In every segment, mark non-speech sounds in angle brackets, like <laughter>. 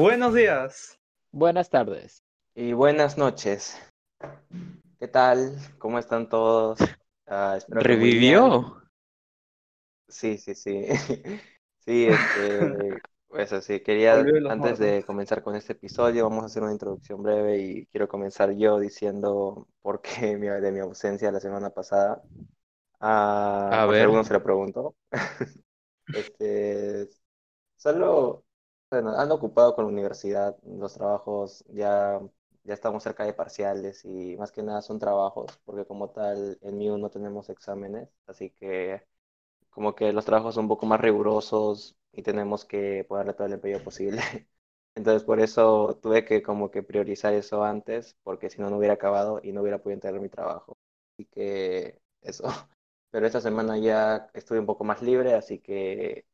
Buenos días. Buenas tardes. Y buenas noches. ¿Qué tal? ¿Cómo están todos? Ah. ¿Revivió? Sí, sí, sí. <laughs> Sí, este, pues así, quería, antes de comenzar con este episodio, vamos a hacer una introducción breve y quiero comenzar yo diciendo por qué <laughs> mi- de mi ausencia la semana pasada. Ah, A ver. alguno se lo preguntó. <laughs> Este, solo, bueno, ocupado con la universidad, los trabajos ya, ya estamos cerca de parciales y más que nada son trabajos, porque como tal en MIU no tenemos exámenes, así que como que los trabajos son un poco más rigurosos y tenemos que ponerle todo el empeño posible. <laughs> Entonces por eso tuve que como que priorizar eso antes, porque si no, no hubiera acabado y no hubiera podido entregar mi trabajo. Así que eso. <laughs> Pero esta semana ya estuve un poco más libre, así que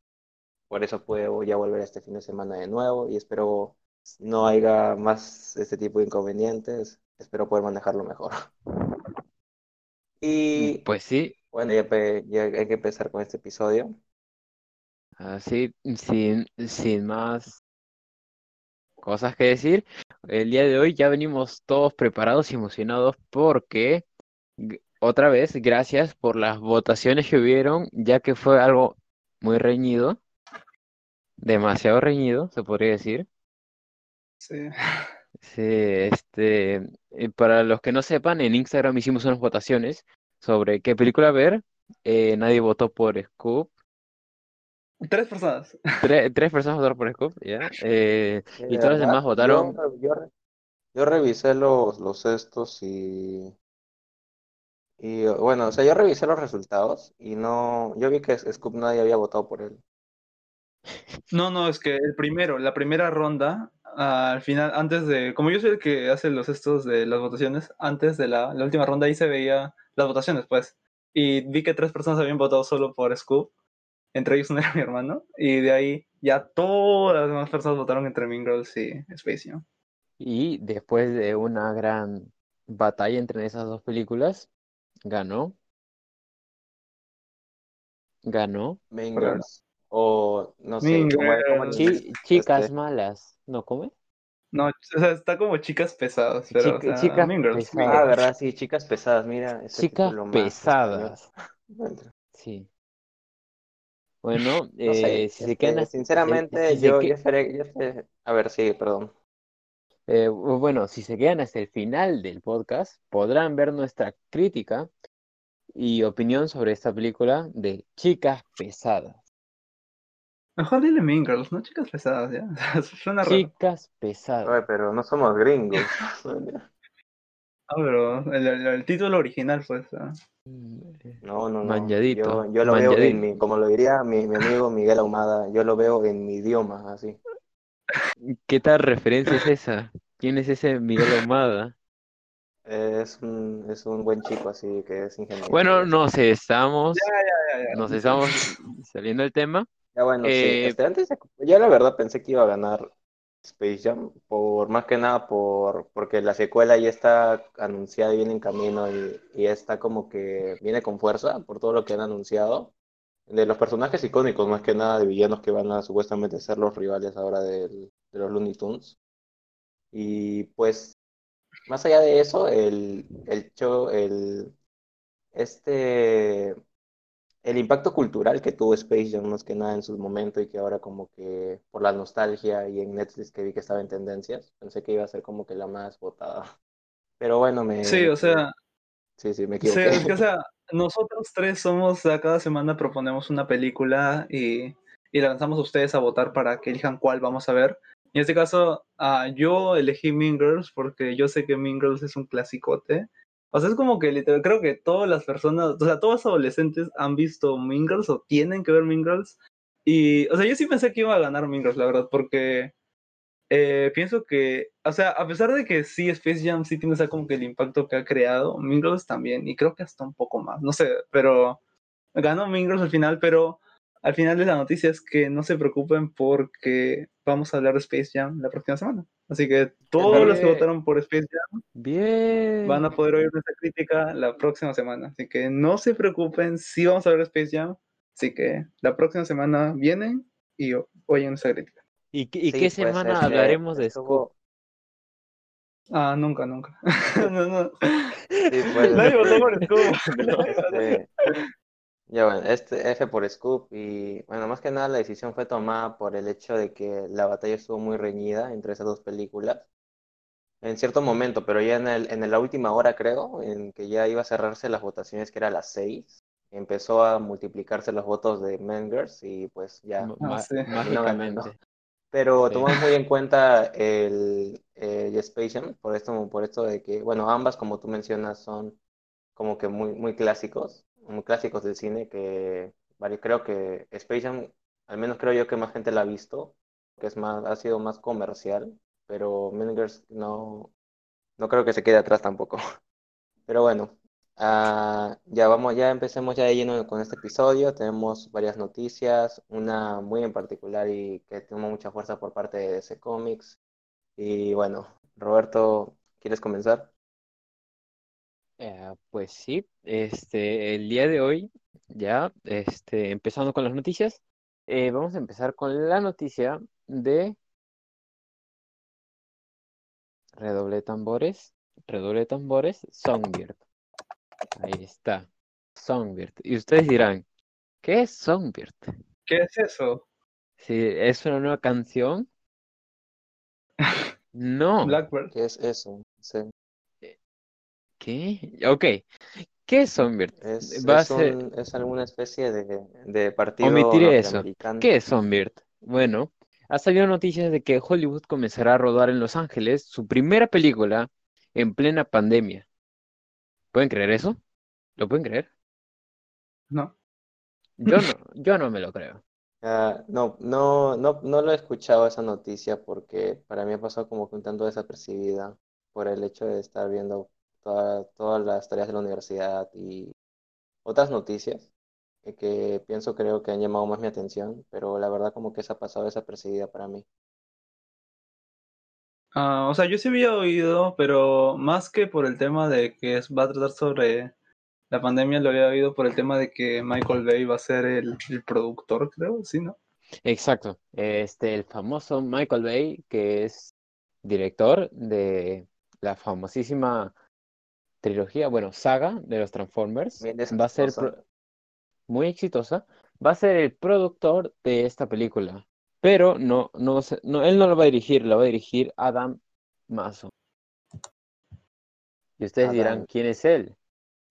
por eso puedo ya volver este fin de semana de nuevo y espero no haya más este tipo de inconvenientes. Espero poder manejarlo mejor. <laughs> Y Pues sí, bueno, ya, ya hay que empezar con este episodio. así, sin, sin más cosas que decir, el día de hoy ya venimos todos preparados y emocionados porque, otra vez, gracias por las votaciones que hubieron, ya que fue algo muy reñido, demasiado reñido, se podría decir. Sí. Sí, este, eh, para los que no sepan, en Instagram hicimos unas votaciones sobre qué película ver. Eh, nadie votó por Scoop. Tres personas. Tre- tres personas votaron por Scoop, ¿ya? Eh, Sí, y de todos los verdad, demás votaron. yo, yo revisé los, los estos y, y bueno, o sea, yo revisé los resultados y no, yo vi que Scoop nadie había votado por él. No, no, es que el primero, la primera ronda, ah, al final, antes de, como yo soy el que hace los estos de las votaciones, antes de la, la última ronda ahí se veía las votaciones, pues. Y vi que tres personas habían votado solo por Scoop, entre ellos <laughs> uno era mi hermano, y de ahí ya todas las demás personas votaron entre Mean Girls y Space Jam. Y después de una gran batalla entre esas dos películas, ganó. Ganó. Mean Pero- Girls. O no sé, Mean ¿cómo, cómo en Girls. inglés? Chi- chicas Este, malas. ¿No come? No, o sea, está como chicas pesadas, pero, o Chica- sea, chicas pesadas. Ah, verdad, sí, chicas pesadas, mira, ese Chicas título más extraño. pesadas. Sí. Bueno, <laughs> No sé, eh, si se quedan este, sinceramente, si yo, que- yo esperé, yo esperé- a ver, sí, perdón. Eh, bu- bueno, si se quedan hasta el final del podcast, podrán ver nuestra crítica y opinión sobre esta película de Chicas Pesadas. Mejor dile Mean Girls, no chicas pesadas, ya. <laughs> Suena raro. Chicas Pesadas. pero no somos gringos. <laughs> Ah, pero el, el- el título original, pues. ah. No, no, no. Yo, yo lo veo en mi, como lo diría mi, mi amigo Miguel Ahumada, yo lo veo en mi idioma, así. ¿Qué tal referencia es esa? ¿Quién es ese Miguel Ahumada? Es un, es un buen chico, así que es ingeniero. Bueno, nos estamos, Ya, ya. nos estamos saliendo del tema. Ya bueno, sí. Eh, Este, antes de- yo la verdad pensé que iba a ganar Space Jam, por más que nada por, porque la secuela ya está anunciada y viene en camino y, y está como que viene con fuerza por todo lo que han anunciado. De los personajes icónicos, más que nada de villanos que van a supuestamente ser los rivales ahora del- de los Looney Tunes. Y pues, más allá de eso, el, el show, el, este, el impacto cultural que tuvo Space Jam más que nada en su momento y que ahora como que por la nostalgia y en Netflix que vi que estaba en tendencias, pensé que iba a ser como que la más votada. Pero bueno, me... Sí, o sea, Sí, sí, me sí, equivoqué. es que, o sea, <laughs> nosotros tres somos, cada semana proponemos una película y, y la lanzamos a ustedes a votar para que elijan cuál vamos a ver. En este caso, ah, yo elegí Mean Girls porque yo sé que Mean Girls es un clasicote. O sea, es como que literal, creo que todas las personas, o sea, todos los adolescentes han visto Mean Girls o tienen que ver Mean Girls. Y, o sea, yo sí pensé que iba a ganar Mean Girls, la verdad, porque eh, pienso que, o sea, a pesar de que sí, Space Jam sí tiene o sea, como que el impacto que ha creado, Mean Girls también, y creo que hasta un poco más, no sé, pero ganó Mean Girls al final, pero al final de la noticia es que no se preocupen porque vamos a hablar de Space Jam la próxima semana. Así que todos los que votaron por Space Jam Bien. van a poder oír nuestra crítica la próxima semana. Así que no se preocupen, sí vamos a ver Space Jam. Así que la próxima semana vienen y oyen nuestra crítica. ¿Y, qué- y Sí, qué pues, semana hablaremos de Scoop? Ah, nunca, nunca. <laughs> no, no. Sí, pues, Nadie votó por Scoop. <laughs> Ya bueno, este F por Scoop y bueno, más que nada la decisión fue tomada por el hecho de que la batalla estuvo muy reñida entre esas dos películas en cierto momento, pero ya en el, en la última hora creo, en que ya iba a cerrarse las votaciones que era a las seis, empezó a multiplicarse los votos de Mengers y pues ya. Sí. <laughs> mágicamente. Pero Sí. tomamos muy en <laughs> cuenta el, el Space Jam, por esto, por esto de que, bueno, ambas, como tú mencionas, son como que muy, muy clásicos, muy clásicos del cine, que creo que Space Jam, al menos creo yo que más gente la ha visto, que es más, ha sido más comercial, pero Mean Girls no, no creo que se quede atrás tampoco. <laughs> Pero bueno, ah, ya vamos, ya empecemos ya de lleno con este episodio. Tenemos varias noticias, una muy en particular y que toma mucha fuerza por parte de DC Comics. Y bueno, Roberto, ¿quieres comenzar? Eh, pues sí, este, el día de hoy, ya, este, empezando con las noticias, eh, vamos a empezar con la noticia de redoble de tambores, redoble de tambores, Songbird. Ahí está, Songbird. Y ustedes dirán, ¿qué es Songbird? ¿Qué es eso? Si es una nueva canción. <laughs> No. Blackbird. ¿Qué es eso? Sí, ¿Qué? Ok. ¿Qué es Songbird? es, Va a es ser... un- es alguna especie de, de partido Omitiré eso. ¿Qué es Songbird? Bueno, ha salido noticias de que Hollywood comenzará a rodar en Los Ángeles su primera película en plena pandemia. ¿Pueden creer eso? ¿Lo pueden creer? No. Yo no, <laughs> yo no me lo creo. Ah, no, no, no, no lo he escuchado esa noticia porque para mí ha pasado como que un tanto desapercibida por el hecho de estar viendo toda- todas las tareas de la universidad y otras noticias eh, que pienso creo que han llamado más mi atención, pero la verdad como que esa ha pasado desapercibida para mí. Ah, o sea, yo sí había oído, pero más que por el tema de que es- va a tratar sobre la pandemia, lo había oído por el tema de que Michael Bay va a ser el, el productor, creo, ¿sí, no? Exacto. Este, el famoso Michael Bay, que es director de la famosísima trilogía, bueno, saga de los Transformers, va a ser muy exitosa, va a ser el productor de esta película. Pero no, no, él no lo va a dirigir, lo va a dirigir Adam Mazo. Y ustedes dirán. ¿quién es él?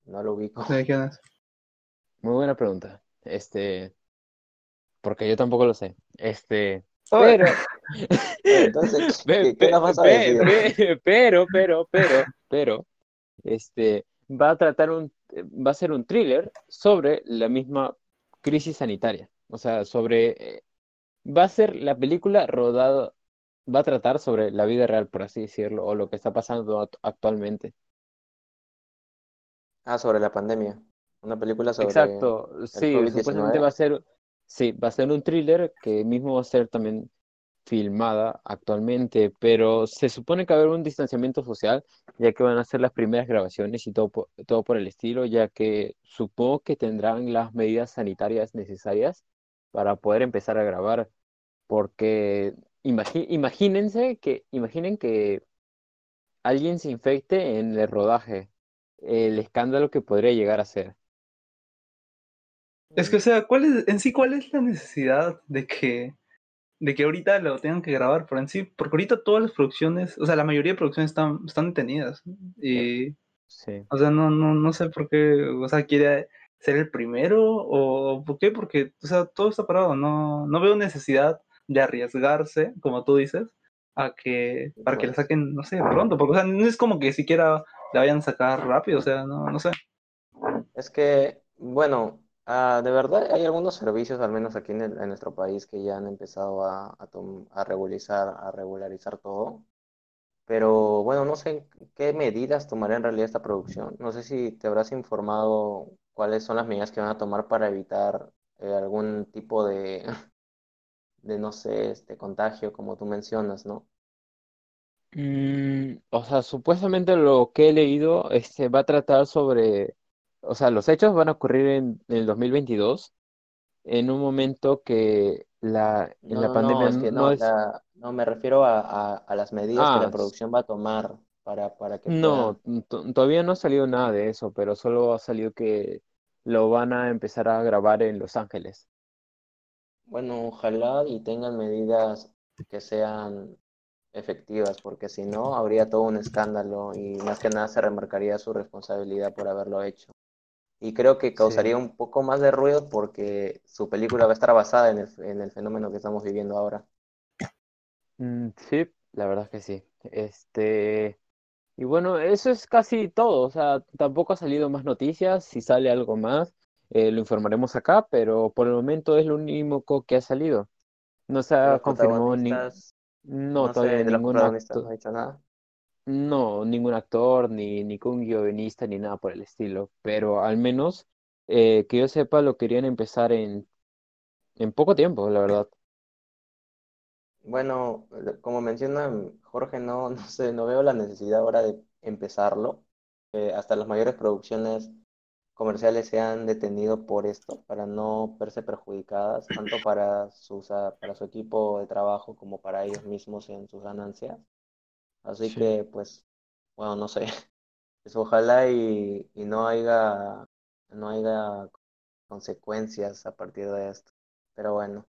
No lo ubico. ¿De quién es? Muy buena pregunta. Este, porque yo tampoco lo sé. Este, Oye, <laughs> pero, Entonces, <laughs> Pe- ¿qué, qué pe- nos vas a pe- decir? pe- pero, pero, pero, pero, este, va a tratar un, va a ser un thriller sobre la misma crisis sanitaria. O sea, sobre, eh, va a ser la película rodada, va a tratar sobre la vida real, por así decirlo, o lo que está pasando act- actualmente. Ah, sobre la pandemia. Una película sobre Exacto, sí, COVID-19. supuestamente va a ser, sí, va a ser un thriller que mismo va a ser también filmada actualmente, pero se supone que va a haber un distanciamiento social, ya que van a ser las primeras grabaciones y todo por, todo por el estilo, ya que supongo que tendrán las medidas sanitarias necesarias para poder empezar a grabar, porque imagínense que, imaginen que alguien se infecte en el rodaje, el escándalo que podría llegar a ser. es que, o sea, ¿cuál es, en sí, cuál es la necesidad de que, de que ahorita lo tengan que grabar por en sí? Porque ahorita todas las producciones, o sea, la mayoría de producciones están, están detenidas. Y, Sí. o sea, no, no, no sé por qué, o sea, quiere ser el primero o por qué, porque, o sea, todo está parado. No, no veo necesidad de arriesgarse, como tú dices, a que, para que la Pues. saquen, no sé, pronto. Porque, o sea, no es como que siquiera la vayan a sacar rápido, o sea, no, no sé. Es que, bueno, ah, de verdad hay algunos servicios, al menos aquí en, nuestro país, que ya han empezado a regularizar todo. Pero bueno, no sé qué medidas tomará en realidad esta producción. No sé si te habrás informado cuáles son las medidas que van a tomar para evitar eh, algún tipo de, <laughs> de, no sé, este contagio, como tú mencionas, ¿no? Mm, o sea, supuestamente lo que he leído este, va a tratar sobre, o sea, los hechos van a ocurrir en, en el 2022, en un momento que la, en No, la pandemia no, es que no es... la- no me refiero a, a- a las medidas que Ah, la s- producción va a tomar para, para que no, to- todavía no ha salido nada de eso, pero solo ha salido que lo van a empezar a grabar en Los Ángeles. Bueno, ojalá y tengan medidas que sean efectivas, porque si no, habría todo un escándalo y más que nada se remarcaría su responsabilidad por haberlo hecho. Y creo que Sí. causaría un poco más de ruido porque su película va a estar basada en el, en el fenómeno que estamos viviendo ahora. Mm, sí, la verdad es que sí. Este, y bueno, eso es casi todo. O sea, tampoco ha salido más noticias. Si sale algo más, eh, lo informaremos acá, pero por el momento es lo único que ha salido. No se De ha confirmado ni... No, no sé, todavía de los ningún no ha dicho nada. No, ningún actor, ni ningún guionista, ni nada por el estilo. Pero al menos eh, que yo sepa, lo querían empezar en, en poco tiempo, la verdad. Bueno, como menciona Jorge, no, <laughs> no sé, no veo la necesidad ahora de empezarlo. Hasta las mayores producciones comerciales se han detenido por esto, para no verse perjudicadas, tanto para sus, ah, para su equipo de trabajo como para ellos mismos en sus ganancias. Así Sí. que, pues, bueno, no sé. <laughs> Pues ojalá y, y no haya, no haya consecuencias a partir de esto. Pero bueno.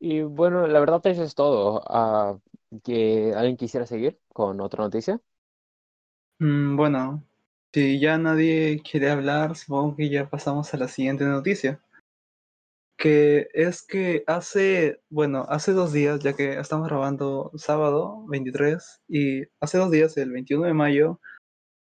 Y bueno, la verdad eso es todo. Ah, ¿que alguien quisiera seguir con otra noticia? Mm, bueno, si ya nadie quiere hablar, supongo que ya pasamos a la siguiente noticia. Que es que hace, bueno, hace dos días, ya que estamos grabando sábado 23, y hace dos días, el 21 de mayo,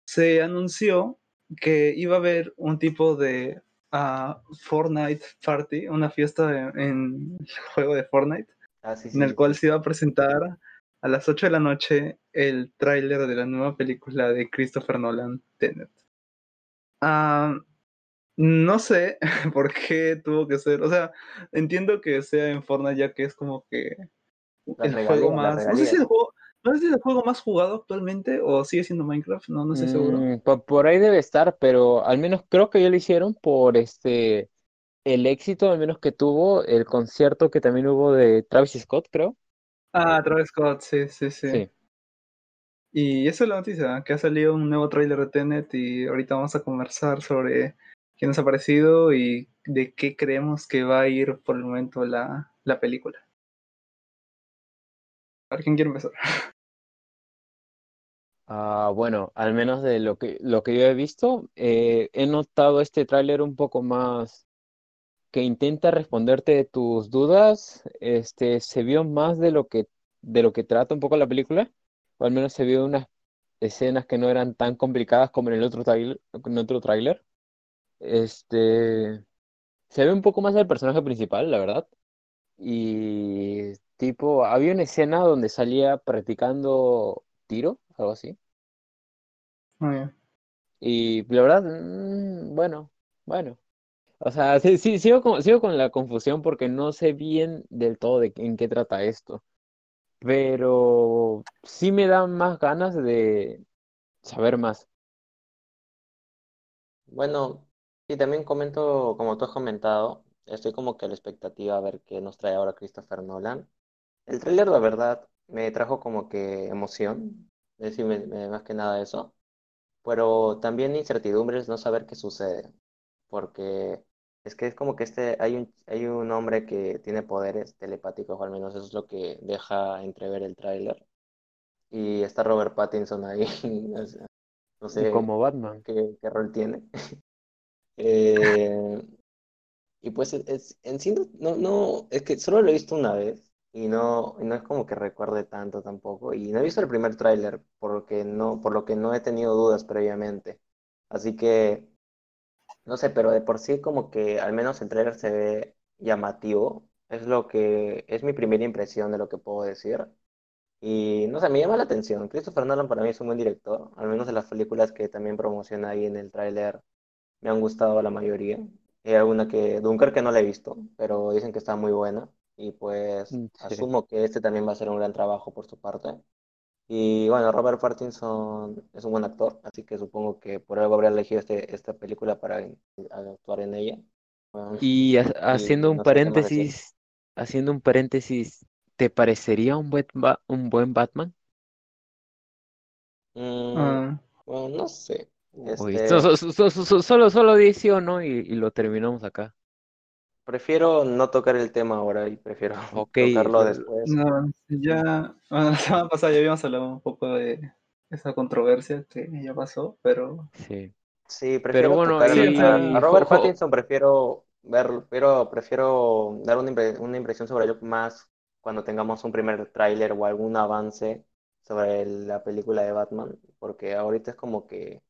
se anunció que iba a haber un tipo de ah, Fortnite Party, una fiesta en, en <laughs> el juego de Fortnite, Ah, sí, en el cual se iba a presentar a las 8 de la noche el tráiler de la nueva película de Christopher Nolan, Tenet. Ah, no sé <laughs> por qué tuvo que ser, o sea, entiendo que sea en Fortnite ya que es como que el juego más, no sé si el juego, no sé si es el juego más jugado actualmente o sigue siendo Minecraft, no, no estoy seguro. Mm, po- por ahí debe estar, pero al menos creo que ya lo hicieron por este el éxito al menos que tuvo el concierto que también hubo de Travis Scott, creo. Ah, Travis Scott, sí, sí, sí. Sí. Y esa es la noticia, que ha salido un nuevo tráiler de Tenet y ahorita vamos a conversar sobre qué nos ha parecido y de qué creemos que va a ir por el momento la, la película. A ¿quién quiere empezar? Ah, bueno, al menos de lo que lo que yo he visto, eh, he notado este tráiler un poco más que intenta responderte de tus dudas. Este se vio más de lo que de lo que trata un poco la película, o al menos se vio unas escenas que no eran tan complicadas como en el otro tráiler, Este se ve un poco más del personaje principal, la verdad. Y tipo, había una escena donde salía practicando tiro, algo así. Bien. Y la verdad, mm, bueno, bueno. O sea, sí, sí, sigo con, sigo con la confusión porque no sé bien del todo de en qué trata esto. Pero sí me dan más ganas de saber más. Bueno, y también comento, como tú has comentado, estoy como que a la expectativa a ver qué nos trae ahora Christopher Nolan. El tráiler, la verdad, me trajo como que emoción, es decir, me- me- más que nada eso, pero también incertidumbres no saber qué sucede, porque es que es como que este, hay un, hay un hombre que tiene poderes telepáticos, o al menos eso es lo que deja entrever el tráiler, y está Robert Pattinson ahí, <laughs> o sea, no sé Como Batman. qué, qué rol tiene. <laughs> Eh, y pues es, en sí no, no, es que solo lo he visto una vez y no, no es como que recuerde tanto tampoco. Y no he visto el primer tráiler no, por lo que no he tenido dudas previamente. Así que, no sé, pero de por sí como que al menos el tráiler se ve llamativo. Es lo que, es mi primera impresión de lo que puedo decir. Y no sé, me llama la atención. Christopher Nolan para mí es un buen director, al menos de las películas que también promociona ahí en el tráiler me han gustado la mayoría. Hay alguna que, Dunkerque no la he visto, pero dicen que está muy buena. Y pues Mm, Sí. asumo que este también va a ser un gran trabajo por su parte. Y bueno, Robert Pattinson es un buen actor, así que supongo que por algo habría elegido este, esta película para actuar en ella. Bueno, Y ha- haciendo un no paréntesis, haciendo un paréntesis, ¿te parecería un buen, un buen Batman? Mm, Ah, bueno, no sé. Uy, Este, so- so- so- so- so- solo, solo di sí o no y, y lo terminamos acá. prefiero no tocar el tema ahora y prefiero <laughs> Ok, tocarlo lo- después. no, ya, bueno, <laughs> la semana pasada ya habíamos hablado un poco de esa controversia que ya pasó, pero Sí. Sí, prefiero bueno, tocar y- a, a Robert jo- jo- Pattinson, prefiero ver, pero prefiero dar una, impre- una impresión sobre él más cuando tengamos un primer tráiler o algún avance sobre la película de Batman, porque ahorita es como que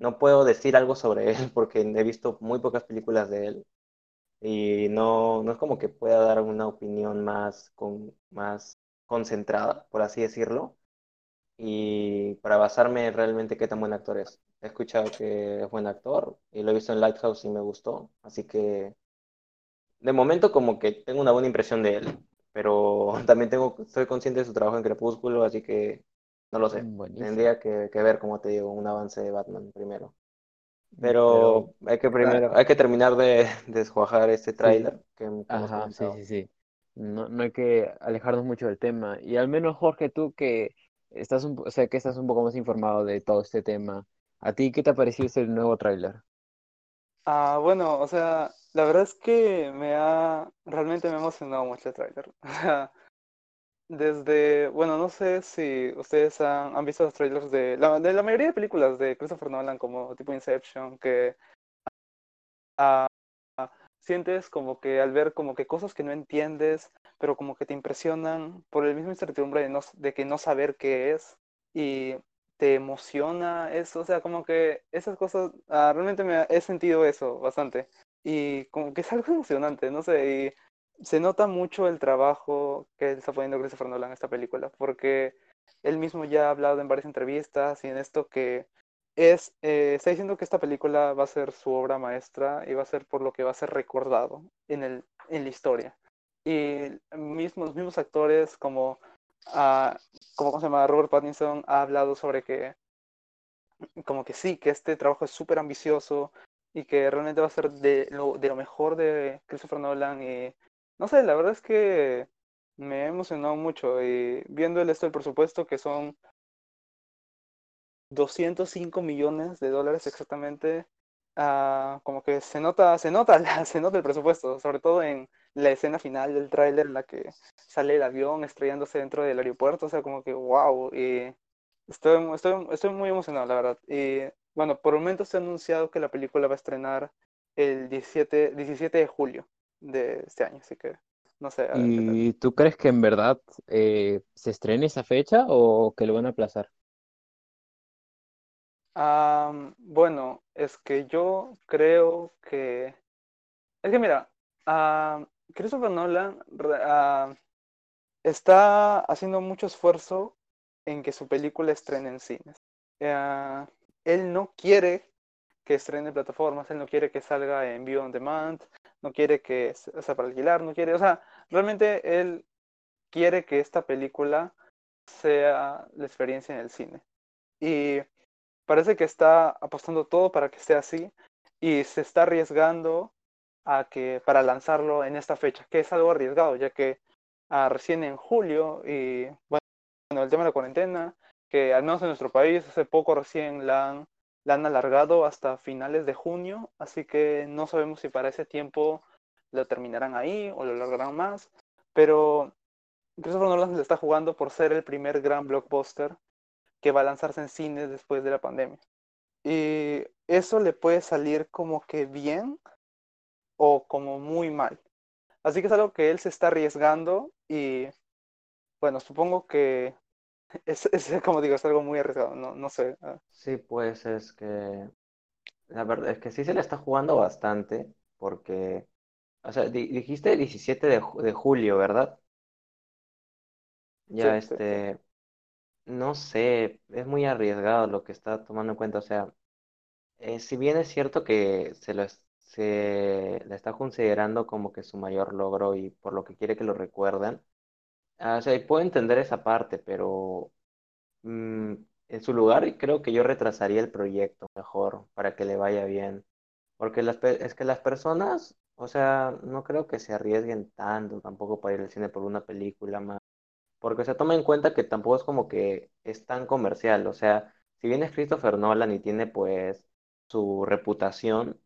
no puedo decir algo sobre él <laughs> porque he visto muy pocas películas de él. Y no, no es como que pueda dar una opinión más, con, más concentrada, por así decirlo, y para basarme realmente qué tan buen actor es. He escuchado que es buen actor y lo he visto en Lighthouse y me gustó, así que de momento como que tengo una buena impresión de él, pero <laughs> también tengo, soy consciente de su trabajo en Crepúsculo, así que no lo sé. Buenísimo. Tendría que, que ver, como te digo, un avance de Batman primero. Pero hay que primero, hay que terminar de <laughs> desjuajar este tráiler que, que hemos Ajá, sí, sí, sí. No, no hay que alejarnos mucho del tema. Y al menos, Jorge, tú que estás un, po- o sea, que estás un poco más informado de todo este tema, ¿a ti qué te ha parecido este nuevo tráiler? Ah, bueno, o sea, la verdad es que me ha, realmente me ha emocionado mucho el tráiler. <laughs> O sea, desde, bueno, no sé si ustedes han, han visto los trailers de la, de la mayoría de películas de Christopher Nolan, como tipo Inception, que ah, sientes como que al ver como que cosas que no entiendes, pero como que te impresionan por el mismo incertidumbre de, no, de que no saber qué es y te emociona eso, o sea, como que esas cosas, ah, realmente me he sentido eso bastante y como que es algo <laughs> emocionante, no sé, y se nota mucho el trabajo que está poniendo Christopher Nolan en esta película, porque él mismo ya ha hablado en varias entrevistas y en esto que es, eh, está diciendo que esta película va a ser su obra maestra y va a ser por lo que va a ser recordado en el, en la historia. Y los mismos actores como, ah, como ¿cómo se llama? Robert Pattinson ha hablado sobre que como que sí, que este trabajo es súper ambicioso y que realmente va a ser de lo, de lo mejor de Christopher Nolan y no sé, la verdad es que me ha emocionado mucho y viendo el esto del presupuesto que son 205 millones de dólares exactamente, ah, como que se nota, se nota, <laughs> la- se nota el presupuesto, sobre todo en la escena final del tráiler en la que sale el avión estrellándose dentro del aeropuerto, o sea, como que wow, y estoy, mu- estoy, estoy muy emocionado, la verdad. Y bueno, por el momento se ha anunciado que la película va a estrenar el 17, 17 de julio de este año, así que no sé. ¿Y tú crees que en verdad eh, se estrene esa fecha o que lo van a aplazar? Am, bueno, es que yo creo que... Es que mira, Christopher Nolan está haciendo mucho esfuerzo en que su película estrene en cines. Ah, él no quiere que estrene en plataformas, él no quiere que salga en view on demand, no quiere que se- sea para alquilar, no quiere, o sea, realmente él quiere que esta película sea la experiencia en el cine. Y parece que está apostando todo para que sea así y se está arriesgando a que para lanzarlo en esta fecha, que es algo arriesgado, ya que ah, recién en julio y bueno, el tema de la cuarentena, que al menos en nuestro país hace poco recién la han, la han alargado hasta finales de junio, así que no sabemos si para ese tiempo lo terminarán ahí o lo alargarán más, pero Christopher Nolan se está jugando por ser el primer gran blockbuster que va a lanzarse en cines después de la pandemia. Y eso le puede salir como que bien o como muy mal. Así que es algo que él se está arriesgando y bueno, supongo que <laughs> es, es como digo, es algo muy arriesgado, no, no sé. ah, Sí, pues es que la verdad es que sí se le está jugando bastante porque, o sea, di- dijiste 17 de, ju- de julio, ¿verdad? Ya, Sí, sí, este, no sé, es muy arriesgado lo que está tomando en cuenta, o sea, eh, si bien es cierto que se lo es- se le está considerando como que su mayor logro y por lo que quiere que lo recuerden, o sea, puedo entender esa parte, pero mm, en su lugar creo que yo retrasaría el proyecto mejor para que le vaya bien. Porque las, es que las personas o sea, no creo que se arriesguen tanto tampoco para ir al cine por una película más. Porque, se toma en cuenta que tampoco es como que es tan comercial. O sea, si bien es Christopher Nolan y tiene pues su reputación,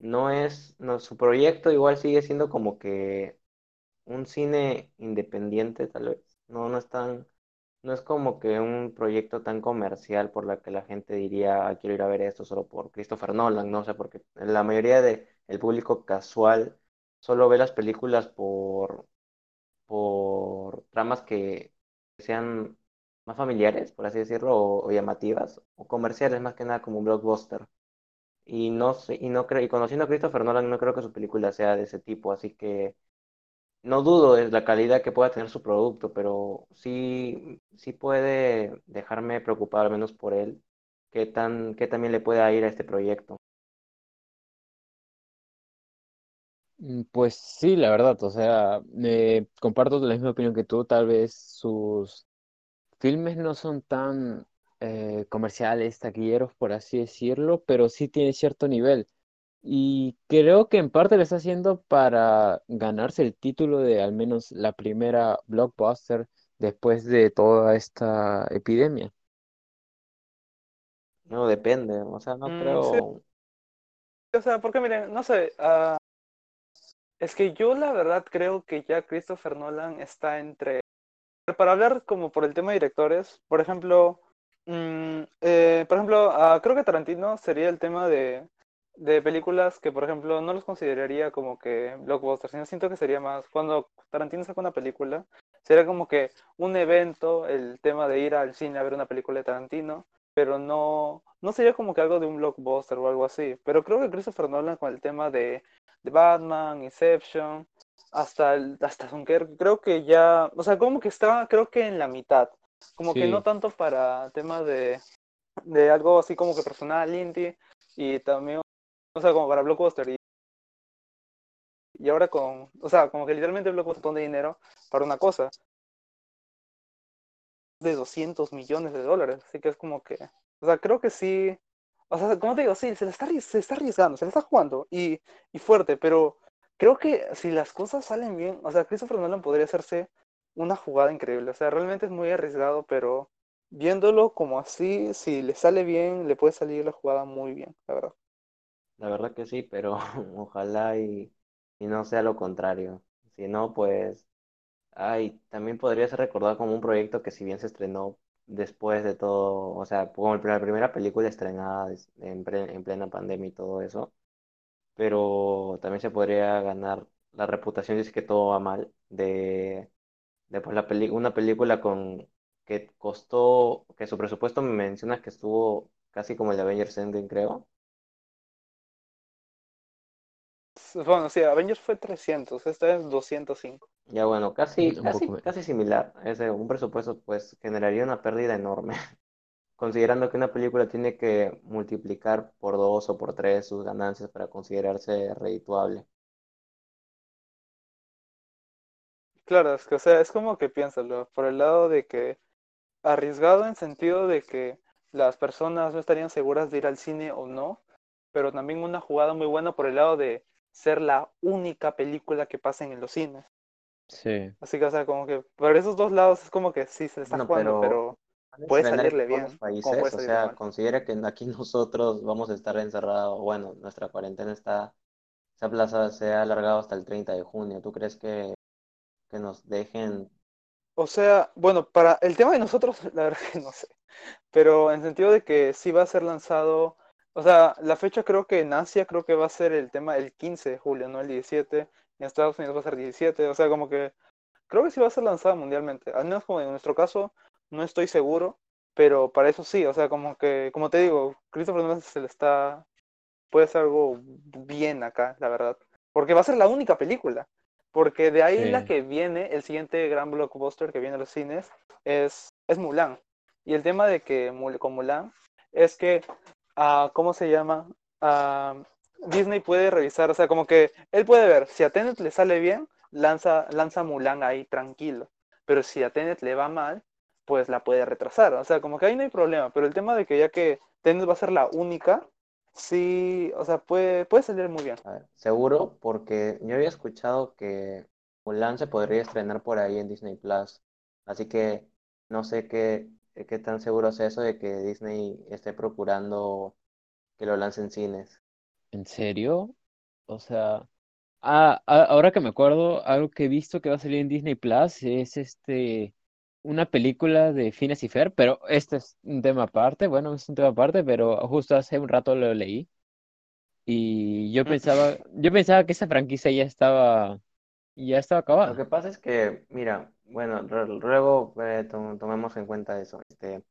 no es, su proyecto igual sigue siendo como que un cine independiente, tal vez. No, no es tan, no es como que un proyecto tan comercial por la que la gente diría, "Ah, quiero ir a ver esto solo por Christopher Nolan, ¿no? O sea, porque la mayoría del público casual solo ve las películas por, por tramas que sean más familiares, por así decirlo, o, o llamativas, o comerciales más que nada como un blockbuster. Y no sé, y no creo, y conociendo a Christopher Nolan, no creo que su película sea de ese tipo, así que no dudo de la calidad que pueda tener su producto, pero sí, sí puede dejarme preocupado al menos por él, qué tan, qué también le pueda ir a este proyecto. Mm, Pues sí, la verdad, o sea, eh, comparto la misma opinión que tú, tal vez sus filmes no son tan eh, comerciales, taquilleros, por así decirlo, pero sí tienen cierto nivel. Y creo que en parte lo está haciendo para ganarse el título de al menos la primera blockbuster después de toda esta epidemia. No, depende, o sea, no Mm, sí, creo, o sea, porque miren, no sé, ah, es que yo la verdad creo que ya Christopher Nolan está entre para hablar como por el tema de directores, por ejemplo, mm, eh, por ejemplo, ah, creo que Tarantino sería el tema de, de películas que, por ejemplo, no los consideraría como que blockbusters, sino siento que sería más, cuando Tarantino saca una película, sería como que un evento, el tema de ir al cine a ver una película de Tarantino, pero no, no sería como que algo de un blockbuster o algo así. Pero creo que Christopher Nolan con el tema de, de Batman, Inception hasta el, hasta Dunkerque, creo que ya, o sea, como que está, creo que en la mitad, como que no tanto para temas de, de algo así como que personal, indie, y también, o sea, como para Blockbuster, y, y ahora con, o sea, como que literalmente Blockbuster pone dinero para una cosa, de 200 millones de dólares, así que es como que, o sea, creo que sí, o sea, como te digo, sí, se le está, se está arriesgando, se le está jugando, y, y fuerte, pero creo que si las cosas salen bien, o sea, Christopher Nolan podría hacerse una jugada increíble, o sea, realmente es muy arriesgado, pero viéndolo como así, si le sale bien, le puede salir la jugada muy bien, la verdad. La verdad que sí, pero <laughs> ojalá y, y no sea lo contrario. Si no, pues, ay, también podría ser recordado como un proyecto que si bien se estrenó después de todo, o sea, como la primera película estrenada en, plena pandemia y todo eso, pero también se podría ganar la reputación es que todo va mal de, de pues, la peli- una película con que costó, que su presupuesto me mencionas que estuvo casi como el de Avengers Endgame, creo. Bueno, sí, Avengers fue 300, esta es 205. Ya bueno, casi, casi, casi similar. Ese, un presupuesto pues generaría una pérdida enorme, <laughs> considerando que una película tiene que multiplicar por dos o por tres sus ganancias para considerarse redituable. Claro, es que, o sea, es como que piénsalo, por el lado de que arriesgado en sentido de que las personas no estarían seguras de ir al cine o no, pero también una jugada muy buena por el lado de ser la única película que pasen en los cines. Sí, Así que, o sea, como que por esos dos lados es como que sí se le está jugando, pero puede salirle bien, países, o sea, mal. considera que aquí <laughs> nosotros vamos a estar encerrados, bueno, nuestra cuarentena está, esa plaza se ha alargado hasta el 30 de junio. ¿Tú crees que, que nos dejen? O sea, bueno, para el tema de nosotros, <laughs> la verdad que no sé. pero en sentido de que sí va a ser lanzado, o sea, la fecha creo que en Asia creo que va a ser el tema el 15 de julio, no el 17, en Estados Unidos va a ser 17, o sea, como que creo que sí va a ser lanzada mundialmente, al menos como en nuestro caso, no estoy seguro, pero para eso sí, o sea, como que, como te digo, Christopher Nolan se le está, puede ser algo bien acá, la verdad, porque va a ser la única película, porque de ahí la sí, que viene, el siguiente gran blockbuster que viene a los cines, es, es Mulan. Y el tema de que con Mulan es que, ah, ¿cómo se llama? Ah, Disney puede revisar, o sea, como que él puede ver, si a Tenet le sale bien, lanza, lanza Mulan ahí tranquilo, pero si a Tenet le va mal, pues la puede retrasar, o sea, como que ahí no hay problema, pero el tema de que ya que Tenet va a ser la única, sí, o sea, puede, puede salir muy bien. A seguro, porque yo había escuchado que Mulan se podría estrenar por ahí en Disney Plus. Así que no sé qué, qué tan seguro es eso de que Disney esté procurando que lo lance en cines. ¿En serio? O sea, ah, a- ahora que me acuerdo, algo que he visto que va a salir en Disney Plus es este una película de Phineas y Fer, pero este es un tema aparte, bueno, es un tema aparte, pero justo hace un rato lo leí y yo pensaba, yo pensaba que esa franquicia ya estaba, ya estaba Lo acabada. que pasa es que, mira, bueno, luego eh, to- tomemos en cuenta eso. Este,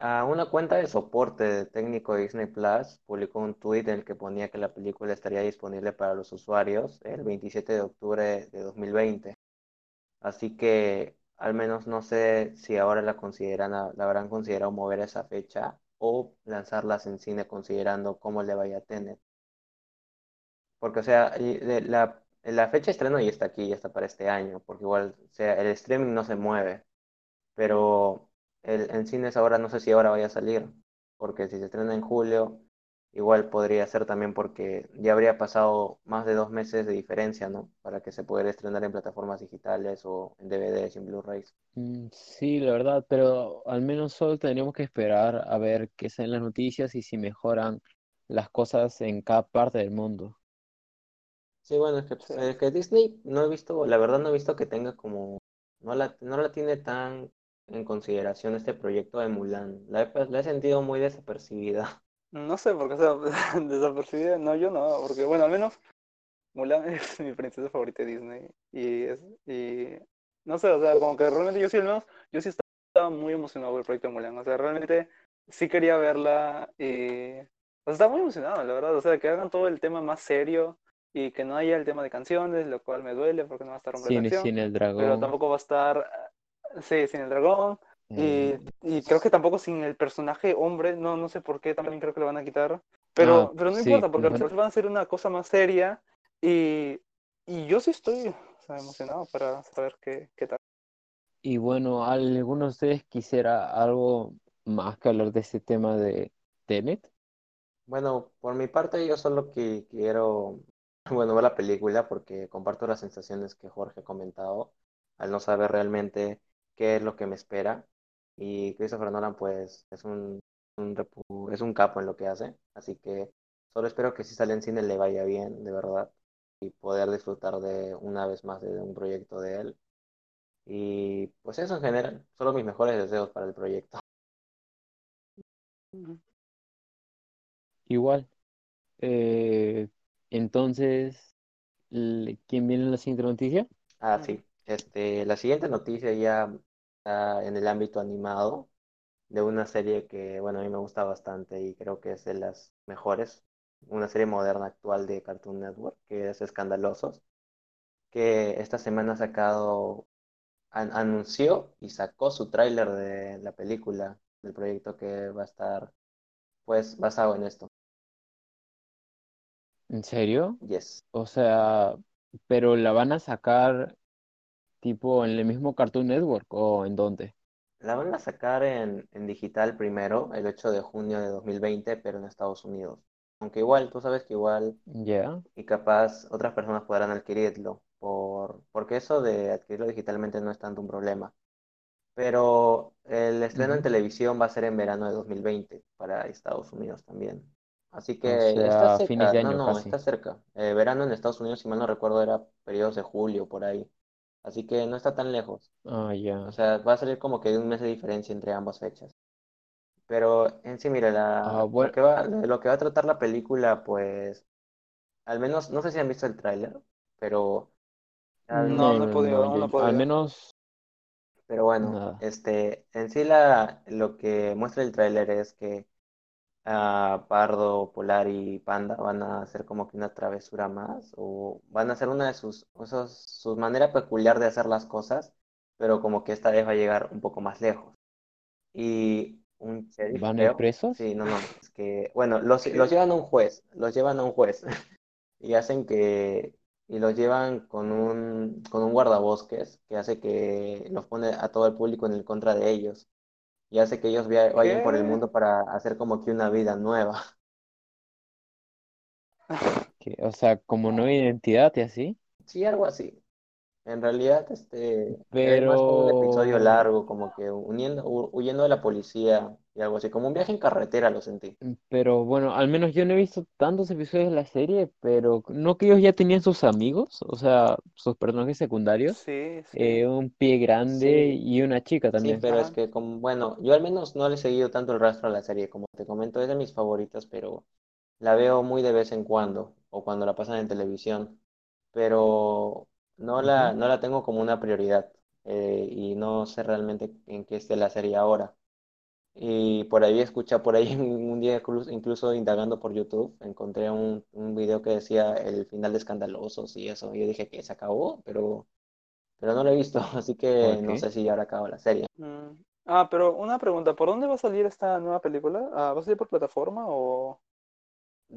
una cuenta de soporte técnico de Disney Plus publicó un tweet en el que ponía que la película estaría disponible para los usuarios el 27 de octubre de 2020. Así que al menos no sé si ahora la consideran, la habrán considerado mover esa fecha o lanzarlas en cine considerando cómo le vaya a tener. Porque, o sea, de- la, la fecha de estreno ya está aquí, ya está para este año, porque igual, o sea, el streaming no se mueve, pero el, en cines ahora no sé si ahora vaya a salir, porque si se estrena en julio, igual podría ser también porque ya habría pasado más de dos meses de diferencia, ¿no? Para que se pudiera estrenar en plataformas digitales o en DVDs y en Blu-rays. Mm, Sí, la verdad, pero al menos solo tendríamos que esperar a ver qué salen las noticias y si mejoran las cosas en cada parte del mundo. Sí, bueno, es que, Sí. es que Disney no he visto, la verdad no he visto que tenga como, no la, no la tiene tan en consideración este proyecto de Mulan. La he, la he sentido muy desapercibida. <laughs> No sé por qué sea <laughs> desapercibida. No, yo no, porque bueno, al menos Mulan <laughs> es mi princesa favorita de Disney. Y es, y no sé, o sea, como que realmente yo sí al menos, yo sí estaba muy emocionado por el proyecto de Mulan. O sea, realmente sí quería verla y o sea, estaba muy emocionado, la verdad. O sea, que hagan todo el tema más serio y que no haya el tema de canciones, lo cual me duele porque no va a estar hombre de Sin, acción, sin el pero dragón. tampoco va a estar, sí, sin el dragón. Y, eh, y creo que tampoco sin el personaje hombre, no, no sé por qué también creo que lo van a quitar. Pero, Ah, pero no sí, importa, porque van- final van a hacer una cosa más seria. Y, y yo sí estoy o sea, emocionado para saber qué, qué tal. Y bueno, ¿alguno de ustedes quisiera algo más que hablar de este tema de Tenet? Bueno, por mi parte yo solo que quiero, <laughs> bueno, ver la película porque comparto las sensaciones que Jorge ha comentado al no saber realmente qué es lo que me espera. Y Christopher Nolan pues es un, un es un capo en lo que hace, así que solo espero que si sale en cine le vaya bien, de verdad, y poder disfrutar de una vez más de un proyecto de él. Y pues eso en general, solo mis mejores deseos para el proyecto. <laughs> Igual. Eh, entonces, ¿quién viene en la siguiente noticia? Ah, sí. Este, la siguiente noticia ya está en el ámbito animado de una serie que, bueno, a mí me gusta bastante y creo que es de las mejores, una serie moderna actual de Cartoon Network, que es Escandalosos, que esta semana ha sacado, an- anunció y sacó su tráiler de la película, del proyecto que va a estar, pues, basado en esto. ¿En serio? Yes. O sea, pero la van a sacar tipo en el mismo Cartoon Network o en dónde? La van a sacar en, en digital primero, el 8 de junio de 2020, pero en Estados Unidos. Aunque igual, tú sabes que igual Ya. y capaz otras personas podrán adquirirlo, por, porque eso de adquirirlo digitalmente no es tanto un problema. Pero el estreno en televisión va a ser en verano de 2020 para Estados Unidos también. Así O que está fines cerca, de no, año no, casi. está cerca. Eh, verano en Estados Unidos, si mal no recuerdo, era periodos de julio por ahí. Así que no está tan lejos. Ah, O ya. sea, va a salir como que de un mes de diferencia entre ambas fechas. Pero en sí, mira, Ah, la, lo bueno, que va, lo que va a tratar la película, pues, al menos, no sé si han visto el tráiler, pero, al- No, no, no he no, podido, no, he al menos pero bueno, nada. este, en sí la, lo que muestra el tráiler es que ah, Pardo, Polar y Panda van a hacer como que una travesura más, o van a hacer una de sus, esos, su manera peculiar de hacer las cosas, pero como que esta vez va a llegar un poco más lejos. Y un sheriff, ¿Van a ir presos? Sí, no, no. Es que, bueno, los, los llevan a un juez, los llevan a un juez <laughs> y hacen que, y los llevan con un, con un guardabosques que hace que los pone a todo el público en el contra de ellos y hace que ellos vayan por el ¿Qué? mundo para hacer como que una vida nueva. <laughs> <laughs> Que, o sea, como nueva identidad y así. Sí, algo así. En realidad, este, era más como un episodio Pero, largo, como que uniendo, hu- huyendo de la policía y algo así, como un viaje en carretera lo sentí. pero bueno, al menos yo no he visto tantos episodios de la serie, pero no que ellos ya tenían sus amigos, o sea, sus personajes secundarios, Sí, sí. eh, un pie grande Sí, y una chica sí, también. pero es que como, bueno, yo al menos no le he seguido tanto el rastro a la serie, como te comento, es de mis favoritas, pero la veo muy de vez en cuando, o cuando la pasan en televisión, pero no la, no la tengo como una prioridad, eh, y no sé realmente en qué esté la serie ahora. Y por ahí escuché, por ahí <laughs> un día incluso, indagando por YouTube, encontré un, un video que decía el final de Escandalosos y eso. Y yo dije que se acabó, pero, pero no lo he visto, <laughs> así que no sé si ya habrá acabado la serie. Mm. Ah, pero una pregunta, ¿por dónde va a salir esta nueva película? Ah, ¿va a salir por plataforma o...?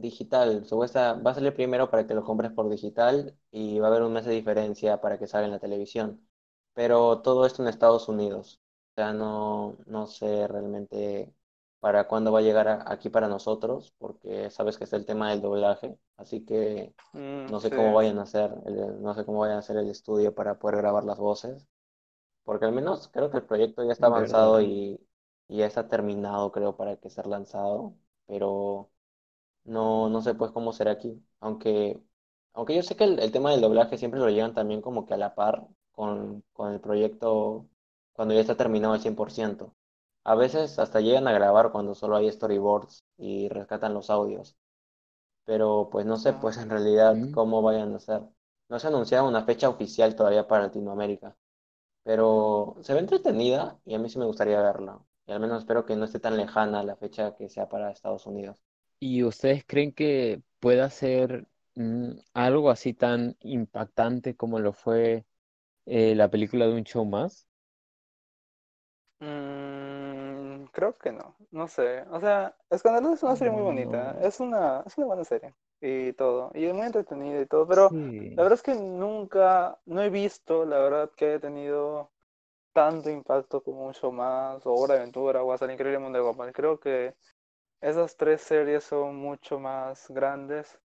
Digital, supuesta, va a salir primero para que lo compres por digital y va a haber un mes de diferencia para que salga en la televisión. Pero todo esto en Estados Unidos. O sea, no, no sé realmente para cuándo va a llegar a- aquí para nosotros, porque sabes que está el tema del doblaje, así que Mm, no sé sí. cómo vayan a hacer, el- no sé cómo vayan a hacer el estudio para poder grabar las voces, porque al menos creo que el proyecto ya está avanzado ¿Verdad? y, y ya está terminado, creo, para que ser lanzado, pero no, no sé pues cómo será aquí, aunque, aunque yo sé que el, el tema del doblaje siempre lo llevan también como que a la par con, con el proyecto cuando ya está terminado al 100%. A veces hasta llegan a grabar cuando solo hay storyboards y rescatan los audios, pero pues no sé Ah, pues en realidad cómo vayan a hacer. No se ha anunciado una fecha oficial todavía para Latinoamérica, pero se ve entretenida y a mí sí me gustaría verla. Y al menos espero que no esté tan lejana la fecha que sea para Estados Unidos. ¿Y ustedes creen que pueda ser mm, algo así tan impactante como lo fue eh, la película de un show más? Mm, creo que no, no sé. O sea, Escandaloso es una serie muy bonita, es una, es una buena serie y todo, y es muy entretenida y todo, pero Sí. la verdad es que nunca, no he visto, la verdad, que haya tenido tanto impacto como un show más, o Hora de Aventura, o hasta el Increíble Mundo de. Creo que esas tres series son mucho más grandes,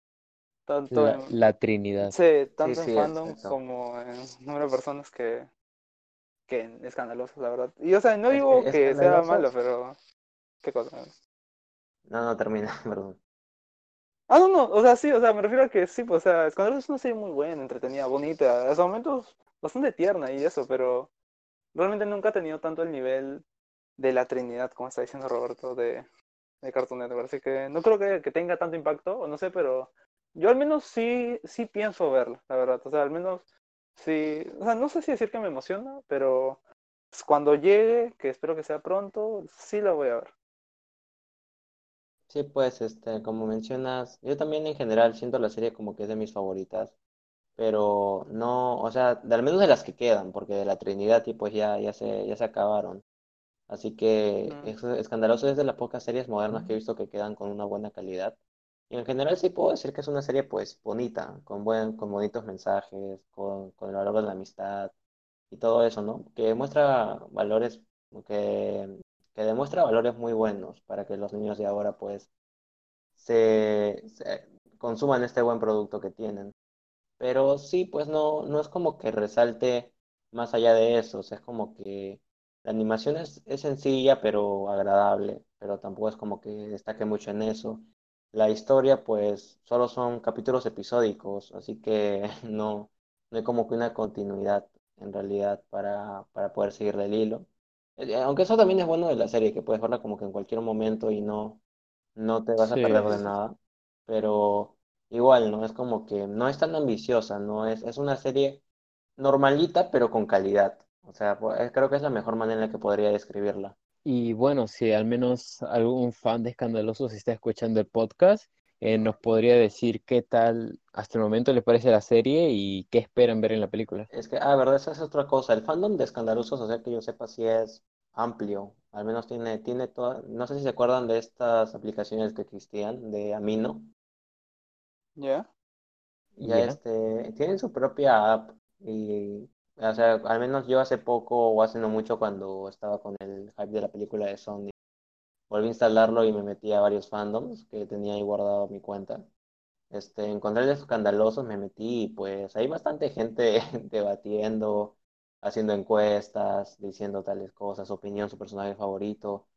tanto La, en, la Trinidad. sí, Sí, tanto en sí, fandom como en número de personas que, que en escandalosas, la verdad. Y o sea, no Es digo que que sea malo, escandalosos. pero ¿qué cosa? No, no termina, <laughs> perdón. Ah, no, no, o sea, sí, o sea, me refiero a que sí, pues, o sea, Escandalosos es una serie muy buena, entretenida, bonita, hasta momentos bastante tierna y eso, pero realmente nunca ha tenido tanto el nivel de la Trinidad, como está diciendo Roberto, de, de Cartoon Network. Así que no creo que, que tenga tanto impacto, o no sé, pero yo al menos sí, sí pienso verla, la verdad. O sea, al menos sí, o sea, no sé si decir que me emociona, pero pues, cuando llegue, que espero que sea pronto, sí la voy a ver. Sí, pues, este, como mencionas, yo también en general siento la serie como que es de mis favoritas, pero no, o sea, de al menos de las que quedan, porque de la Trinidad, y pues ya, ya se, ya se acabaron. Así que Mm, es escandaloso es de las pocas series modernas que he visto que quedan con una buena calidad. Y en general sí puedo decir que es una serie pues bonita, con buen, con bonitos mensajes, con, con el valor de la amistad y todo eso, ¿no? Que muestra valores, que, que demuestra valores muy buenos para que los niños de ahora pues se, consuman este buen producto que tienen. Pero sí, pues no, no es como que resalte más allá de eso, es como que la animación es, es sencilla pero agradable, pero tampoco es como que destaque mucho en eso. La historia, pues, solo son capítulos episódicos, así que <laughs> no, no hay como que una continuidad en realidad para, para poder seguirle el hilo. Eh, Aunque eso también es bueno de la serie, que puedes verla como que en cualquier momento y no, no te vas a perder de nada, pero igual, ¿no? Es como que no es tan ambiciosa, ¿no? Es, es una serie normalita, pero con calidad. O sea, pues, creo que es la mejor manera en la que podría describirla. Y bueno, si al menos algún fan de Escandalosos está escuchando el podcast, eh, nos podría decir qué tal hasta el momento le parece la serie y qué esperan ver en la película. Es que, ah, verdad, esa es otra cosa. El fandom de Escandalosos, o sea, que yo sepa si es amplio. Al menos tiene, tiene toda, no sé si se acuerdan de estas aplicaciones que existían de Amino. ¿Ya? Ya Ya. este, tienen su propia app y, o sea, al menos yo hace poco o hace no mucho cuando estaba con el hype de la película de Sonic, volví a instalarlo y me metí a varios fandoms que tenía ahí guardado mi cuenta. este, encontré escandalosos, me metí y pues hay bastante gente <laughs> debatiendo, haciendo encuestas, diciendo tales cosas, opinión, su personaje favorito,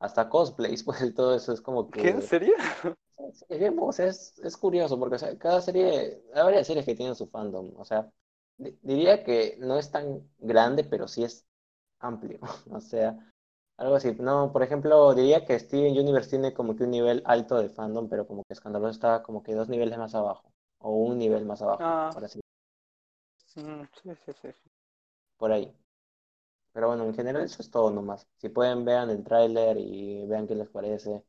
hasta cosplays, <laughs> pues todo eso es como que... ¿Qué? ¿En serio? <laughs> Es, es, es curioso porque o sea, cada serie, hay varias series que tienen su fandom, o sea, diría que no es tan grande, pero sí es amplio, <laughs> o sea, algo así. No, por ejemplo, diría que Steven Universe tiene como que un nivel alto de fandom, pero como que Escandaloso está como que dos niveles más abajo, o un nivel más abajo, Ah. por así sí, sí, sí. por ahí. Pero bueno, en general eso es todo nomás. Si pueden, vean el tráiler y vean qué les parece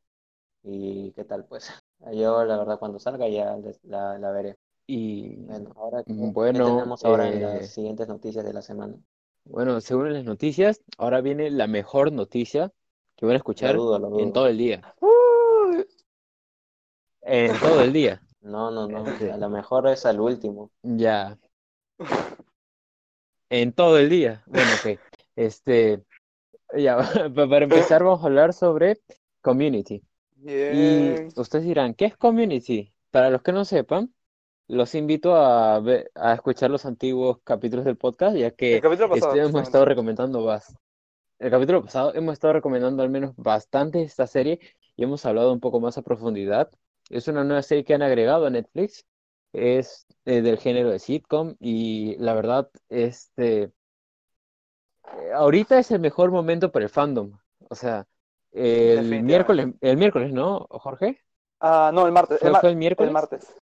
y qué tal, pues. <laughs> Yo, la verdad, cuando salga ya les- la, la veré. Y Bueno, ahora qué, qué bueno, tenemos ahora en eh, las siguientes noticias de la semana. bueno, según las noticias, ahora viene la mejor noticia que van a Lo escuchar dudo, lo en todo el día. En todo el día. <laughs> No, no, no. Este, A lo mejor es al último. ya. En todo el día. Bueno, ok. Este, ya, <laughs> pa- para empezar vamos a hablar sobre Community. Y ustedes dirán, ¿qué es Community? Para los que no sepan, los invito a ver- a escuchar los antiguos capítulos del podcast, ya que pasado, este, hemos estado recomendando bas- El capítulo pasado hemos estado recomendando al menos bastante esta serie y hemos hablado un poco más a profundidad. Es una nueva serie que han agregado a Netflix. Es eh, del género de sitcom y la verdad, este, eh, ahorita es el mejor momento para el fandom. O sea, el miércoles, el miércoles, ¿no, Jorge? Ah, no, el martes. ¿Fue, El, mar- fue el miércoles? el martes.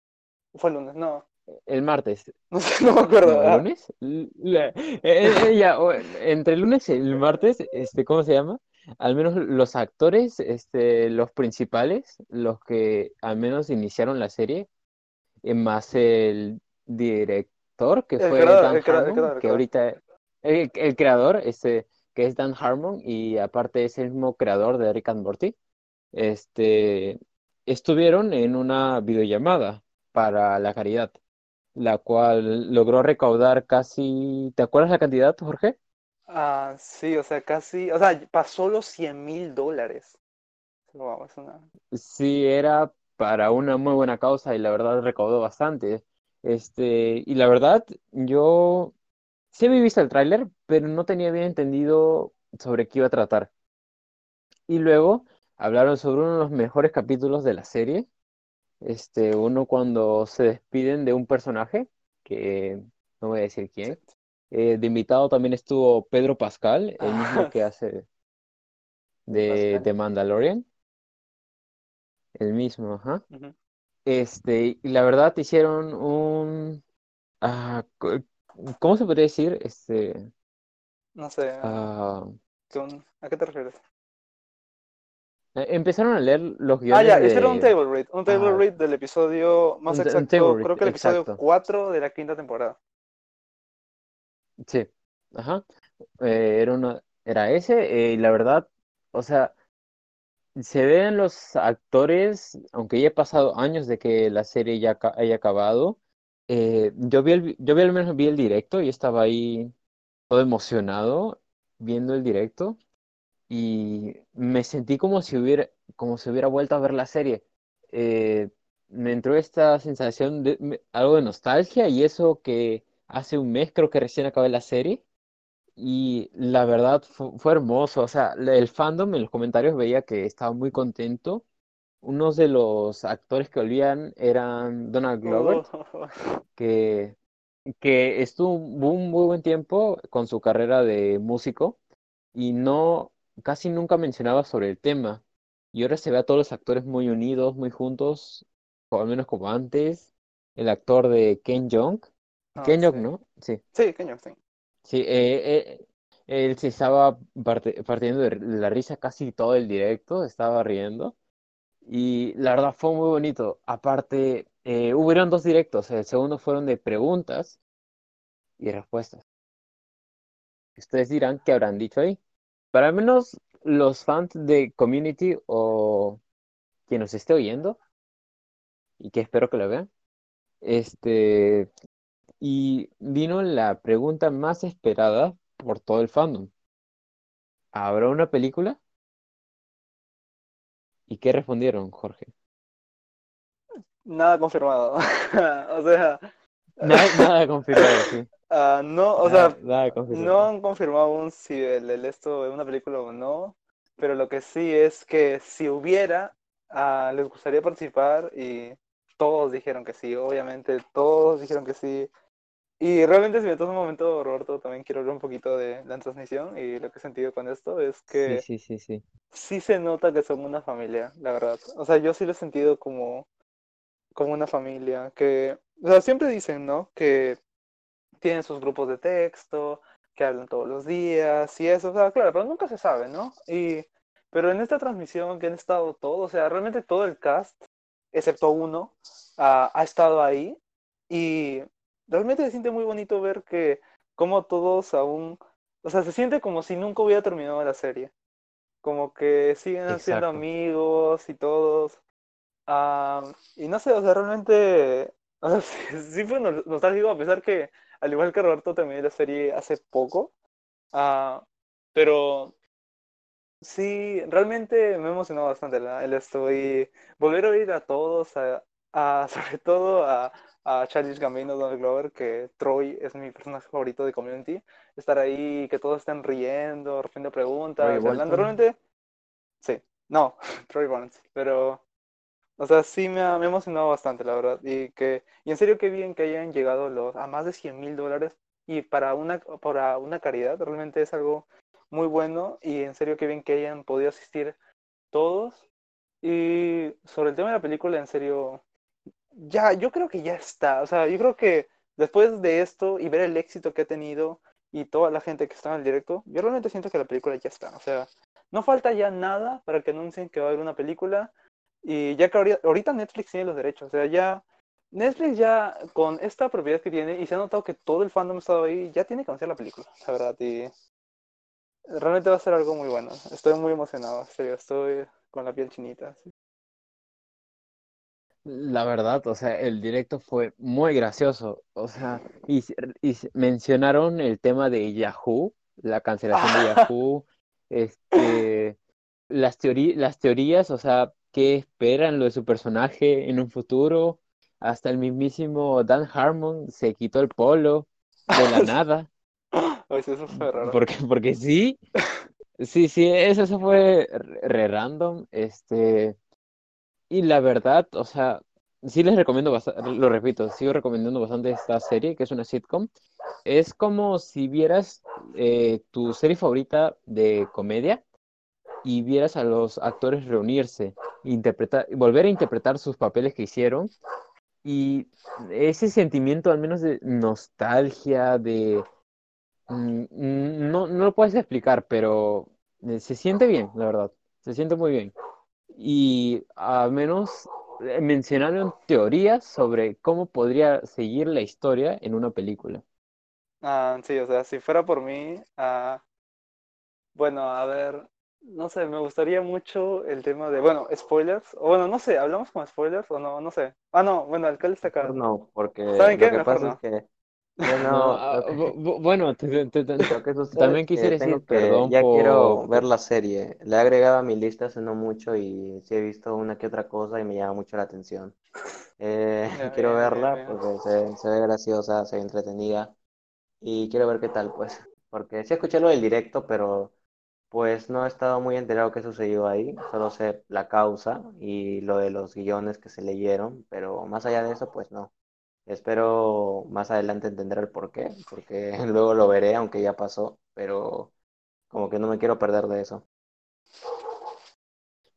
Fue el lunes, no. El martes. <laughs> No sé, no me acuerdo. ¿el Ah, lunes? La- eh, eh, ya, entre el lunes y el martes, este, ¿cómo se llama? Al menos los actores, este, los principales, los que al menos iniciaron la serie, más el director, que El fue creador, Dan el crea- el Harmon, creador, que ahorita, el, el creador, este, que es Dan Harmon, y aparte es el mismo creador de Rick and Morty, este, estuvieron en una videollamada para la caridad la cual logró recaudar casi, ¿te acuerdas la cantidad, Jorge? ah, sí, o sea, casi. O sea, pasó los 100 mil dólares. Wow, una. Sí, era para una muy buena causa y la verdad recaudó bastante. Este, y la verdad, yo sí había visto el tráiler, pero no tenía bien entendido sobre qué iba a tratar. Y luego hablaron sobre uno de los mejores capítulos de la serie. Este, uno cuando se despiden de un personaje, que no voy a decir quién. Eh, de invitado también estuvo Pedro Pascal, el mismo que hace <laughs> de, de Mandalorian. El mismo, ajá. Este, y la verdad hicieron un... ah, ¿cómo se podría decir? Este, No sé. ah, ¿A qué te refieres? Eh, empezaron a leer los Ah, guiones ya, de... hicieron un table read. Un table read del episodio más Un un exacto, read, creo que el episodio exacto. 4 de la quinta temporada. Sí, ajá. Eh, era una, era ese, eh, y la verdad, o sea, se ven los actores, aunque ya ha pasado años de que la serie ya haya acabado, eh, yo vi el, vi- yo vi al menos vi el directo y estaba ahí todo emocionado viendo el directo y me sentí como si hubiera, como si hubiera vuelto a ver la serie. Eh, me entró esta sensación de me- algo de nostalgia y eso que hace un mes creo que recién acabé la serie y la verdad fu- fue, hermoso. O sea, el fandom en los comentarios veía que estaba muy contento. Unos de los actores que volvían eran Donald Glover, Oh, <laughs> que, que estuvo un muy buen tiempo con su carrera de músico y no, casi nunca mencionaba sobre el tema. Y ahora se ve a todos los actores muy unidos, muy juntos, o al menos como antes. El actor de Ken Jeong, Ah, Ken sí. ¿no? Sí. Sí, Kenyon, sí. Sí, eh, eh, él se estaba partiendo de la risa casi todo el directo, estaba riendo. Y la verdad fue muy bonito. Aparte, eh, hubieron dos directos. El segundo fueron de preguntas y respuestas. Ustedes dirán qué habrán dicho ahí. Para al menos los fans de Community o quien nos esté oyendo, y que espero que lo vean, este, y vino la pregunta más esperada por todo el fandom. ¿Habrá una película? ¿Y qué respondieron, Jorge? nada confirmado. <laughs> o sea, Nada, nada confirmado, sí. Ah, no, o Nada- sea, nada no han confirmado aún si el, el esto es una película o no, pero lo que sí es que si hubiera, ah, les gustaría participar y todos dijeron que sí, obviamente, todos dijeron que sí. Y realmente si me tomas un momento, Roberto, también quiero hablar un poquito de la transmisión y lo que he sentido con esto es que Sí, sí, sí, sí. sí se nota que son una familia, la verdad. O sea, yo sí lo he sentido como, como una familia, que, o sea, siempre dicen, ¿no? Que tienen sus grupos de texto, que hablan todos los días y eso, o sea, claro, pero nunca se sabe, ¿no? Y, pero en esta transmisión que han estado todos, o sea, realmente todo el cast, excepto uno, ah, ha estado ahí y realmente se siente muy bonito ver que como todos aún, o sea, se siente como si nunca hubiera terminado la serie como que siguen siendo Exacto. amigos y todos. Ah, y no sé, o sea, realmente, <laughs> o sea, sí, sí fue nos- nostálgico a pesar que, al igual que Roberto, terminé la serie hace poco. Ah, pero sí, realmente me emocionó bastante la- el esto y volver a oír a todos, a, a- <laughs> sobre todo a, a Charles Gambino, Donald Glover, que Troy es mi personaje favorito de Community, estar ahí, que todos estén riendo, respondiendo preguntas, hablando realmente, sí, no, <laughs> Troy Barnes, pero, o sea, sí me ha, me emocionado bastante, la verdad, y que, y en serio qué bien que hayan llegado los, a más de 100 mil dólares, y para una, para una caridad, realmente es algo muy bueno, y en serio qué bien que hayan podido asistir todos, y sobre el tema de la película, en serio, ya, yo creo que ya está. O sea, yo creo que después de esto y ver el éxito que ha tenido y toda la gente que está en el directo, yo realmente siento que la película ya está. O sea, no falta ya nada para que anuncien que va a haber una película. Y ya que ahori- ahorita Netflix tiene los derechos. O sea, ya Netflix ya con esta propiedad que tiene y se ha notado que todo el fandom ha estado ahí, ya tiene que anunciar la película, la verdad. Y realmente va a ser algo muy bueno. Estoy muy emocionado, serio, estoy con la piel chinita. sí. La verdad, o sea, el directo fue muy gracioso. O sea, y, y mencionaron el tema de Yahoo, la cancelación de <laughs> Yahoo, este, las teorí- las teorías, o sea, qué esperan lo de su personaje en un futuro. Hasta el mismísimo Dan Harmon se quitó el polo de la <laughs> nada. <laughs> Sí, eso fue raro. Porque, porque sí, sí, sí, eso, eso fue re random. Este, y la verdad, o sea, sí les recomiendo bastante, lo repito, sigo recomendando bastante esta serie, que es una sitcom. Es como si vieras eh, tu serie favorita de comedia y vieras a los actores reunirse, interpretar, volver a interpretar sus papeles que hicieron. Y ese sentimiento, al menos de nostalgia, de... mm, mm, No, no lo puedes explicar, pero eh, se siente bien, la verdad. Se siente muy bien. Y al menos eh, mencionaron teorías sobre cómo podría seguir la historia en una película. Ah, sí, o sea, si fuera por mí, ah, bueno, a ver, no sé, me gustaría mucho el tema de, bueno, spoilers, o bueno, no sé, ¿hablamos con spoilers o no? No sé. Ah, no, bueno, el alcalde está acá. No, porque ¿Saben qué? lo que Mejor pasa no. es que <laughs> bueno, No, te- te- te- también quisiera decir que- perdón ya quiero ver la serie. La he agregado a mi lista hace no mucho y sí he visto una que otra cosa y me llama mucho la atención. Eh, Ya, <laughs> quiero verla porque se, se ve graciosa, se ve entretenida y quiero ver qué tal, pues. Porque sí escuché lo del directo, pero pues no he estado muy enterado qué sucedió ahí. Solo sé la causa y lo de los guiones que se leyeron, pero más allá de eso, pues no. Espero más adelante entender el por qué, porque <laughs> luego lo veré, aunque ya pasó, pero como que no me quiero perder de eso.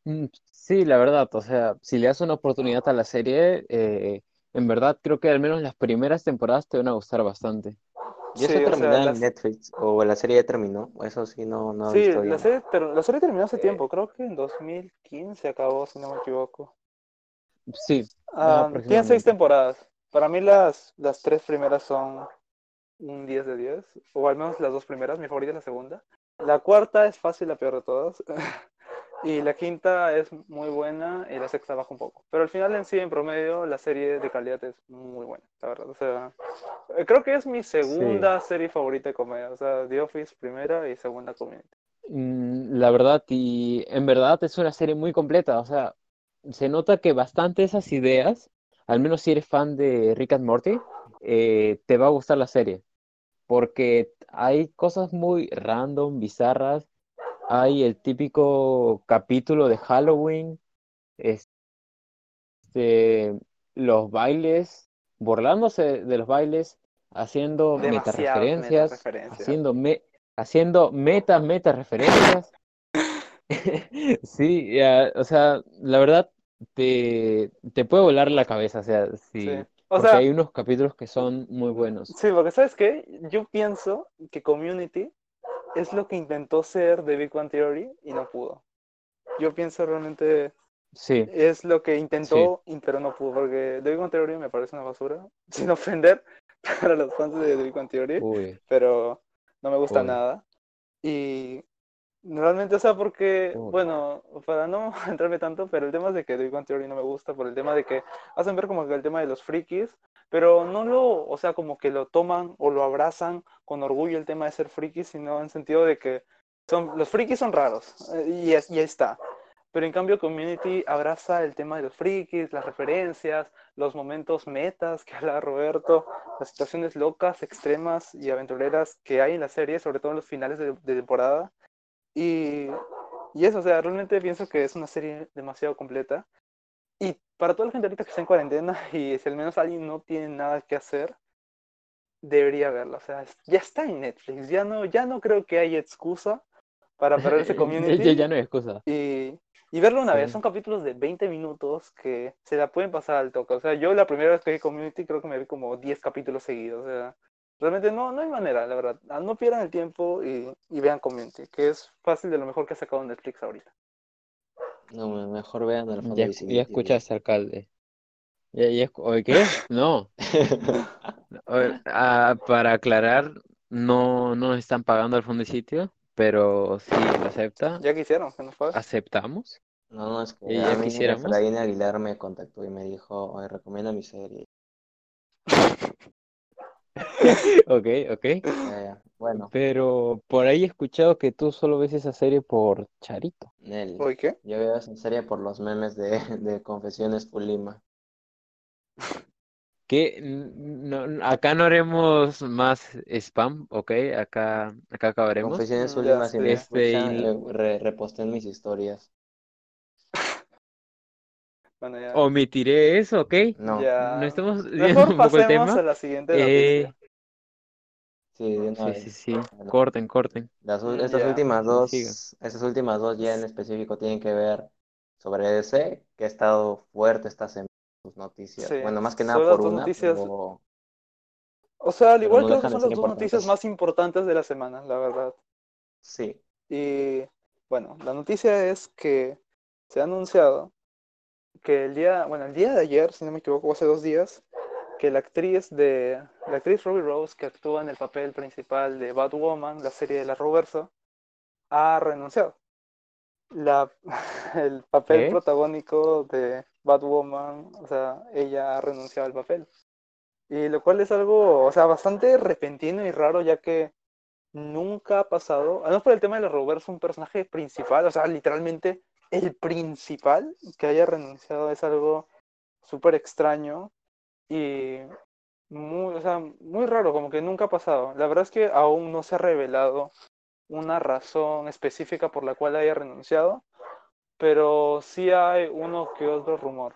Mm, Sí, la verdad, o sea, si le das una oportunidad a la serie, eh, en verdad creo que al menos las primeras temporadas te van a gustar bastante. ¿Ya Sí, se o sea, terminó en las- Netflix o la serie ya terminó? Eso sí, no, no he Sí, visto la serie, ter- la serie terminó hace Eh. tiempo, creo que en 2015 acabó, si no me equivoco. Sí, Ah, tiene seis temporadas. Para mí las, las tres primeras son un 10 de 10, o al menos las dos primeras, mi favorita es la segunda. La cuarta es fácil, la peor de todas. <laughs> Y la quinta es muy buena y la sexta baja un poco. Pero al final en sí, en promedio, la serie de calidad es muy buena, la verdad. O sea, eh, creo que es mi segunda serie favorita de comedia. O sea, The Office primera y segunda Community. Mm, La verdad, y en verdad es una serie muy completa, o sea, se nota que bastante esas ideas al menos si eres fan de Rick and Morty, eh, te va a gustar la serie. Porque hay cosas muy random, bizarras. Hay el típico capítulo de Halloween. Este, los bailes, burlándose de los bailes, haciendo metareferencias, metareferencias. haciendo me, haciendo meta meta referencias. <laughs> Sí, ya, o sea, la verdad te, te puede volar la cabeza, o sea, sí, Sí. O porque sea, hay unos capítulos que son muy buenos. sí, porque ¿sabes qué? Yo pienso que Community es lo que intentó ser The Big Bang Theory y no pudo. Yo pienso realmente Sí, es lo que intentó, y- pero no pudo, porque The Big Bang Theory me parece una basura, <laughs> sin ofender para los fans de The Big Bang Theory, uy, pero no me gusta Uy. nada. Y realmente, o sea, porque, bueno, para no <laughs> entrarme tanto, pero el tema es de que The Big Bang Theory no me gusta por el tema de que hacen ver como que el tema de los frikis, pero no lo, o sea, como que lo toman o lo abrazan con orgullo el tema de ser frikis, sino en sentido de que son, los frikis son raros, eh, y, es- y ahí está. Pero en cambio Community abraza el tema de los frikis, las referencias, los momentos metas que habla Roberto, las situaciones locas, extremas y aventureras que hay en la serie, sobre todo en los finales de, de temporada. Y, y eso, o sea, realmente pienso que es una serie demasiado completa. Y para toda la gente ahorita que está en cuarentena <laughs> y si al menos alguien no tiene nada que hacer, debería verla. O sea, ya está en Netflix, ya no, ya no creo que haya excusa para perderse <laughs> ya, Community. ya no hay excusa. Y, y verlo una Sí. vez, son capítulos de 20 minutos que se la pueden pasar al toque. O sea, yo la primera vez que vi Community creo que me vi como 10 capítulos seguidos. O sea, realmente no, no hay manera, la verdad. Ah, No pierdan el tiempo y, y vean Community, que es fácil de lo mejor que ha sacado Netflix ahorita. No, me- mejor vean el fondo Ya, ya escuchaste, alcalde. Ya, ya escu- ¿Oye, qué? No. <laughs> Ah, para aclarar, no, no nos están pagando el fondo de sitio, pero si lo acepta, Ya quisieron que nos paguen. aceptamos. No, no, es que Y a ya mí quisiéramos. Aguilar me contactó y me dijo, oye, recomienda mi serie. <laughs> Ok, ok. Bueno, Pero por ahí he escuchado que tú solo ves esa serie por Charito. Nelly. ¿Oye qué? Yo veo esa serie por los memes de, de Confesiones Pulima. <laughs> Que no, acá no haremos más spam, ok, acá, acá acabaremos. Confesiones Pulima, si me. Este, escuchan, y- re- reposten mis historias. Bueno, ya. Omitiré eso, ok. No, ya. No estamos <laughs> Mejor viendo un poco el pasemos tema. a la siguiente Eh, noticia. sí, de una sí, sí, sí. Bueno. Corten, corten. Las Mm, estas ya. últimas dos, siga. estas últimas dos ya en específico tienen que ver sobre DC, que ha estado fuerte esta semana sus noticias. Sí, Bueno, más que nada por una, noticias pero O sea, al igual no creo que son las dos noticias más importantes de la semana, la verdad. sí. Y bueno, la noticia es que se ha anunciado que el día, bueno, el día de ayer, si no me equivoco, hace dos días, que la actriz de, la actriz Ruby Rose, que actúa en el papel principal de Batwoman, la serie de la Roverso, ha renunciado. La, <laughs> el papel ¿Qué? protagónico de Batwoman, o sea, ella ha renunciado al papel. Y lo cual es algo, o sea, bastante repentino y raro, ya que nunca ha pasado, además por el tema de la Roverso, un personaje principal, o sea, literalmente el principal que haya renunciado es algo súper extraño y muy, o sea, muy raro, como que nunca ha pasado. La verdad es que aún no se ha revelado una razón específica por la cual haya renunciado, pero sí hay uno que otro rumor.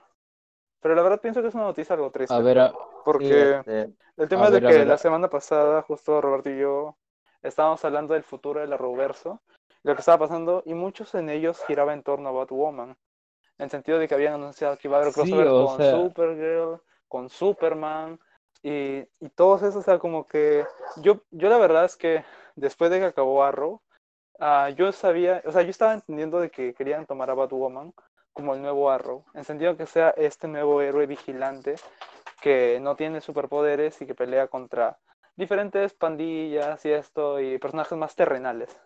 Pero la verdad pienso que es una noticia algo triste, A ver, a- Sí, porque este, el tema es de ver, que la semana pasada, justo Roberto y yo estábamos hablando del futuro de la Roverso, lo que estaba pasando, y muchos en ellos giraba en torno a Batwoman, en el sentido de que habían anunciado que iba a haber crossover con sea- Supergirl, con Superman, y, y todos esos, o sea, como que yo, yo la verdad es que después de que acabó Arrow, ah, yo sabía, o sea, yo estaba entendiendo de que querían tomar a Batwoman como el nuevo Arrow, en el sentido que sea este nuevo héroe vigilante que no tiene superpoderes y que pelea contra diferentes pandillas y esto y personajes más terrenales.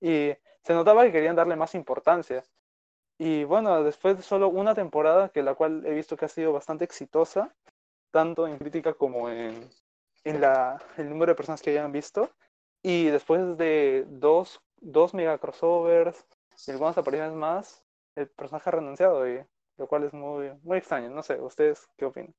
Y se notaba que querían darle más importancia. Y bueno, después de solo una temporada, que la cual he visto que ha sido bastante exitosa, tanto en crítica como en, en la, el número de personas que hayan visto, y después de dos, dos mega crossovers y algunas apariciones más, el personaje ha renunciado y lo cual es muy, muy extraño. No sé, ¿ustedes qué opinan?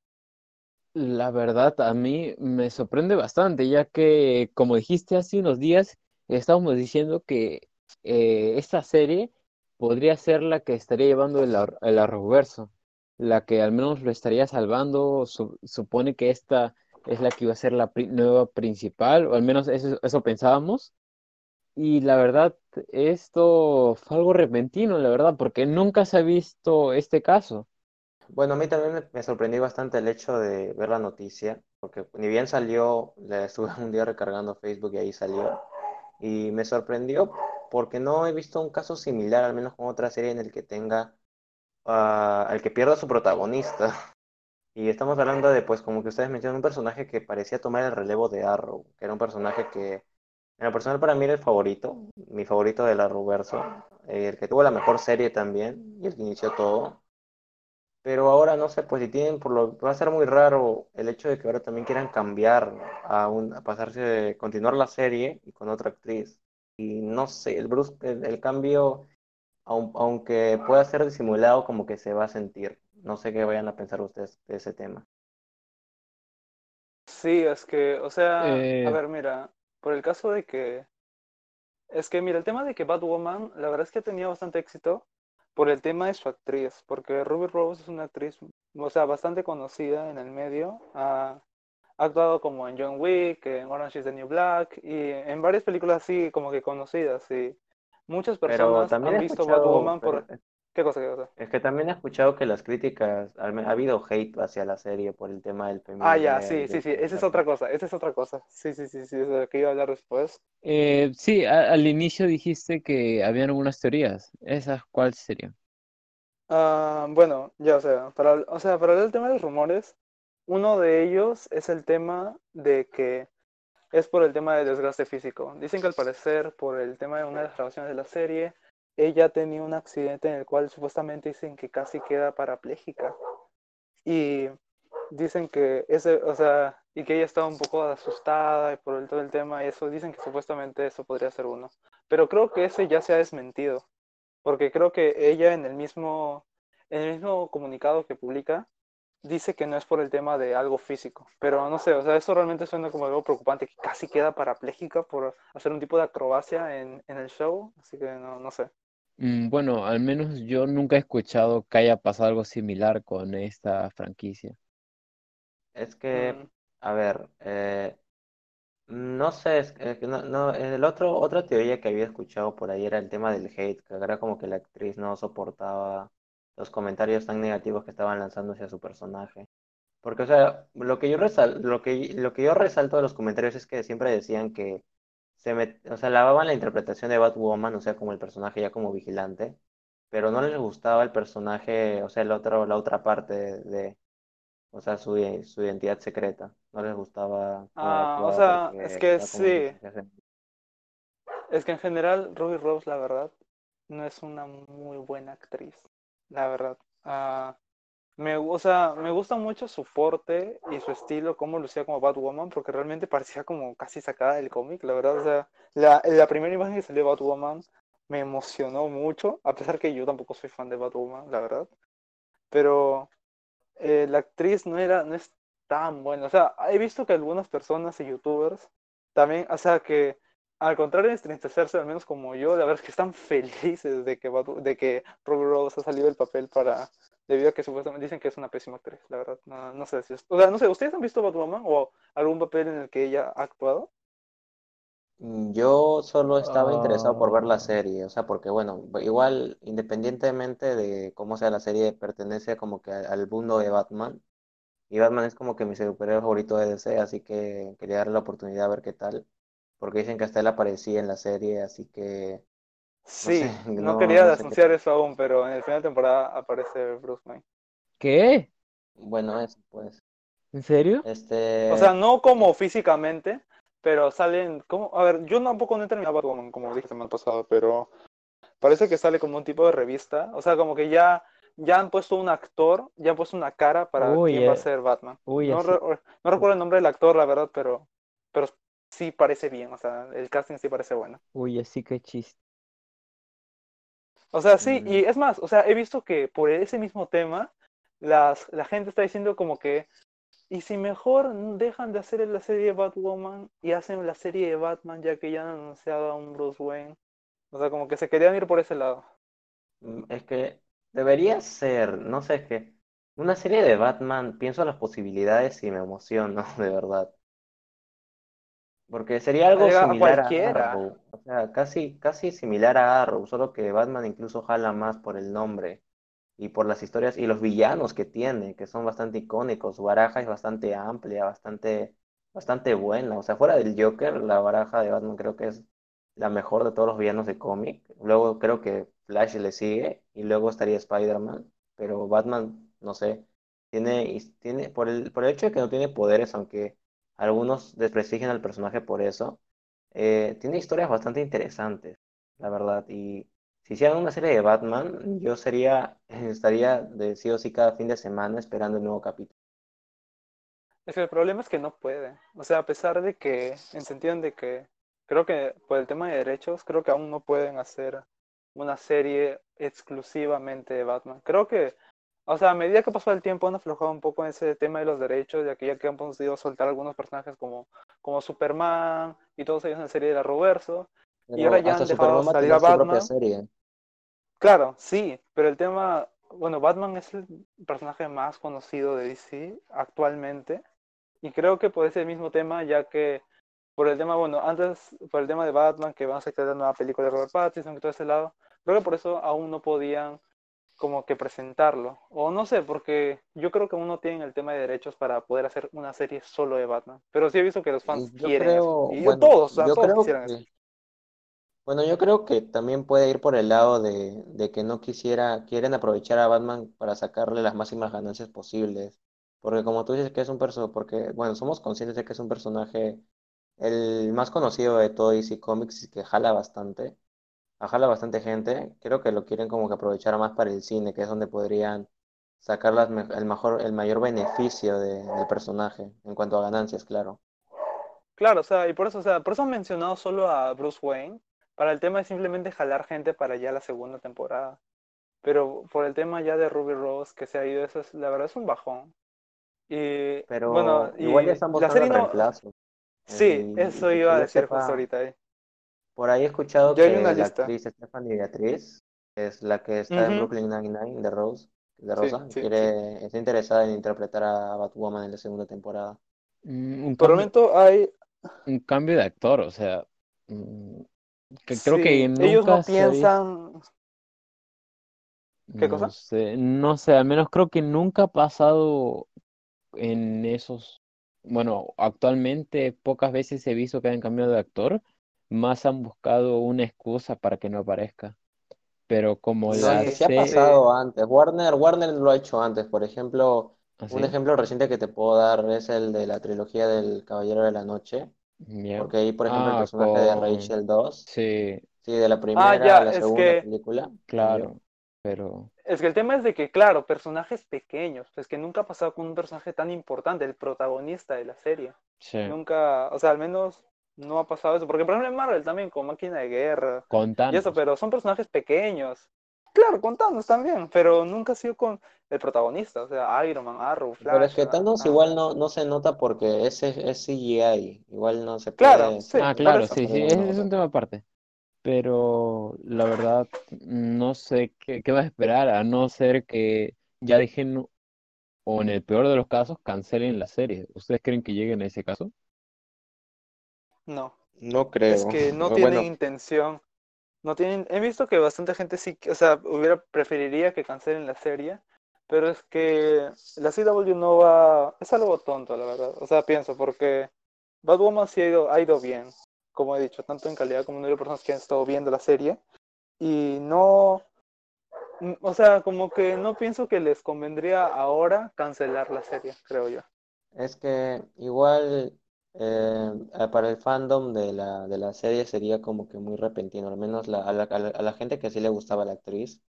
La verdad, a mí me sorprende bastante, ya que, como dijiste hace unos días, estábamos diciendo que eh, esta serie podría ser la que estaría llevando el, ar- el Arrowverso, la que al menos lo estaría salvando. su- supone que esta es la que iba a ser la nueva principal, o al menos eso, eso pensábamos. Y la verdad, esto fue algo repentino, la verdad, porque nunca se ha visto este caso. Bueno, a mí también me, sorprendió bastante el hecho de ver la noticia, porque ni bien salió, le estuve <laughs> un día recargando Facebook y ahí salió, y me sorprendió porque no he visto un caso similar, al menos con otra serie en el que tenga, ah, al que pierda su protagonista. <laughs> Y estamos hablando de, pues, como que ustedes mencionan, un personaje que parecía tomar el relevo de Arrow, que era un personaje que, en lo personal para mí era el favorito, mi favorito del Arrowverso, el que tuvo la mejor serie también, y el que inició todo. Pero ahora no sé, pues si tienen, por lo, va a ser muy raro el hecho de que ahora también quieran cambiar a, un, a pasarse, continuar la serie y con otra actriz. Y no sé, el brus- el, el cambio, aun- aunque pueda ser disimulado, como que se va a sentir. No sé qué vayan a pensar ustedes de ese tema. Sí, es que, o sea, Eh, a ver, mira, por el caso de que, es que, mira, el tema de que Batwoman, la verdad es que ha tenido bastante éxito por el tema de su actriz, porque Ruby Rose es una actriz, o sea, bastante conocida en el medio, ha, ha actuado como en John Wick, en Orange is the New Black, y en varias películas así como que conocidas, y muchas personas han visto Batwoman por... ¿Qué cosa, qué cosa? es que también he escuchado que las críticas, ha habido hate hacia la serie por el tema del Ah, feminismo ya, y sí, sí, de sí, esa es otra cosa, esa es otra cosa. Sí, sí, sí, sí, es de lo que iba a hablar después. eh, sí, a- al inicio dijiste que habían algunas teorías. ¿Esas cuáles serían? Ah, bueno, ya, o sea, para, o sea, para hablar del tema de los rumores, uno de ellos es el tema de que es por el tema de desgaste físico. Dicen que al parecer, por el tema de una de las grabaciones de la serie, ella tenía un accidente en el cual supuestamente dicen que casi queda parapléjica. Y dicen que ese, o sea, y que ella estaba un poco asustada por todo el tema y eso, dicen que supuestamente eso podría ser uno. Pero creo que ese ya se ha desmentido, porque creo que ella en el mismo, en el mismo comunicado que publica, dice que no es por el tema de algo físico, pero no sé, o sea, eso realmente suena como algo preocupante, que casi queda parapléjica por hacer un tipo de acrobacia en, en el show, así que no, no sé. Mm, Bueno, al menos yo nunca he escuchado que haya pasado algo similar con esta franquicia. Es que, Mm, a ver, eh, no sé, es que no, no, el otro, otra teoría que había escuchado por ahí era el tema del hate, que era como que la actriz no soportaba los comentarios tan negativos que estaban lanzando hacia su personaje. Porque, o sea, lo que yo resal- lo que, lo que yo resalto de los comentarios es que siempre decían que se met- o sea, lavaban la interpretación de Batwoman, o sea, como el personaje ya como vigilante, pero no les gustaba el personaje, o sea, el otro, la otra parte de, o sea, su, su identidad secreta. No les gustaba Ah, o sea, es que sí, es que en general Ruby Rose, la verdad, no es una muy buena actriz, la verdad. Ah, me, o sea, me gusta mucho su porte y su estilo, cómo lucía como Batwoman, porque realmente parecía como casi sacada del cómic, la verdad. O sea, la, la primera imagen que salió de Batwoman me emocionó mucho, a pesar que yo tampoco soy fan de Batwoman, la verdad. Pero eh, la actriz no era, no es tan buena. O sea, he visto que algunas personas y youtubers también, o sea, que al contrario de entristecerse, al menos como yo, la verdad es que están <laughs> felices de que, Batu- de que Rose ha salido del papel para, debido a que supuestamente dicen que es una pésima actriz, la verdad. No, no sé si es- o sea, no sé, ¿ustedes han visto Batwoman o algún papel en el que ella ha actuado? Mm, Yo solo estaba interesado por ver la Ah, serie, o sea, porque bueno, igual independientemente de cómo sea la serie, pertenece como que al al mundo de Batman. Y Batman es como que mi superhéroe favorito de DC, así que quería darle la oportunidad a ver qué tal, porque dicen que hasta él aparecía en la serie, así que no sé, Sí, no no, quería no sé anunciar eso aún, pero en el final de temporada aparece Bruce Wayne. ¿qué? Bueno, eso pues. ¿En serio? O sea, Este, no como físicamente, pero salen como, a ver, yo tampoco no he terminado Batwoman, como dije semana pasada, pero parece que sale como un tipo de revista, o sea, como que ya, ya han puesto un actor, ya han puesto una cara para Uy, quién va a eh, ser Batman. uy, No, re- no recuerdo el nombre del actor, la verdad, pero, pero sí parece bien, o sea, el casting sí parece bueno. Uy, así que chiste. O sea, sí, Mm. y es más, o sea, he visto que por ese mismo tema, las, la gente está diciendo como que, ¿y si mejor dejan de hacer la serie de Batwoman y hacen la serie de Batman ya que ya han anunciado a un Bruce Wayne? O sea, como que se querían ir por ese lado. Mm, Es que debería ser, no sé, es que una serie de Batman, pienso en las posibilidades y me emociono, <laughs> de verdad. Porque sería algo similar a. Arrow, o sea, casi, casi similar a Arrow, solo que Batman incluso jala más por el nombre y por las historias y los villanos que tiene, que son bastante icónicos. Su baraja es bastante amplia, bastante, bastante buena. O sea, fuera del Joker, la baraja de Batman creo que es la mejor de todos los villanos de cómic. Luego creo que Flash le sigue y luego estaría Spider-Man, pero Batman, no sé, tiene, tiene por el, por el hecho de que no tiene poderes, aunque algunos desprestigian al personaje por eso, eh, tiene historias bastante interesantes, la verdad. Y si hicieran una serie de Batman, yo sería, <laughs> estaría de sí o sí cada fin de semana esperando el nuevo capítulo. Es que el problema es que no puede. O sea, a pesar de que, en sentido de que, creo que por el tema de derechos, creo que aún no pueden hacer una serie exclusivamente de Batman. Creo que, o sea, a medida que pasó el tiempo han aflojado un poco ese tema de los derechos, ya que ya que han podido soltar algunos personajes como, como Superman y todos ellos en la serie de la Roverso. Y ahora ya han dejado Superman salir a Batman. serie. Claro, sí, pero el tema, bueno, Batman es el personaje más conocido de DC actualmente y creo que por ese mismo tema, ya que por el tema, bueno, antes por el tema de Batman, que van a sacar la nueva película de Robert Pattinson y todo ese lado, creo que por eso aún no podían como que presentarlo, o no sé, porque yo creo que aún no tienen el tema de derechos para poder hacer una serie solo de Batman, pero sí he visto que los fans yo quieren creo, eso, y bueno, todos, o sea, yo todos creo quisieran eso. que, bueno, yo creo que también puede ir por el lado de, de que no quisiera, quieren aprovechar a Batman para sacarle las máximas ganancias posibles. Porque como tú dices que es un personaje, porque, bueno, somos conscientes de que es un personaje el más conocido de todo DC Comics y que jala bastante, jala bastante gente. Creo que lo quieren como que aprovechar más para el cine, que es donde podrían sacar las me- el mejor, el mayor beneficio de- del personaje, en cuanto a ganancias, claro. Claro, o sea, y por eso, o sea, por eso han mencionado solo a Bruce Wayne, para el tema de simplemente jalar gente para ya la segunda temporada. Pero por el tema ya de Ruby Rose que se ha ido, eso es, la verdad es un bajón. Y Pero bueno, igual ya y están la serie el no, reemplazo. sí, Y, eso iba a decir sepa, justo ahorita ahí. Por ahí he escuchado una que la lista. actriz Stephanie Beatriz, que es la que está en Brooklyn Nine-Nine de Rose, de Rosa, sí, sí. quiere, está interesada en interpretar a Batwoman en la segunda temporada. Mm, Un Por el momento hay, un cambio de actor, o sea, mm, que creo que sí, ellos no nunca piensan, ¿qué no cosa? sé, no sé, al menos creo que nunca ha pasado en esos, bueno, actualmente pocas veces he visto que hayan cambiado de actor, más han buscado una excusa para que no aparezca. Pero como No, la que sí ha pasado antes. Warner, Warner lo ha hecho antes. Por ejemplo, un así, ejemplo reciente que te puedo dar es el de la trilogía del Caballero de la Noche, ya. porque ahí, por ejemplo, el Ah, personaje de Rachel 2, sí, sí, de la ah, primera ya, a la es segunda que película, claro, pero Es que el tema es de que, claro, personajes pequeños, es que nunca ha pasado con un personaje tan importante, el protagonista de la serie. sí, Nunca, o sea, al menos no ha pasado eso. Porque, por ejemplo, en Marvel también, con Máquina de Guerra con y eso, Thanos, pero son personajes pequeños. Claro, con Thanos también, pero nunca ha sido con el protagonista, o sea, Iron Man, Arrow, Pero es Flash, que Thanos nada igual no, no se nota porque ese es CGI, igual no se Claro, puede, sí, ah, claro, sí, sí, es, es un tema aparte. Pero la verdad, no sé qué, qué vas a esperar, a no ser que ya dejen, o en el peor de los casos, cancelen la serie. ¿Ustedes creen que lleguen a ese caso? No, No es creo. que no O tienen Bueno, intención, no tienen, he visto que bastante gente sí, que- o sea, hubiera, preferiría que cancelen la serie, pero es que la CW no va, es algo tonto, la verdad, o sea, pienso, porque Batwoman sí ha ido, ha ido bien, como he dicho, tanto en calidad como en número de personas que han estado viendo la serie, y no, mm, o sea, como que no pienso que les convendría ahora cancelar la serie, creo yo. es que igual eh, eh, para el fandom de la, de la serie sería como que muy repentino, al menos la- a la, a la- gente que sí le gustaba la actriz,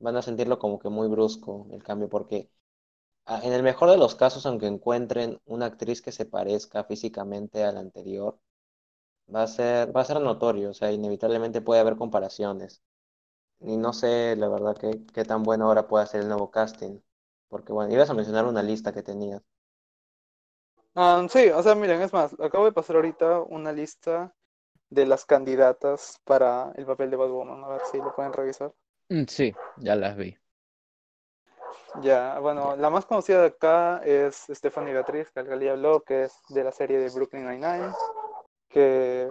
van a sentirlo como que muy brusco el cambio, porque ah, en el mejor de los casos, aunque encuentren una actriz que se parezca físicamente a la anterior, va a ser, va a ser notorio, o sea, inevitablemente puede haber comparaciones. y no sé, la verdad, qué, qué tan bueno ahora puede ser el nuevo casting. Porque, bueno, ibas a mencionar una lista que tenías. Ah, sí, o sea, miren, es más, acabo de pasar ahorita una lista de las candidatas para el papel de Batwoman. A ver si lo pueden revisar. Mm, Sí, ya las vi. Ya, bueno, la más conocida de acá es Stephanie Beatriz, que ya habló, que es de la serie de Brooklyn Nine-Nine. Que,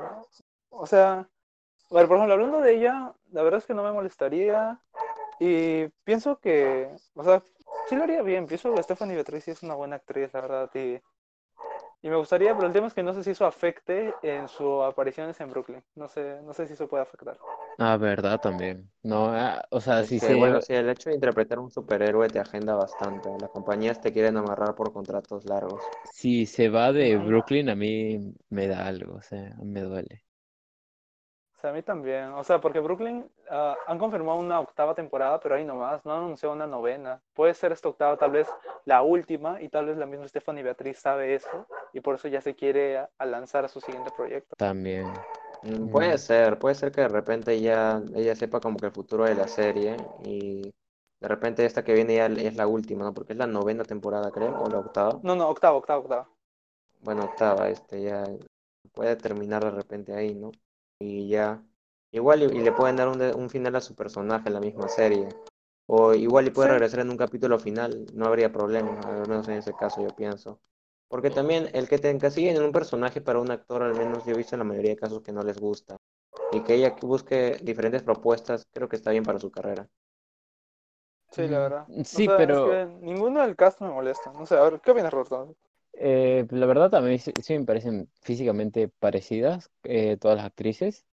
o sea, a ver, por ejemplo, hablando de ella, la verdad es que no me molestaría. Y pienso que, o sea, sí lo haría bien. Pienso que Stephanie Beatriz sí es una buena actriz, la verdad. Y, y me gustaría, pero el tema es que no sé si eso afecte en sus apariciones en Brooklyn. No sé, no sé si eso puede afectar. Ah, verdad también. No, ah, o sea, que, se bueno, sí, el hecho de interpretar un superhéroe te agenda bastante. Las compañías te quieren amarrar por contratos largos. si se va de. Brooklyn, a mí me da algo, o sea, me duele. Sea, a mí también. O sea, porque Brooklyn ah, han confirmado una octava temporada, pero ahí nomás, no han anunciado una novena. Puede ser esta octava tal vez la última y tal vez la misma Stephanie Beatriz sabe eso y por eso ya se quiere a, a lanzar a su siguiente proyecto. También. Mm, Puede Mm. ser, puede ser que de repente ya ella sepa como que el futuro de la serie y de repente esta que viene ya es la última, ¿no? Porque es la novena temporada, creo, o la octava. No, no, octava, octava, octava. Bueno, octava, este ya puede terminar de repente ahí, ¿no? Y ya, igual y, y le pueden dar un, de- un final a su personaje en la misma serie. O igual y puede Sí. regresar en un capítulo final, no habría problema, al menos en ese caso yo pienso. Porque también el que te encasillen en un personaje para un actor, al menos yo he visto en la mayoría de casos que no les gusta. Y que ella busque diferentes propuestas, creo que está bien para su carrera. Sí, la Mm, verdad. O Sí, sea, pero es que ninguno del cast me molesta. No sé, a ver, ¿qué opinas, Roberto? Eh, la verdad también sí, sí me parecen físicamente parecidas eh, todas las actrices.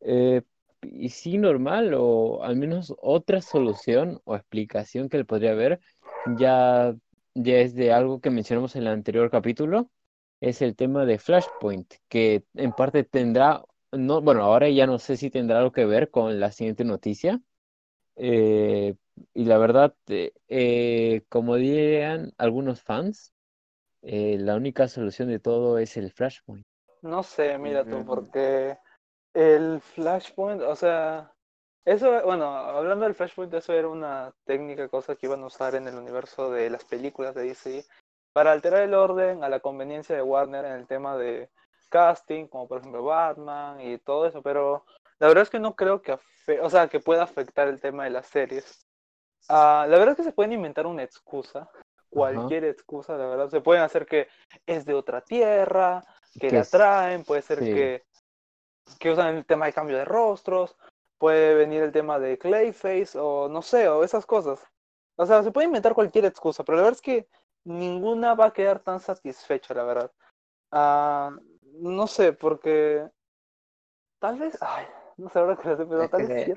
Eh, y sí, normal, o al menos otra solución o explicación que le podría haber, ya, ya es de algo que mencionamos en el anterior capítulo, es el tema de Flashpoint, que en parte tendrá, no, bueno, ahora ya no sé si tendrá algo que ver con la siguiente noticia. Eh, y la verdad, eh, eh, como dirían algunos fans, eh, la única solución de todo es el Flashpoint. No sé, mira tú, porque el Flashpoint, o sea, eso, bueno, hablando del Flashpoint, eso era una técnica, cosa que iban a usar en el universo de las películas de DC para alterar el orden a la conveniencia de Warner en el tema de casting, como por ejemplo Batman y todo eso, pero la verdad es que no creo que, o sea, que pueda afectar el tema de las series. Ah, la verdad es que se pueden inventar una excusa, cualquier excusa, la verdad, se pueden hacer que es de otra tierra, que Que la traen, puede ser sí. que, que usan el tema de cambio de rostros, puede venir el tema de Clayface o no sé, o esas cosas. O sea, se puede inventar cualquier excusa, pero la verdad es que ninguna va a quedar tan satisfecha, la verdad. Ah, no sé, porque tal vez, ay, no sé ahora que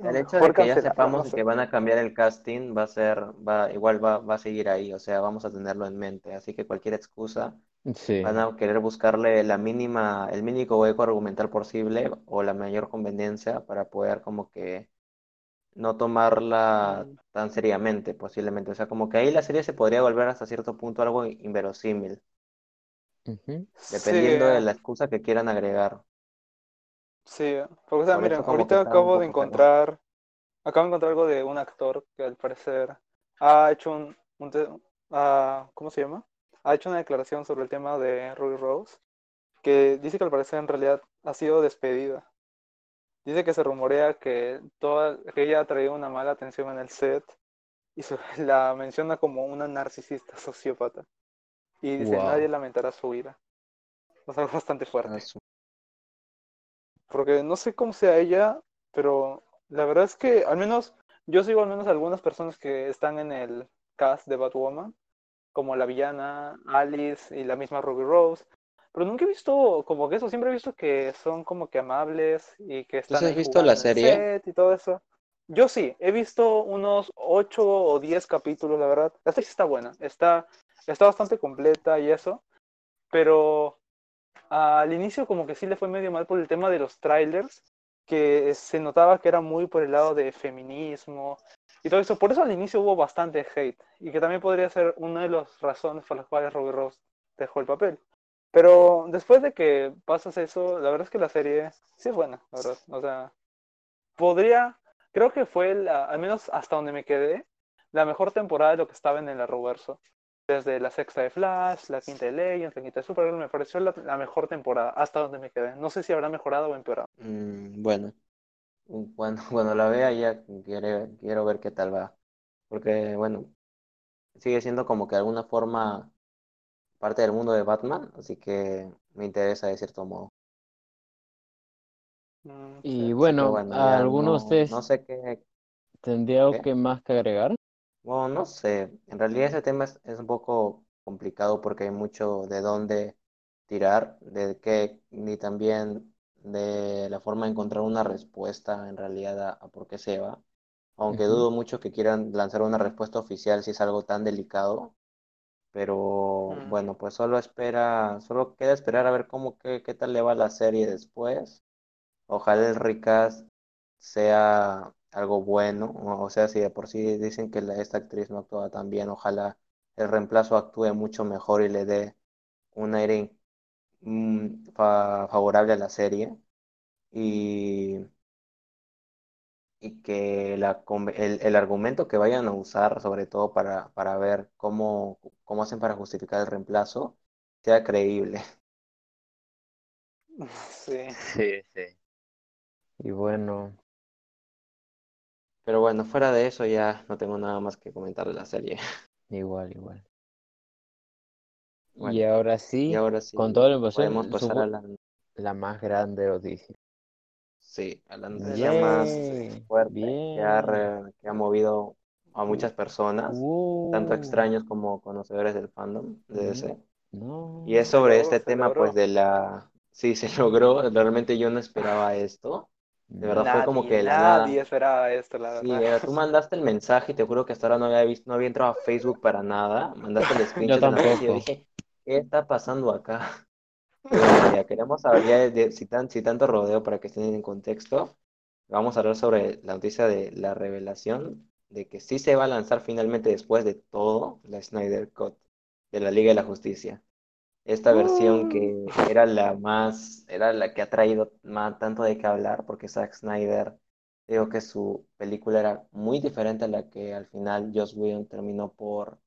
el hecho de que ya sepamos no que van a cambiar el casting va a ser, va, igual va, va a seguir ahí, o sea, vamos a tenerlo en mente. Así que cualquier excusa Sí. van a querer buscarle la mínima, el mínimo hueco argumental posible o la mayor conveniencia para poder como que no tomarla tan seriamente, posiblemente. O sea, como que ahí la serie se podría volver hasta cierto punto algo inverosímil, dependiendo de la excusa que quieran agregar. Sí, porque o sea, Por ahorita acabo de encontrar, acabo de encontrar algo de un actor que al parecer ha hecho un, un ah, ¿cómo se llama? Ha hecho una declaración sobre el tema de Ruby Rose, que dice que al parecer en realidad ha sido despedida. Dice que se rumorea que toda, que ella ha traído una mala atención en el set y <laughs> la menciona como una narcisista sociópata. Y dice, nadie Wow. lamentará su vida. O sea, <laughs> bastante fuerte. Porque no sé cómo sea ella, pero la verdad es que al menos yo sigo al menos algunas personas que están en el cast de Batwoman, como la villana Alice y la misma Ruby Rose. Pero nunca he visto como que eso, siempre he visto que son como que amables y que ¿Tú están has visto la serie? y todo eso. Yo sí, he visto unos 8 o 10 capítulos, la verdad. La serie está buena, está, está bastante completa y eso, pero al inicio como que sí le fue medio mal por el tema de los trailers, que se notaba que era muy por el lado de feminismo y todo eso. Por eso al inicio hubo bastante hate y que también podría ser una de las razones por las cuales Robbie Ross dejó el papel. Pero después de que pasas eso, la verdad es que la serie sí es buena, la verdad. O sea, podría creo que fue, al menos hasta donde me quedé, la mejor temporada de lo que estaba en el Arrowverso. Desde la sexta de Flash, la quinta de Legends, la quinta de Supergirl, me pareció la, la mejor temporada, hasta donde me quedé. No sé si habrá mejorado o empeorado. Mm, bueno, cuando, <laughs> cuando la vea ya quiero, quiero ver qué tal va. Porque, bueno, sigue siendo como que de alguna forma parte del mundo de Batman, así que me interesa de cierto modo. Mm, Y sí. Bueno, bueno, ¿a alguno de no, ustedes no sé qué, tendría algo qué. que más que agregar? Bueno, no sé. En realidad ese tema es, es un poco complicado porque hay mucho de dónde tirar, de qué, ni también de la forma de encontrar una respuesta en realidad a, a por qué se va. Aunque dudo mucho que quieran lanzar una respuesta oficial si es algo tan delicado. Pero Mm. bueno, pues solo espera, solo queda esperar a ver cómo qué, qué tal le va la serie después. Ojalá el recast sea algo bueno, o sea, si de por sí dicen que la- esta actriz no actúa tan bien, ojalá el reemplazo actúe mucho mejor y le dé un aire mm, fa- favorable a la serie y, y que la, el, el argumento que vayan a usar, sobre todo para, para ver cómo, cómo hacen para justificar el reemplazo, sea creíble. <laughs> <laughs> Sí. Sí, sí. Y bueno, Pero bueno, fuera de eso ya no tengo nada más que comentar de la serie. <laughs> igual, igual. Y ahora y sí, con toda la sí podemos pasar a la, la más grande noticia. sí, a la noticia más ¡Yay! fuerte que ha, que movido a muchas personas, tanto extraños como conocedores del fandom de DC. no. Y es sobre logró, este tema, pues, logró. de la... Sí, se <laughs> logró. Realmente yo no esperaba esto. De verdad fue como que de la nada. nadie esperaba esto, la Sí, verdad. era, tú mandaste el mensaje y te juro que hasta ahora no había visto, no había entrado a Facebook para nada. Mandaste el <laughs> Yo screenshot la noticia y yo tampoco. dije, ¿qué está pasando acá? <laughs> Ya queremos saber ya de, de- si, tan, si tanto rodeo para que estén en contexto. Vamos a hablar sobre la noticia de la revelación de que sí se va a lanzar finalmente después de todo la Snyder Cut de la Liga de la Justicia. Esta versión que era la más, era la que ha traído más, tanto de qué hablar, porque Zack Snyder, digo que su película era muy diferente a la que al final Joss Whedon terminó por,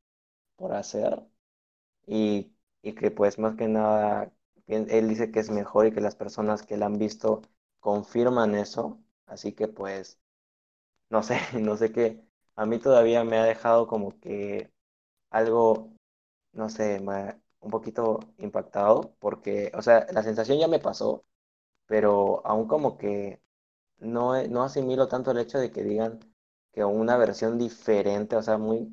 por hacer. Y, y que pues más que nada, él él dice que es mejor y que las personas que la han visto confirman eso. Así que pues, no sé, <laughs> no sé qué. A mí todavía me ha dejado como que algo no sé, me- un poquito impactado porque, o sea, la sensación ya me pasó, pero aún como que no, no asimilo tanto el hecho de que digan que una versión diferente, o sea, muy,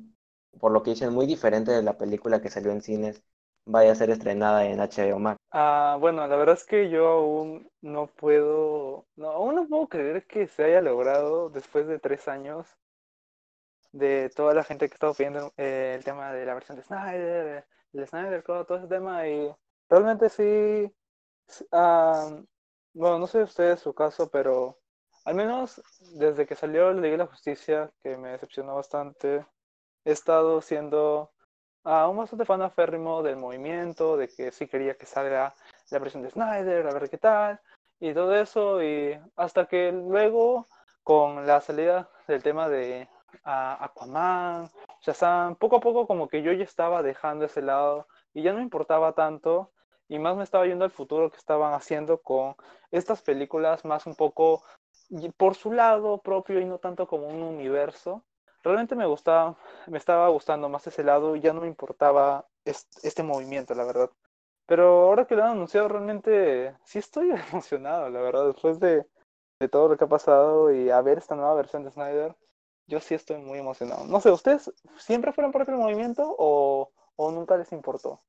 por lo que dicen, muy diferente de la película que salió en cines, vaya a ser estrenada en HBO Max. Ah, bueno, la verdad es que yo aún no puedo, no, aún no puedo creer que se haya logrado después de tres años de toda la gente que estaba pidiendo eh, el tema de la versión de Snyder, el Snyder Cut, todo ese tema y realmente sí, ah, bueno, no sé ustedes su caso, pero al menos desde que salió la Liga de la Justicia, que me decepcionó bastante, he estado siendo ah, un bastante fan aférrimo del movimiento, de que sí quería que salga la versión de Snyder, a ver qué tal, y todo eso, y hasta que luego, con la salida del tema de ah, Aquaman, Shazam, poco a poco como que yo ya estaba dejando ese lado y ya no me importaba tanto, y más me estaba yendo al futuro que estaban haciendo con estas películas más un poco por su lado propio y no tanto como un universo. Realmente me gustaba, me estaba gustando más ese lado y ya no me importaba est- este movimiento, la verdad. Pero ahora que lo han anunciado, realmente sí estoy <laughs> emocionado, la verdad, después de, de todo lo que ha pasado y a ver esta nueva versión de Snyder, yo sí estoy muy emocionado. No sé, ¿ustedes siempre fueron parte del movimiento o, o nunca les importó?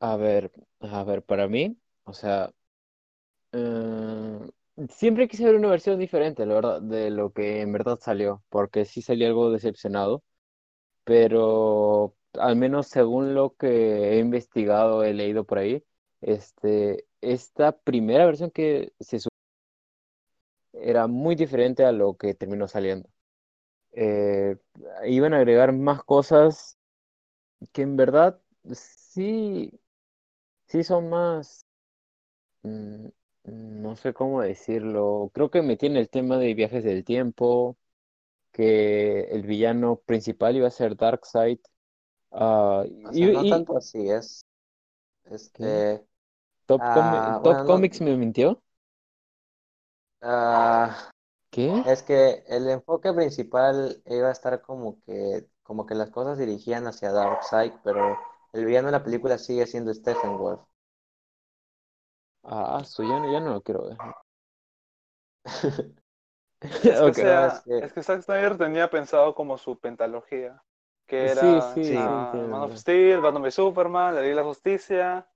A ver, a ver, para mí, o sea, eh, siempre quise ver una versión diferente, la verdad, de lo que en verdad salió, porque sí salí algo decepcionado, pero al menos según lo que he investigado, he leído por ahí, este, esta primera versión que se subió era muy diferente a lo que terminó saliendo. Eh, iban a agregar más cosas que en verdad sí, sí son más, mm, no sé cómo decirlo. Creo que me tiene el tema de viajes del tiempo, que el villano principal iba a ser Darkseid. O y, no y tanto así, es, este, Top, Com- ah, Top no, Comics me mintió. ah, ¿Qué? es que el enfoque principal iba a estar como que, como que las cosas dirigían hacia Darkseid, pero el villano de la película sigue siendo Stephen Wolf. Ah, su, ya no, ya no lo quiero ver. <laughs> Es <laughs> que, sea, es que- es que Zack Snyder tenía pensado como su pentalogía, que Sí, era sí, sí. Man of Steel, Batman v Superman, la Liga de la Justicia,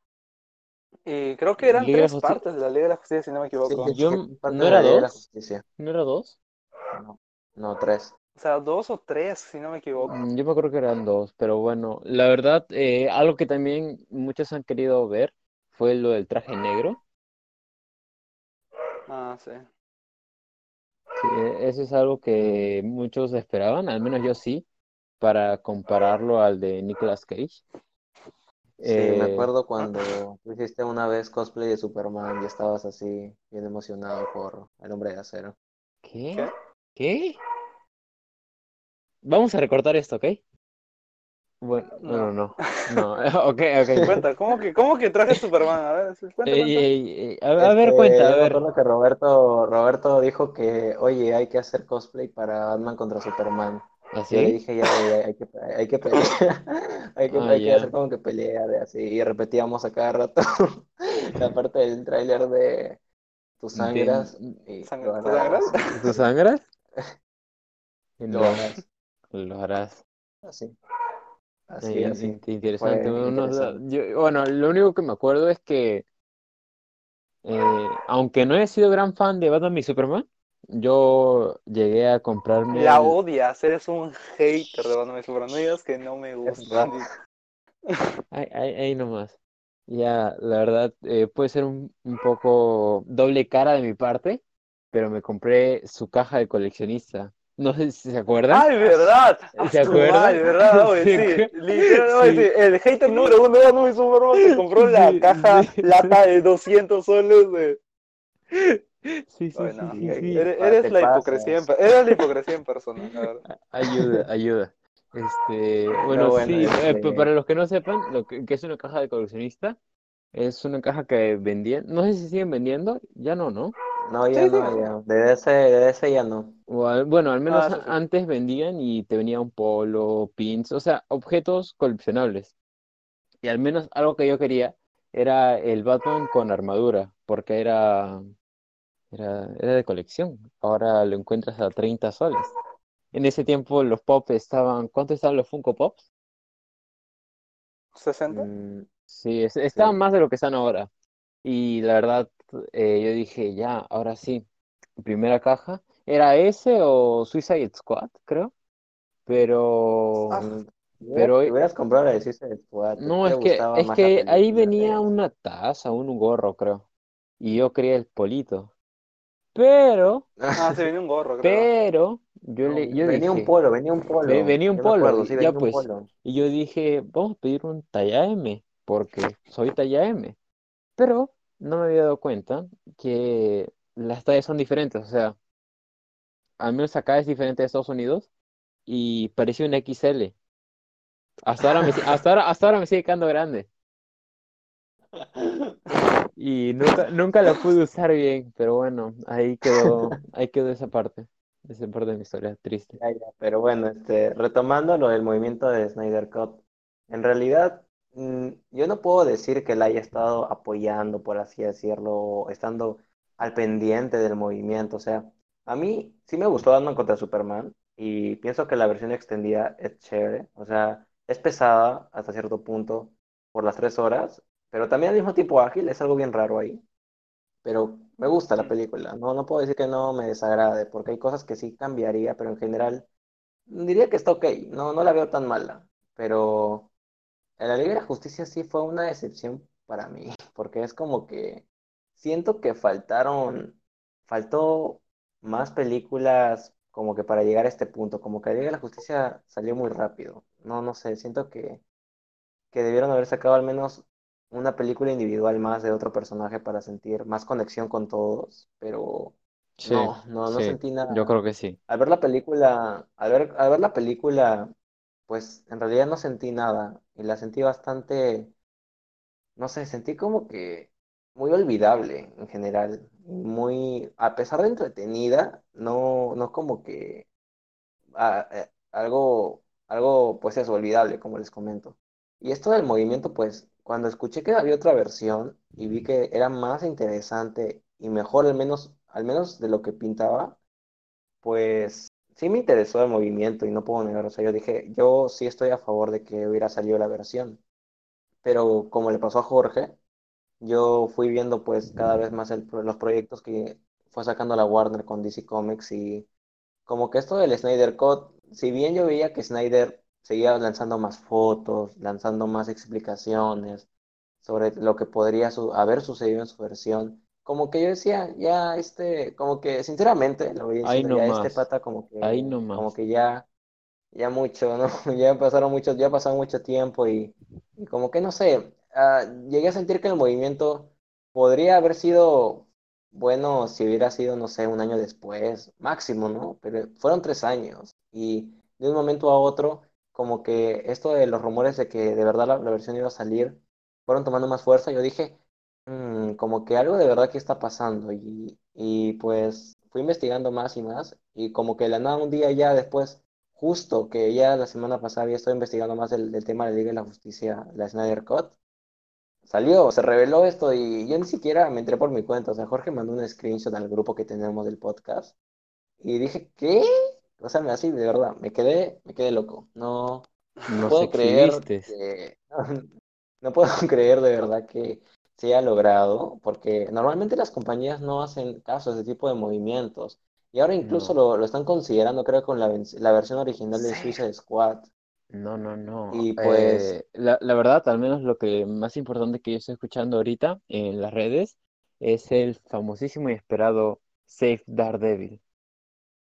y creo que eran Liga tres partes de la Liga de la Justicia, si no me equivoco. sí, Yo- ¿no era de la dos? Justicia. ¿No era dos? No, no, tres. O sea, dos o tres, si no me equivoco. Mm, Yo me acuerdo que eran dos, pero bueno, la verdad, eh, algo que también muchos han querido ver fue lo del traje negro. Ah, sí. Sí, e- eso es algo que muchos esperaban, al menos yo sí, para compararlo al de Nicolas Cage. Sí, me Eh, acuerdo cuando tú hiciste una vez cosplay de Superman y estabas así, bien emocionado por el hombre de acero. ¿qué? ¿Qué? ¿Qué? Vamos a recortar esto, ¿ok? Bueno, no, no, No. <laughs> no, ok, ok. <laughs> Cuenta, ¿cómo que, cómo que traje Superman? A ver, cuenta, Ey, cuenta. ey, ey, a, a ver, Este, cuenta, a ver. acuerdo que Roberto, Roberto dijo que, oye, hay que hacer cosplay para Batman contra Superman. Yo le ¿Así? dije, ya, ya, hay que, hay que pelear, <laughs> hay que, Ah, hay que hacer como que pelea de así, y repetíamos a cada rato <laughs> la parte del tráiler de Tu sangras y Sang- ¿tú harás, sangras? ¿Tú sangras? <laughs> lo Lo, harás, lo harás. así, así, así. in- Interesante. Fue Uno- interesante. yo- bueno, lo único que me acuerdo es que, eh, aunque no he sido gran fan de Batman y Superman, yo llegué a comprarme La el- odias, eres un hater de Batman Superman. No digas que no me gusta. <laughs> Ahí, ahí, ahí nomás. Ya, la verdad, eh, puede ser un, un poco doble cara de mi parte, pero me compré su caja de coleccionista. No sé si se acuerdan. ¡Ay, verdad! <laughs> ¿Se ¡A tu acuerdan? madre, verdad! Oye, <laughs> ¿Se sí, acu- literal, oye, Sí. sí, el hater número uno de Batman Superman se compró la caja sí, lata de 200 soles de... Sí, sí, sí. Eres, la hipocresía, en, eres la hipocresía en persona, la verdad. <laughs> Ayuda, ayuda. Este, bueno, bueno, sí, eh, este- pa- para los que no sepan, lo que, que es una caja de coleccionista, es una caja que vendían, no sé si siguen vendiendo, ya no, ¿no? No, ya Sí, sí. no, ya. De ese, de ese ya no. O al- bueno, al menos Ah, antes vendían y te venía un polo, pins, o sea, objetos coleccionables. Y al menos algo que yo quería era el Batman con armadura, porque era, era, era de colección. Ahora lo encuentras a 30 soles. En ese tiempo los Pops estaban, ¿cuánto estaban los Funko Pops? ¿60? Mm, Sí, es- estaban Sí. más de lo que están ahora. Y la verdad, eh, yo dije, ya, ahora sí. Primera caja. ¿Era ese o Suicide Squad, creo? Pero... Ah, mm, pero- te hubieras comprado la de Suicide Squad, No, es que, es que ahí venía de- una taza, un gorro, creo. Y yo quería el polito. Pero, Ah, se venía un gorro, creo. pero, yo No, le, yo venía un polo, venía un polo. Ve- venía un Yo me polo, acuerdo, y- sí, ya venía un pues. polo. y yo dije, vamos a pedir un talla M, porque soy talla M. Pero no me había dado cuenta que las tallas son diferentes, o sea, al menos acá es diferente de Estados Unidos y parecía un XL. Hasta ahora me, <laughs> hasta ahora, hasta ahora me sigue quedando grande. <laughs> Y nunca, nunca la pude usar bien, pero bueno, ahí quedó, <laughs> ahí quedó esa parte, esa parte de mi historia triste. Ya, ya, Pero bueno, este, retomando lo del movimiento de Snyder Cut, en realidad mm, yo no puedo decir que la haya estado apoyando, por así decirlo, estando al pendiente del movimiento. O sea, a mí sí me gustó Batman contra Superman y pienso que la versión extendida es chévere. O sea, es pesada hasta cierto punto por las tres horas, pero también al mismo tiempo ágil, es algo bien raro ahí. Pero me gusta la película, no, no puedo decir que no me desagrade, porque hay cosas que sí cambiaría, pero en general diría que está ok, no, no la veo tan mala, pero en la Liga de la Justicia sí fue una decepción para mí, <laughs> porque es como que siento que faltaron, faltó más películas como que para llegar a este punto, como que la Liga de la Justicia salió muy rápido, no, no sé, siento que, que debieron haber sacado al menos una película individual más de otro personaje para sentir más conexión con todos, pero Sí, no, no, no sí, sentí yo nada. creo que sí. Al ver la película, al ver, al ver la película, pues en realidad no sentí nada y la sentí bastante, no sé, sentí como que muy olvidable en general, muy, a pesar de entretenida, no, no como que eh, algo, algo, pues eso, olvidable, como les comento. Y esto del movimiento, pues, cuando escuché que había otra versión y vi que era más interesante y mejor, al menos, al menos de lo que pintaba, pues sí me interesó el movimiento y no puedo negar. O sea, yo dije, yo sí estoy a favor de que hubiera salido la versión. Pero como le pasó a Jorge, yo fui viendo pues cada vez más el- los proyectos que fue sacando la Warner con DC Comics y como que esto del Snyder Cut, si bien yo veía que Snyder seguía lanzando más fotos, lanzando más explicaciones sobre lo que podría su- haber sucedido en su versión, como que yo decía, ya este, como que sinceramente lo voy Ahí diciendo, ya este nomás, pata como que, ahí como que ya, ya mucho, ¿no? <laughs> Ya pasaron mucho, ya pasado mucho tiempo y, y como que no sé, ah, llegué a sentir que el movimiento podría haber sido bueno si hubiera sido, no sé, un año después, máximo, ¿no? Pero fueron tres años y de un momento a otro, como que esto de los rumores de que de verdad la, versión iba a salir, fueron tomando más fuerza. Yo dije, "Mm, como que algo de verdad que está pasando y, y pues fui investigando más y más y como que la nada un día ya después, justo que ya la semana pasada había estado investigando más del, del tema de la Liga de la Justicia, la Snyder Cut. Salió, se reveló esto y yo ni siquiera me entré por mi cuenta. O sea, Jorge mandó un screenshot al grupo que tenemos del podcast y dije, ¿qué? O sea, así de verdad, me quedé, me quedé loco. No, no puedo creer que, <laughs> no puedo <laughs> creer de verdad que se haya logrado, porque normalmente las compañías no hacen caso a ese tipo de movimientos. Y ahora incluso No, lo, lo están considerando, creo, con la, la versión original de Sí. Suicide Squad. no, no, no. Y pues, Eh, la, la verdad, al menos lo que más importante que yo estoy escuchando ahorita en las redes es el famosísimo y esperado Save Daredevil,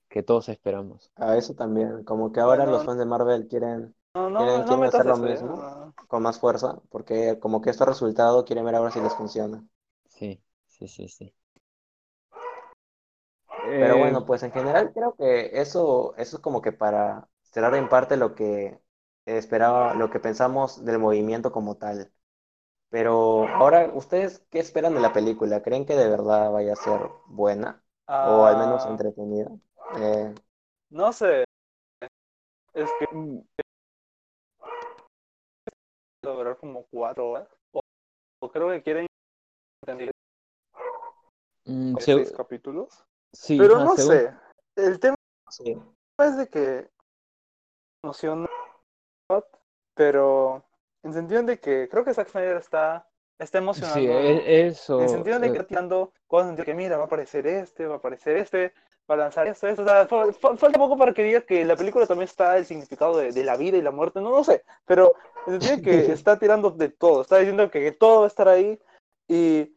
que todos esperamos. a eso también, como que ahora los fans de Marvel quieren, no, no, quieren, no quieren metas hacer lo ¿ya? mismo, No. con más fuerza, porque como que esto ha resultado, quieren ver ahora si les funciona. Sí, sí, sí, sí. Pero Eh, bueno, pues en general creo que eso, eso es como que para cerrar en parte lo que esperaba, lo que pensamos del movimiento como tal. Pero ahora, ¿ustedes qué esperan de la película? ¿Creen que de verdad vaya a ser buena? O al menos Ah, entretenida. Eh, no sé, es que mm, a durar como cuatro horas. O, o creo que quieren mm, seis capítulos. sí, Pero no según, sé, el tema sí, es de que emociona, pero en sentido de que creo que Zack Snyder está, está sí, emocionando. e- en eso, sentido de que eh, está tirando cosas de que mira, va a aparecer este, va a aparecer este, va a lanzar esto, esto. O sea, fa- fa- falta poco para que diga que la película también está el significado de, de la vida y la muerte, no, no sé, pero de que <laughs> está tirando de todo, está diciendo que, que todo va a estar ahí y,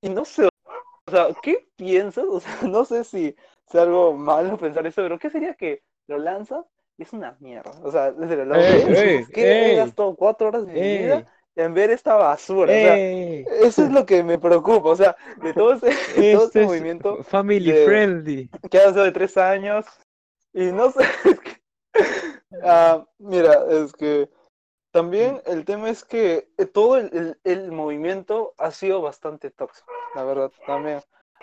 y no sé, o sea, ¿qué piensas? O sea, <laughs> no sé si es algo malo pensar eso, pero ¿qué sería que lo lanza y es una mierda? O sea, serio, lo ¡Ey, ey, ¿qué? Ey, gastado cuatro horas de mi vida en ver esta basura, o sea, ey! eso es lo que me preocupa, o sea, de todo ese, de <laughs> todo este es movimiento family de friendly. que ha sido de tres años y no sé, <laughs> es que, ah, mira, es que también el tema es que eh, todo el, el- el movimiento ha sido bastante tóxico, la verdad, también,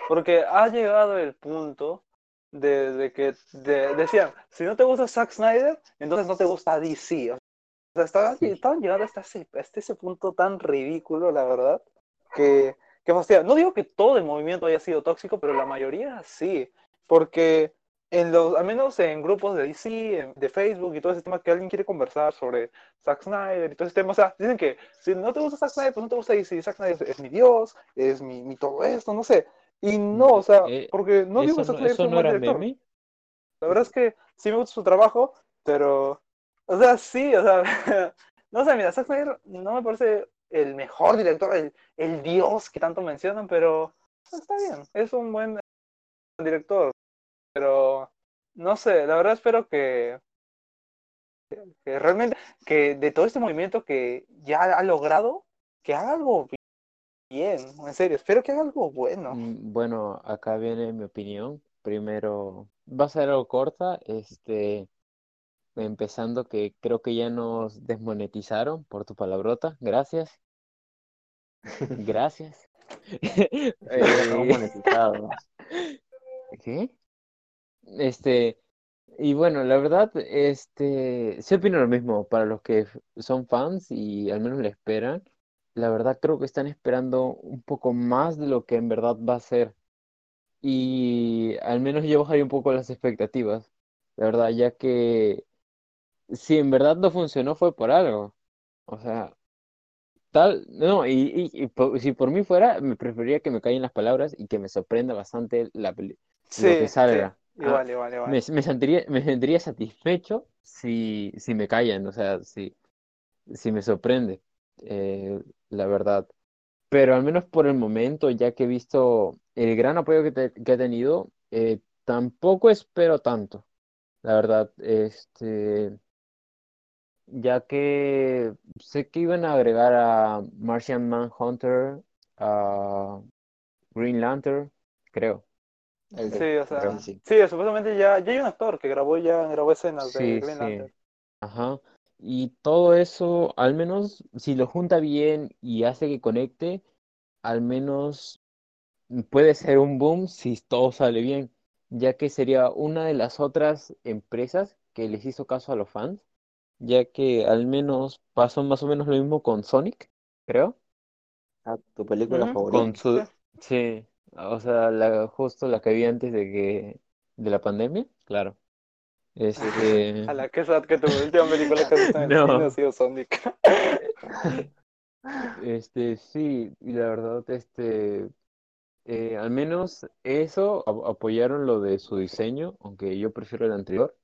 porque ha llegado el punto de, de que de- decían, si no te gusta Zack Snyder, entonces no te gusta DC, o sea, estaban, estaban llegando hasta ese, hasta ese punto tan ridículo, la verdad, que, que fastidia. No digo que todo el movimiento haya sido tóxico, pero la mayoría sí, porque en los, al menos en grupos de DC, de Facebook y todo ese tema que alguien quiere conversar sobre Zack Snyder y todo ese tema, o sea, dicen que si no te gusta Zack Snyder, pues no te gusta DC, Zack Snyder es, es mi Dios, es mi, mi todo esto, no sé. Y no, o sea, Eh, porque no digo que ¿eso Zack no, Snyder eso sea un no era director. meme? La verdad es que sí me gusta su trabajo, pero, o sea, sí, o sea, <laughs> no sé, mira, Zack Snyder no me parece el mejor director, el, el dios que tanto mencionan, pero está bien, es un buen director, pero no sé, la verdad espero que, que realmente, que de todo este movimiento que ya ha logrado, que haga algo bien, en serio, espero que haga algo bueno. Mm, Bueno, acá viene mi opinión. Primero, va a ser algo corta, este, empezando que creo que ya nos desmonetizaron por tu palabrota. Gracias, gracias. <laughs> <laughs> Eh, monetizados. ¿Qué? Este, y bueno, la verdad, este, sí opino lo mismo para los que son fans y al menos le esperan. La verdad creo que están esperando un poco más de lo que en verdad va a ser. Y al menos yo bajaría un poco las expectativas, la verdad, ya que si en verdad no funcionó fue por algo. O sea, tal, no, y, y- y po- si por mí fuera, me preferiría que me callen las palabras y que me sorprenda bastante la Sí, lo que sí, salga. Ah, igual, igual, igual. me, me sentiría, me sentiría satisfecho si, si me callan, o sea, si, si me sorprende, eh, la verdad. Pero al menos por el momento, ya que he visto el gran apoyo que, te- que ha tenido, eh, tampoco espero tanto, la verdad. Este, ya que sé que iban a agregar a Martian Manhunter, a Green Lantern, creo. El de- Sí, o sea, sí, sí, supuestamente ya, ya hay un actor que grabó ya grabó escenas de Green sí. Lantern. Ajá. Y todo eso, al menos si lo junta bien y hace que conecte, al menos puede ser un boom si todo sale bien, ya que sería una de las otras empresas que les hizo caso a los fans, ya que al menos pasó más o menos lo mismo con Sonic, creo. Ah, ¿Tu película favorita? Con su, sí, o sea, la, justo la que vi antes de que, de la pandemia, claro. Este, A la que sad que tu última película que has visto en el <laughs> No. ha sido Sonic. <laughs> Este, sí, y la verdad, este, eh, al menos eso, apoyaron lo de su diseño, aunque yo prefiero el anterior,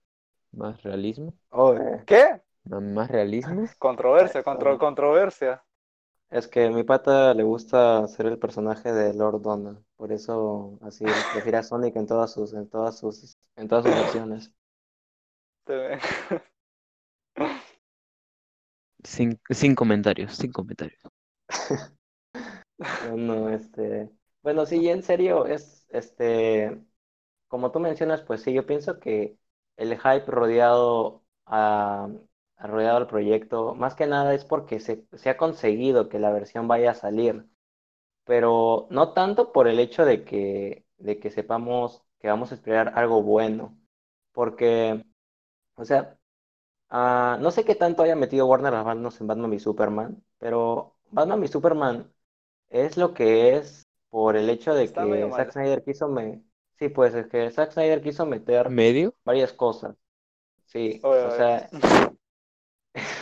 más realismo, Oh, ¿Qué? Más realismo. <laughs> Controversia, contro- controversia. es que a mi pata le gusta ser el personaje de Lord Donna, por eso así prefiere a Sonic en todas sus, en todas sus, en todas sus versiones. Sin, sin comentarios, sin comentarios. <laughs> Bueno, este, bueno, sí, en serio, es, este, como tú mencionas, pues sí, yo pienso que el hype rodeado a, a- rodeado al proyecto, más que nada es porque se, se ha conseguido que la versión vaya a salir, pero no tanto por el hecho de que, de que sepamos que vamos a esperar algo bueno, porque, o sea, ah, no sé qué tanto haya metido Warner las manos en Batman y Superman, pero Batman y Superman es lo que es por el hecho de Está que Zack. Snyder quiso me... Sí, pues es que Zack Snyder quiso meter ¿Medio? varias cosas. Sí, Oye, o oye. sea, <laughs>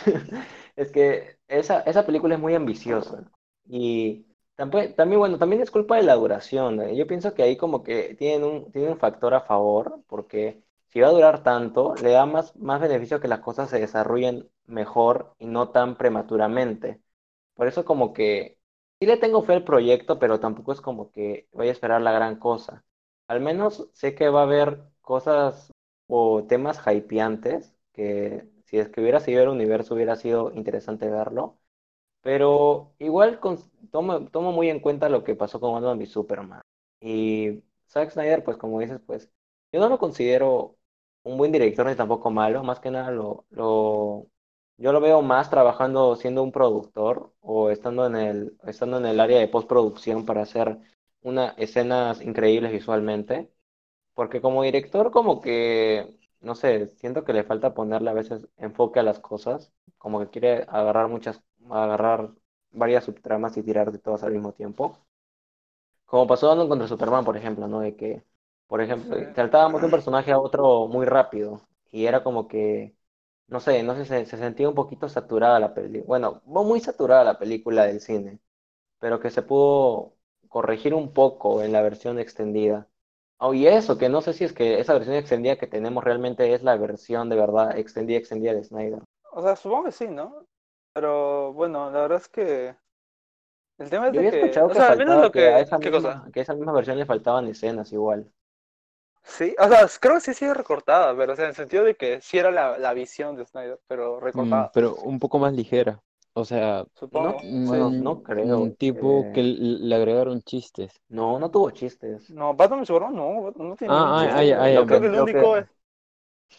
<laughs> es que esa, esa película es muy ambiciosa. Y también, bueno, también es culpa de la duración. ¿eh? Yo pienso que ahí como que tienen un, tienen un factor a favor, porque si va a durar tanto, le da más, más beneficio que las cosas se desarrollen mejor y no tan prematuramente. Por eso como que sí le tengo fe al proyecto, pero tampoco es como que voy a esperar la gran cosa. Al menos sé que va a haber cosas o temas hypeantes que si es que hubiera seguido el universo hubiera sido interesante verlo. Pero igual con- tomo, tomo muy en cuenta lo que pasó con Batman v Superman. Y Zack Snyder, pues como dices, pues yo no lo considero un buen director ni tampoco malo, más que nada lo, lo, yo lo veo más trabajando siendo un productor o estando en el, estando en el área de postproducción para hacer una, escenas increíbles visualmente. Porque como director, como que, no sé, siento que le falta ponerle a veces enfoque a las cosas, como que quiere agarrar muchas, agarrar varias subtramas y tirar de todas al mismo tiempo. Como pasó dando contra Superman, por ejemplo, ¿no? De que, por ejemplo, saltábamos de un personaje a otro muy rápido y era como que, no sé, no sé, se, se sentía un poquito saturada la película. Bueno, no muy saturada la película del cine, pero que se pudo corregir un poco en la versión extendida. Oh, y eso, que no sé si es que esa versión extendida que tenemos realmente es la versión de verdad extendida, extendida de Snyder. O sea, supongo que sí, ¿no? Pero bueno, la verdad es que el tema es Yo de había que, o sea, al menos lo que a esa ¿qué misma, cosa? que a esa misma versión le faltaban escenas igual. Sí, o sea, creo que sí sido recortada, pero o sea, en el sentido de que sí era la, la visión de Snyder, pero Mm, recortada. pero un poco más ligera. O sea, supongo. No, bueno, no creo, mm, tipo eh. que le agregaron chistes. No, no tuvo chistes. No, Batman y Superman no, no tiene Ah, ningún ah, chiste. ah, ya, ah, ya, Yo creo que lo el que- único es...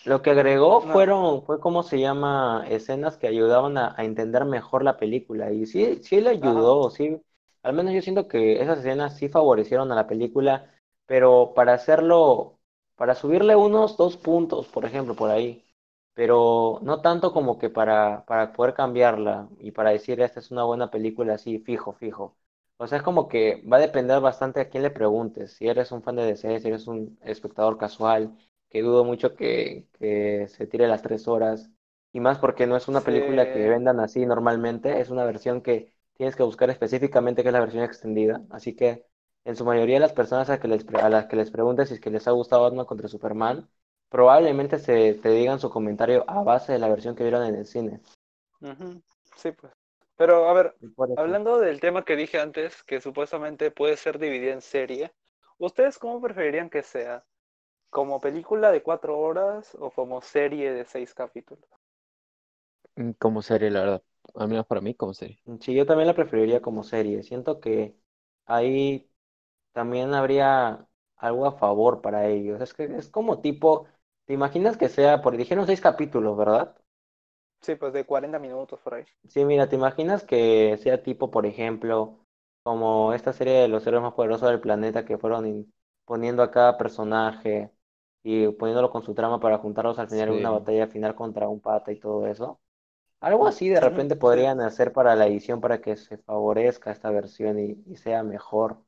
Lo que agregó No. fueron, fue cómo se llama, escenas que ayudaban a, a entender mejor la película. Y sí, sí le ayudó, sí. Al menos yo siento que esas escenas sí favorecieron a la película, pero para hacerlo, para subirle unos dos puntos, por ejemplo, por ahí. Pero no tanto como que para, para poder cambiarla y para decir esta es una buena película así, fijo, fijo. O sea, es como que va a depender bastante a quién le preguntes. Si eres un fan de DC, si eres un espectador casual, que dudo mucho que, que se tire las tres horas. Y más porque no es una película que vendan así normalmente, es una versión que tienes que buscar específicamente, que es la versión extendida. Así que en su mayoría las personas a, que les, a las que les preguntes si es que les ha gustado Batman contra Superman, probablemente se te digan su comentario a base de la versión que vieron en el cine. Sí, pues. Pero, a ver, hablando del tema que dije antes, que supuestamente puede ser dividida en serie, ¿ustedes cómo preferirían que sea? ¿Como película de cuatro horas o como serie de seis capítulos? Mm, Como serie, la verdad. Al menos para mí, como serie. Sí, yo también la preferiría como serie. Siento que ahí también habría algo a favor para ellos. Es que es como tipo, ¿te imaginas que sea, por dijeron seis capítulos, ¿verdad? Sí, pues de 40 minutos por ahí. Sí, mira, ¿te imaginas que sea tipo, por ejemplo, como esta serie de los héroes más poderosos del planeta que fueron poniendo a cada personaje y poniéndolo con su trama para juntarlos al final en una batalla final contra un pata y todo eso? Algo así de repente sí. podrían hacer para la edición para que se favorezca esta versión y, y sea mejor.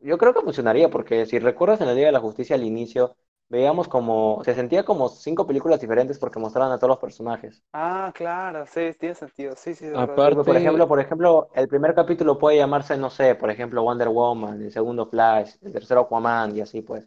Yo creo que funcionaría porque si recuerdas en la Liga de la Justicia al inicio, veíamos como, se sentía como cinco películas diferentes porque mostraban a todos los personajes. Ah, claro, sí, tiene sentido. Sí, sí. Aparte- por ejemplo, por ejemplo, el primer capítulo puede llamarse, no sé, por ejemplo, Wonder Woman, el segundo Flash, el tercero Aquaman y así pues.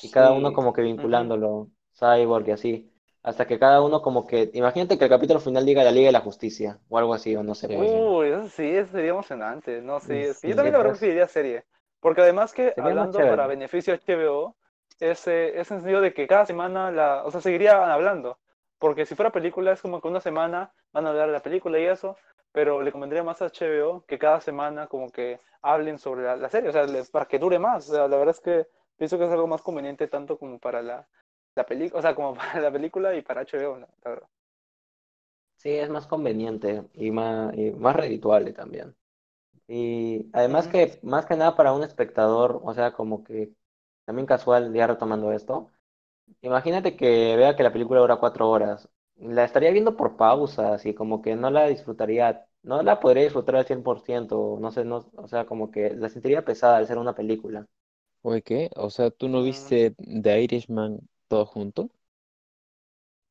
Y cada uno Sí. como que vinculándolo, Cyborg y así. Hasta que cada uno como que, imagínate que el capítulo final diga la Liga de la Justicia o algo así, o no sé. Sí. pues. Uy, eso sí, eso sería emocionante. No, sí, que yo Sí, también la verdad pues. preferiría serie. Porque además que, Sería hablando para beneficio de HBO, ese, ese sentido de que cada semana, la, o sea, seguirían hablando. Porque si fuera película, es como que una semana van a hablar de la película y eso, pero le convendría más a HBO que cada semana como que hablen sobre la, la serie, o sea, para que dure más. O sea, la verdad es que pienso que es algo más conveniente tanto como para la, la película, o sea, como <laughs> para la película y para HBO, la, la verdad. Sí, es más conveniente y más, y más redituable también. Y además que, más que nada para un espectador, o sea, como que también casual, ya retomando esto, imagínate que vea que la película dura cuatro horas. La estaría viendo por pausas y como que no la disfrutaría, no la podría disfrutar al 100%, no sé, no, o sea, como que la sentiría pesada al ser una película. Oye, ¿qué? O sea, ¿tú no Mm. viste The Irishman todo junto?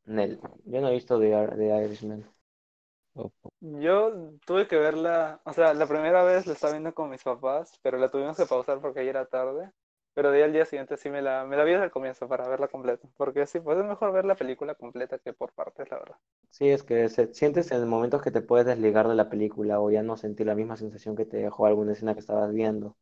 Nel, yo no he visto The, The Irishman. O- Yo tuve que verla, o sea, la primera vez la estaba viendo con mis papás, pero la tuvimos que pausar porque ayer era tarde. Pero de ahí al día siguiente sí me la, me la vi desde el comienzo para verla completa. Porque sí, pues es mejor ver la película completa que por partes, la verdad. Sí, es que se- sientes en momentos que te puedes desligar de la película o ya no sentir la misma sensación que te dejó alguna escena que estabas viendo.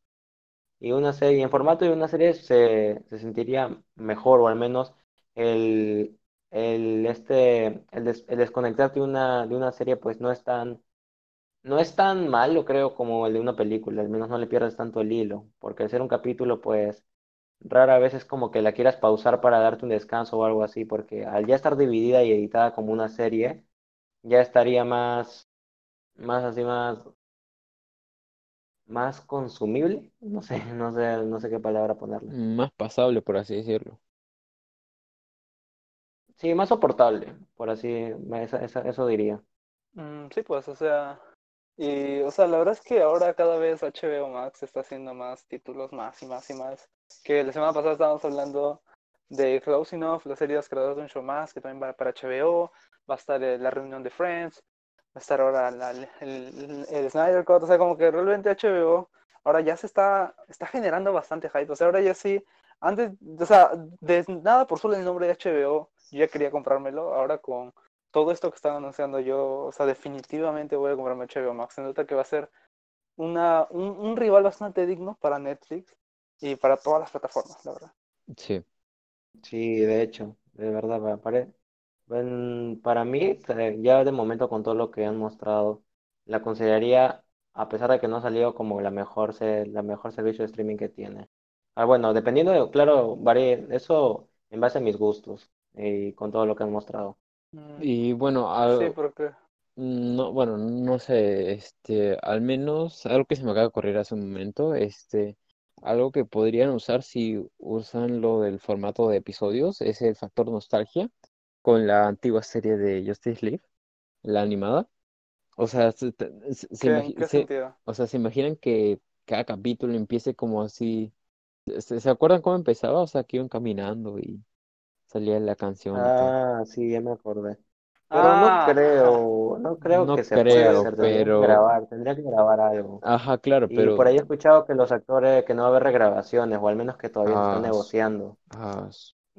Y una serie, en formato de una serie se, se sentiría mejor, o al menos el, el, este, el, el desconectarte de una, de una serie pues no es tan, no es tan malo, creo, como el de una película, al menos no le pierdes tanto el hilo, porque al ser un capítulo pues rara vez es como que la quieras pausar para darte un descanso o algo así, porque al ya estar dividida y editada como una serie, ya estaría más, más así, más, más consumible, no sé, <laughs> no sé, no sé qué palabra ponerle. Más pasable, por así decirlo. Sí, más soportable, por así, esa- esa- eso diría. Mm, sí, pues, o sea, y, o sea, la verdad es que ahora cada vez HBO Max está haciendo más títulos, más y más y más. Que la semana pasada estábamos hablando de Closing Off, la serie de los creadores de un show más, que también va para HBO, va a estar eh, la reunión de Friends, va a estar ahora la- el, el, el Snyder Cut, o sea, como que realmente HBO ahora ya se está, está generando bastante hype, o sea, ahora ya sí, antes, o sea, de nada por solo el nombre de HBO, yo ya quería comprármelo, ahora con todo esto que están anunciando yo, o sea, definitivamente voy a comprarme HBO Max. Se nota que va a ser una, un, un rival bastante digno para Netflix y para todas las plataformas, la verdad. Sí. Sí, de hecho, de verdad, en- para mí, eh, ya de momento con todo lo que han mostrado, la consideraría, a pesar de que no ha salido como la mejor, se- la mejor servicio de streaming que tiene. Ah, bueno, dependiendo de, claro, varía, eso en base a mis gustos y con todo lo que han mostrado. Mm, Y bueno, Sí, porque no, bueno, no sé, este, al menos algo que se me acaba de ocurrir hace un momento, este, algo que podrían usar si usan lo del formato de episodios es el factor nostalgia con la antigua serie de Justice League, la animada. O sea, se, se- o sea, se imaginan que cada capítulo empiece como así. ¿Se, se acuerdan cómo empezaba? O sea, que iban caminando y salía la canción. Ah, sí, ya me acordé. Pero no Ah, creo, no creo No que se pueda creo, hacer, tendría que pero... grabar, tendría que grabar algo. Ajá, claro, Y pero... por ahí he escuchado que los actores, que no va a haber regrabaciones, o al menos que todavía están Ah, s- negociando. ah,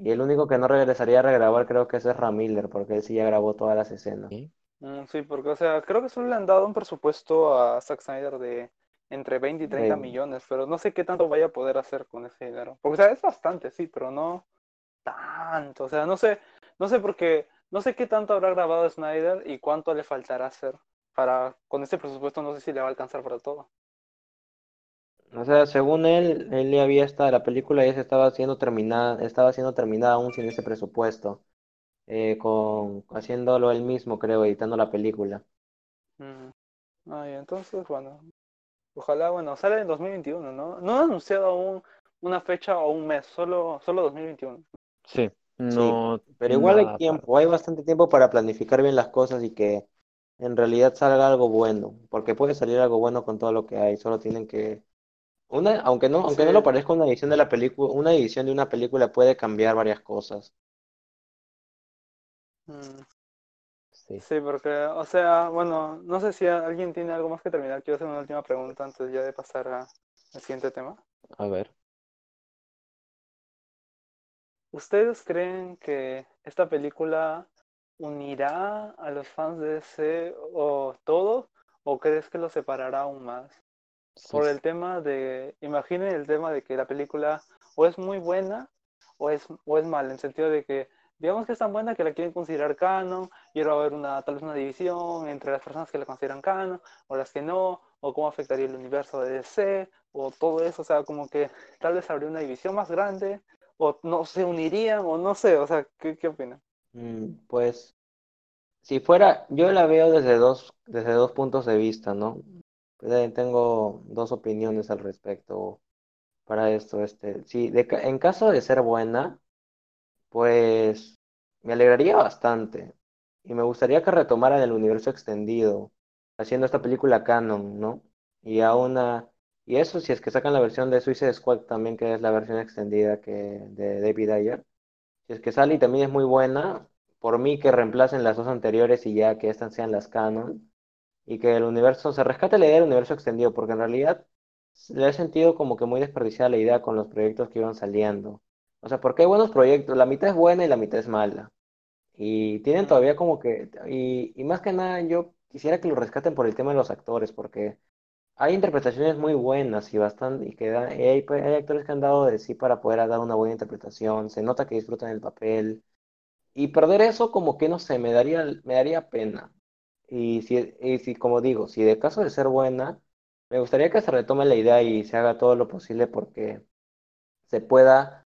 Y el único que no regresaría a regrabar creo que es Ezra Miller, porque él sí ya grabó todas las escenas. ¿qué? mm, sí, porque, o sea, creo que solo le han dado un presupuesto a Zack Snyder de entre 20 y 30 De- millones, pero no sé qué tanto vaya a poder hacer con ese dinero. Porque, o sea, es bastante, sí, pero no tanto. O sea, no sé, no sé porque, no sé qué tanto habrá grabado Snyder y cuánto le faltará hacer para, con ese presupuesto, no sé si le va a alcanzar para todo. O sea, según él, él ya había estado, la película ya se estaba siendo terminada, estaba siendo terminada aún sin ese presupuesto, eh, con, haciéndolo él mismo, creo, editando la película. Mm. Ay, entonces, bueno, ojalá, bueno, sale en 2021, ¿no? No han anunciado aún una fecha o un mes, solo, solo 2021. Sí, Sí, no pero igual hay tiempo, hay bastante tiempo para planificar bien las cosas y que en realidad salga algo bueno, porque puede salir algo bueno con todo lo que hay, solo tienen que una, aunque no, aunque no lo parezca una edición de la película, una edición de una película puede cambiar varias cosas. mm, Sí, sí, porque, o sea, bueno, no sé si alguien tiene algo más que terminar. Quiero hacer una última pregunta antes ya de pasar a- al siguiente tema. a ver. ¿Ustedes creen que esta película unirá a los fans de DC o todos? ¿O crees que los separará aún más? Sí, por el tema de, imaginen el tema de que la película o es muy buena o es, o es mala, en el sentido de que, digamos que es tan buena que la quieren considerar canon, y ahora va a haber una, tal vez una división entre las personas que la consideran canon o las que no, o cómo afectaría el universo de DC, o todo eso, o sea, como que tal vez habría una división más grande, o no se unirían, o no sé, o sea, ¿qué, qué opinan? Mm, Pues, si fuera, yo la veo desde dos, desde dos puntos de vista, ¿no? Eh, Tengo dos opiniones al respecto para esto. Este, sí, en caso de ser buena, pues me alegraría bastante. Y me gustaría que retomaran el universo extendido, haciendo esta película canon, ¿no? Y a una, y eso si es que sacan la versión de Suicide Squad también, que es la versión extendida que de David Ayer. Si es que sale y también es muy buena, por mí que reemplacen las dos anteriores y ya que estas sean las canon y que el universo, se rescate la idea del universo extendido, porque en realidad le he sentido como que muy desperdiciada la idea con los proyectos que iban saliendo. O sea, porque hay buenos proyectos, la mitad es buena y la mitad es mala. Y tienen todavía como que, y, y más que nada yo quisiera que lo rescaten por el tema de los actores, porque hay interpretaciones muy buenas y bastante, y que da- hay, hay actores que han dado de sí para poder dar una buena interpretación, se nota que disfrutan el papel. Y perder eso como que no sé, me daría, me daría pena. Y si, y si, como digo, si de caso de ser buena, me gustaría que se retome la idea y se haga todo lo posible porque se pueda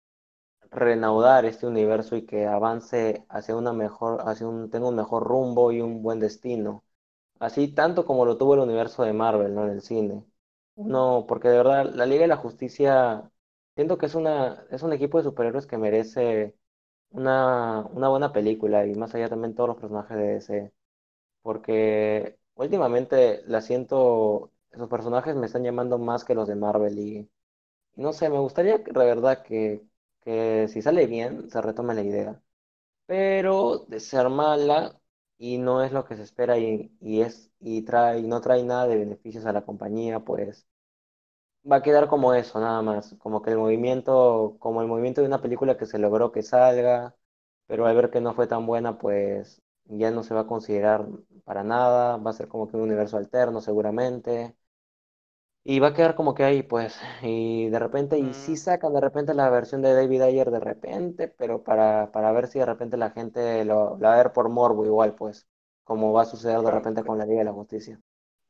reanudar este universo y que avance hacia una mejor, hacia un, tenga un mejor rumbo y un buen destino. Así tanto como lo tuvo el universo de Marvel, ¿no? En el cine. No, porque de verdad, la Liga de la Justicia, siento que es una, es un equipo de superhéroes que merece una, una buena película y más allá también todos los personajes de DC porque últimamente la siento, esos personajes me están llamando más que los de Marvel y, y no sé, me gustaría de verdad que, que si sale bien se retome la idea, pero de ser mala y no es lo que se espera y, y es y trae y no trae nada de beneficios a la compañía, pues va a quedar como eso, nada más, como que el movimiento, como el movimiento de una película que se logró que salga, pero al ver que no fue tan buena, pues ya no se va a considerar para nada, va a ser como que un universo alterno seguramente, y va a quedar como que ahí, pues, y de repente, y sí sacan de repente la versión de David Ayer de repente, pero para, para ver si de repente la gente lo, la va a ver por morbo igual, pues, como va a suceder de repente con la Liga de la Justicia.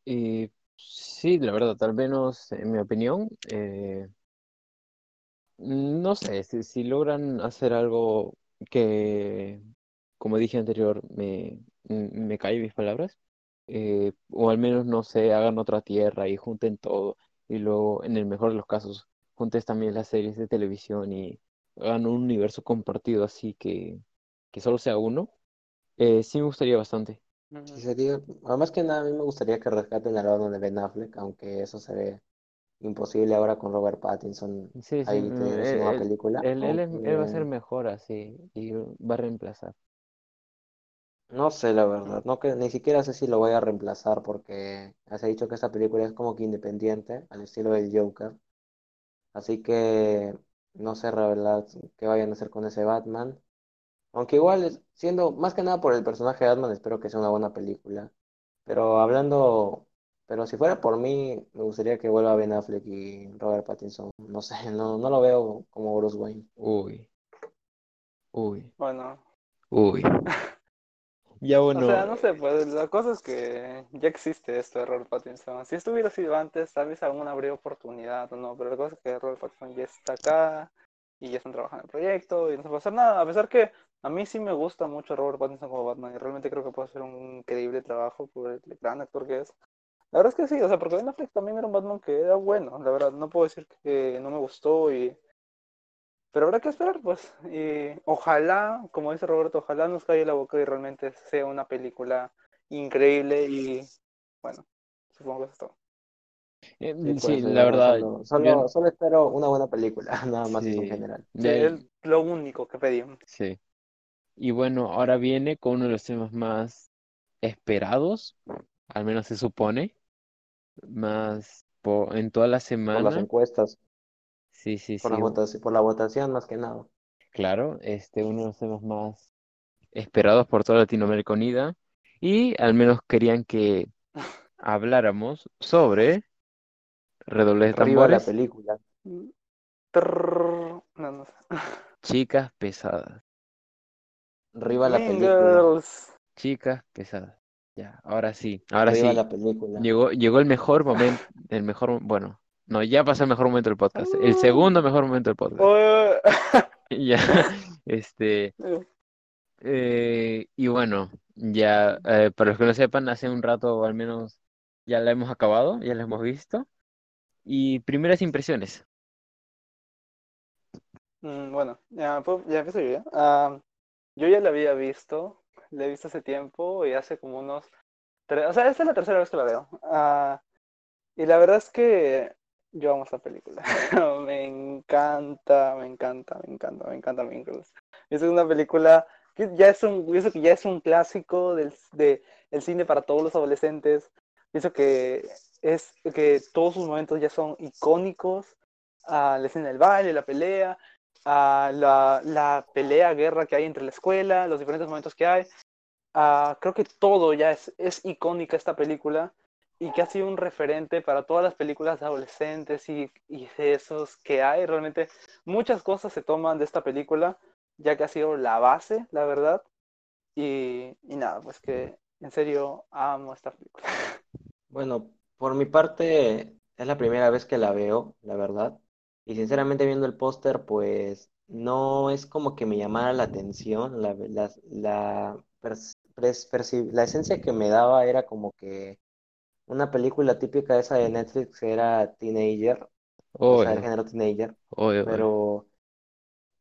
Y sí, la verdad, al menos en mi opinión, eh, no sé, si, si logran hacer algo que, como dije anterior, me, me cae mis palabras, eh, o al menos, no sé, hagan otra tierra y junten todo, y luego, en el mejor de los casos, juntes también las series de televisión y hagan un universo compartido así que, que solo sea uno, eh, sí me gustaría bastante. Sí, sería, más que nada, a mí me gustaría que rescaten al Batman de Ben Affleck, aunque eso se ve imposible ahora con Robert Pattinson Sí, sí, ahí mm, él- película. él- él es- él va a ser mejor así y va a reemplazar. No sé, la verdad, no que ni siquiera sé si lo voy a reemplazar porque se ha dicho que esta película es como que independiente, al estilo del Joker. Así que no sé, la verdad, qué vayan a hacer con ese Batman. Aunque igual, siendo más que nada por el personaje de Batman, espero que sea una buena película. Pero hablando, pero si fuera por mí, me gustaría que vuelva Ben Affleck y Robert Pattinson. No sé, <laughs> no, no lo veo como Bruce Wayne. Uy, uy, Bueno, uy. <laughs> Ya o bueno, sea, no sé, pues la cosa es que ya existe esto de Robert Pattinson. Si esto hubiera sido antes, tal vez alguna habría oportunidad o no, pero la cosa es que Robert Pattinson ya está acá y ya están trabajando en el proyecto y no se puede hacer nada. A pesar que a mí sí me gusta mucho Robert Pattinson como Batman y realmente creo que puede hacer un increíble trabajo por el gran actor que es. La verdad es que sí, o sea, porque Ben Affleck también era un Batman que era bueno, la verdad, no puedo decir que no me gustó y... Pero habrá que esperar, pues. Y ojalá, como dice Roberto, ojalá nos calle la boca y realmente sea una película increíble y bueno, supongo que eso es todo. eh, Sí, sí, pues, la verdad, solo, solo, solo espero una buena película, <laughs> nada más en general. Sí, es lo único que pedimos. sí. Y bueno, ahora viene con uno de los temas más esperados, al menos se supone, más po- en toda la Por las semana. encuestas, Sí, sí, por las sí, votaci- por la votación más que nada. claro, este uno de los temas más esperados por toda Latinoamérica Unida. Y al menos querían que <laughs> habláramos sobre redobles de Arriba la tambores, película. Trrr, no, no sé. <laughs> chicas pesadas, Arriba la película. Chicas pesadas. Ya, ahora sí, ahora Arriba sí, la película. llegó, llegó el mejor momento, el mejor, bueno, no, ya pasó el mejor momento del podcast, el Uh. segundo mejor momento del podcast. Oye. <laughs> Ya, <laughs> este, eh, y bueno, ya, eh, para los que no sepan, hace un rato al menos ya la hemos acabado, ya la hemos visto. Y primeras impresiones. Mm, Bueno, ya, pues, ya empiezo yo ya. Ah, yo ya la había visto, la he visto hace tiempo y hace como unos tres, o sea, esta es la tercera vez que la veo. Ah, y la verdad es que yo amo esta película. <laughs> Me encanta, me encanta, me encanta, me encanta Mean Girls. Es una película que ya es un, que ya es un clásico del, de, el cine para todos los adolescentes. Pienso que es que todos sus momentos ya son icónicos. Ah, la escena del baile, la pelea, a la, la pelea, guerra que hay entre la escuela, los diferentes momentos que hay. Ah, creo que todo ya es, es icónica esta película y que ha sido un referente para todas las películas adolescentes y, y de esos que hay. Realmente muchas cosas se toman de esta película, ya que ha sido la base, la verdad. Y, y nada, pues que en serio amo esta película. <laughs> Bueno, por mi parte, es la primera vez que la veo, la verdad. Y sinceramente viendo el póster, pues no es como que me llamara la atención. La, la, la, la esencia que me daba era como que una película típica esa de Netflix que era teenager, o sea, el género teenager. Pero,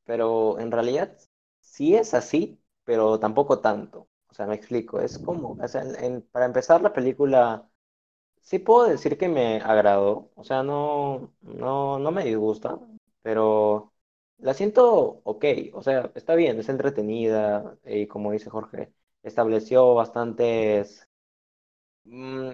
pero en realidad sí es así, pero tampoco tanto. O sea, me explico. Es como, o sea, en- en- para empezar la película. Sí puedo decir que me agradó, o sea, no, no, no me disgusta, pero la siento ok, o sea, está bien, es entretenida y como dice Jorge, estableció bastantes, mm,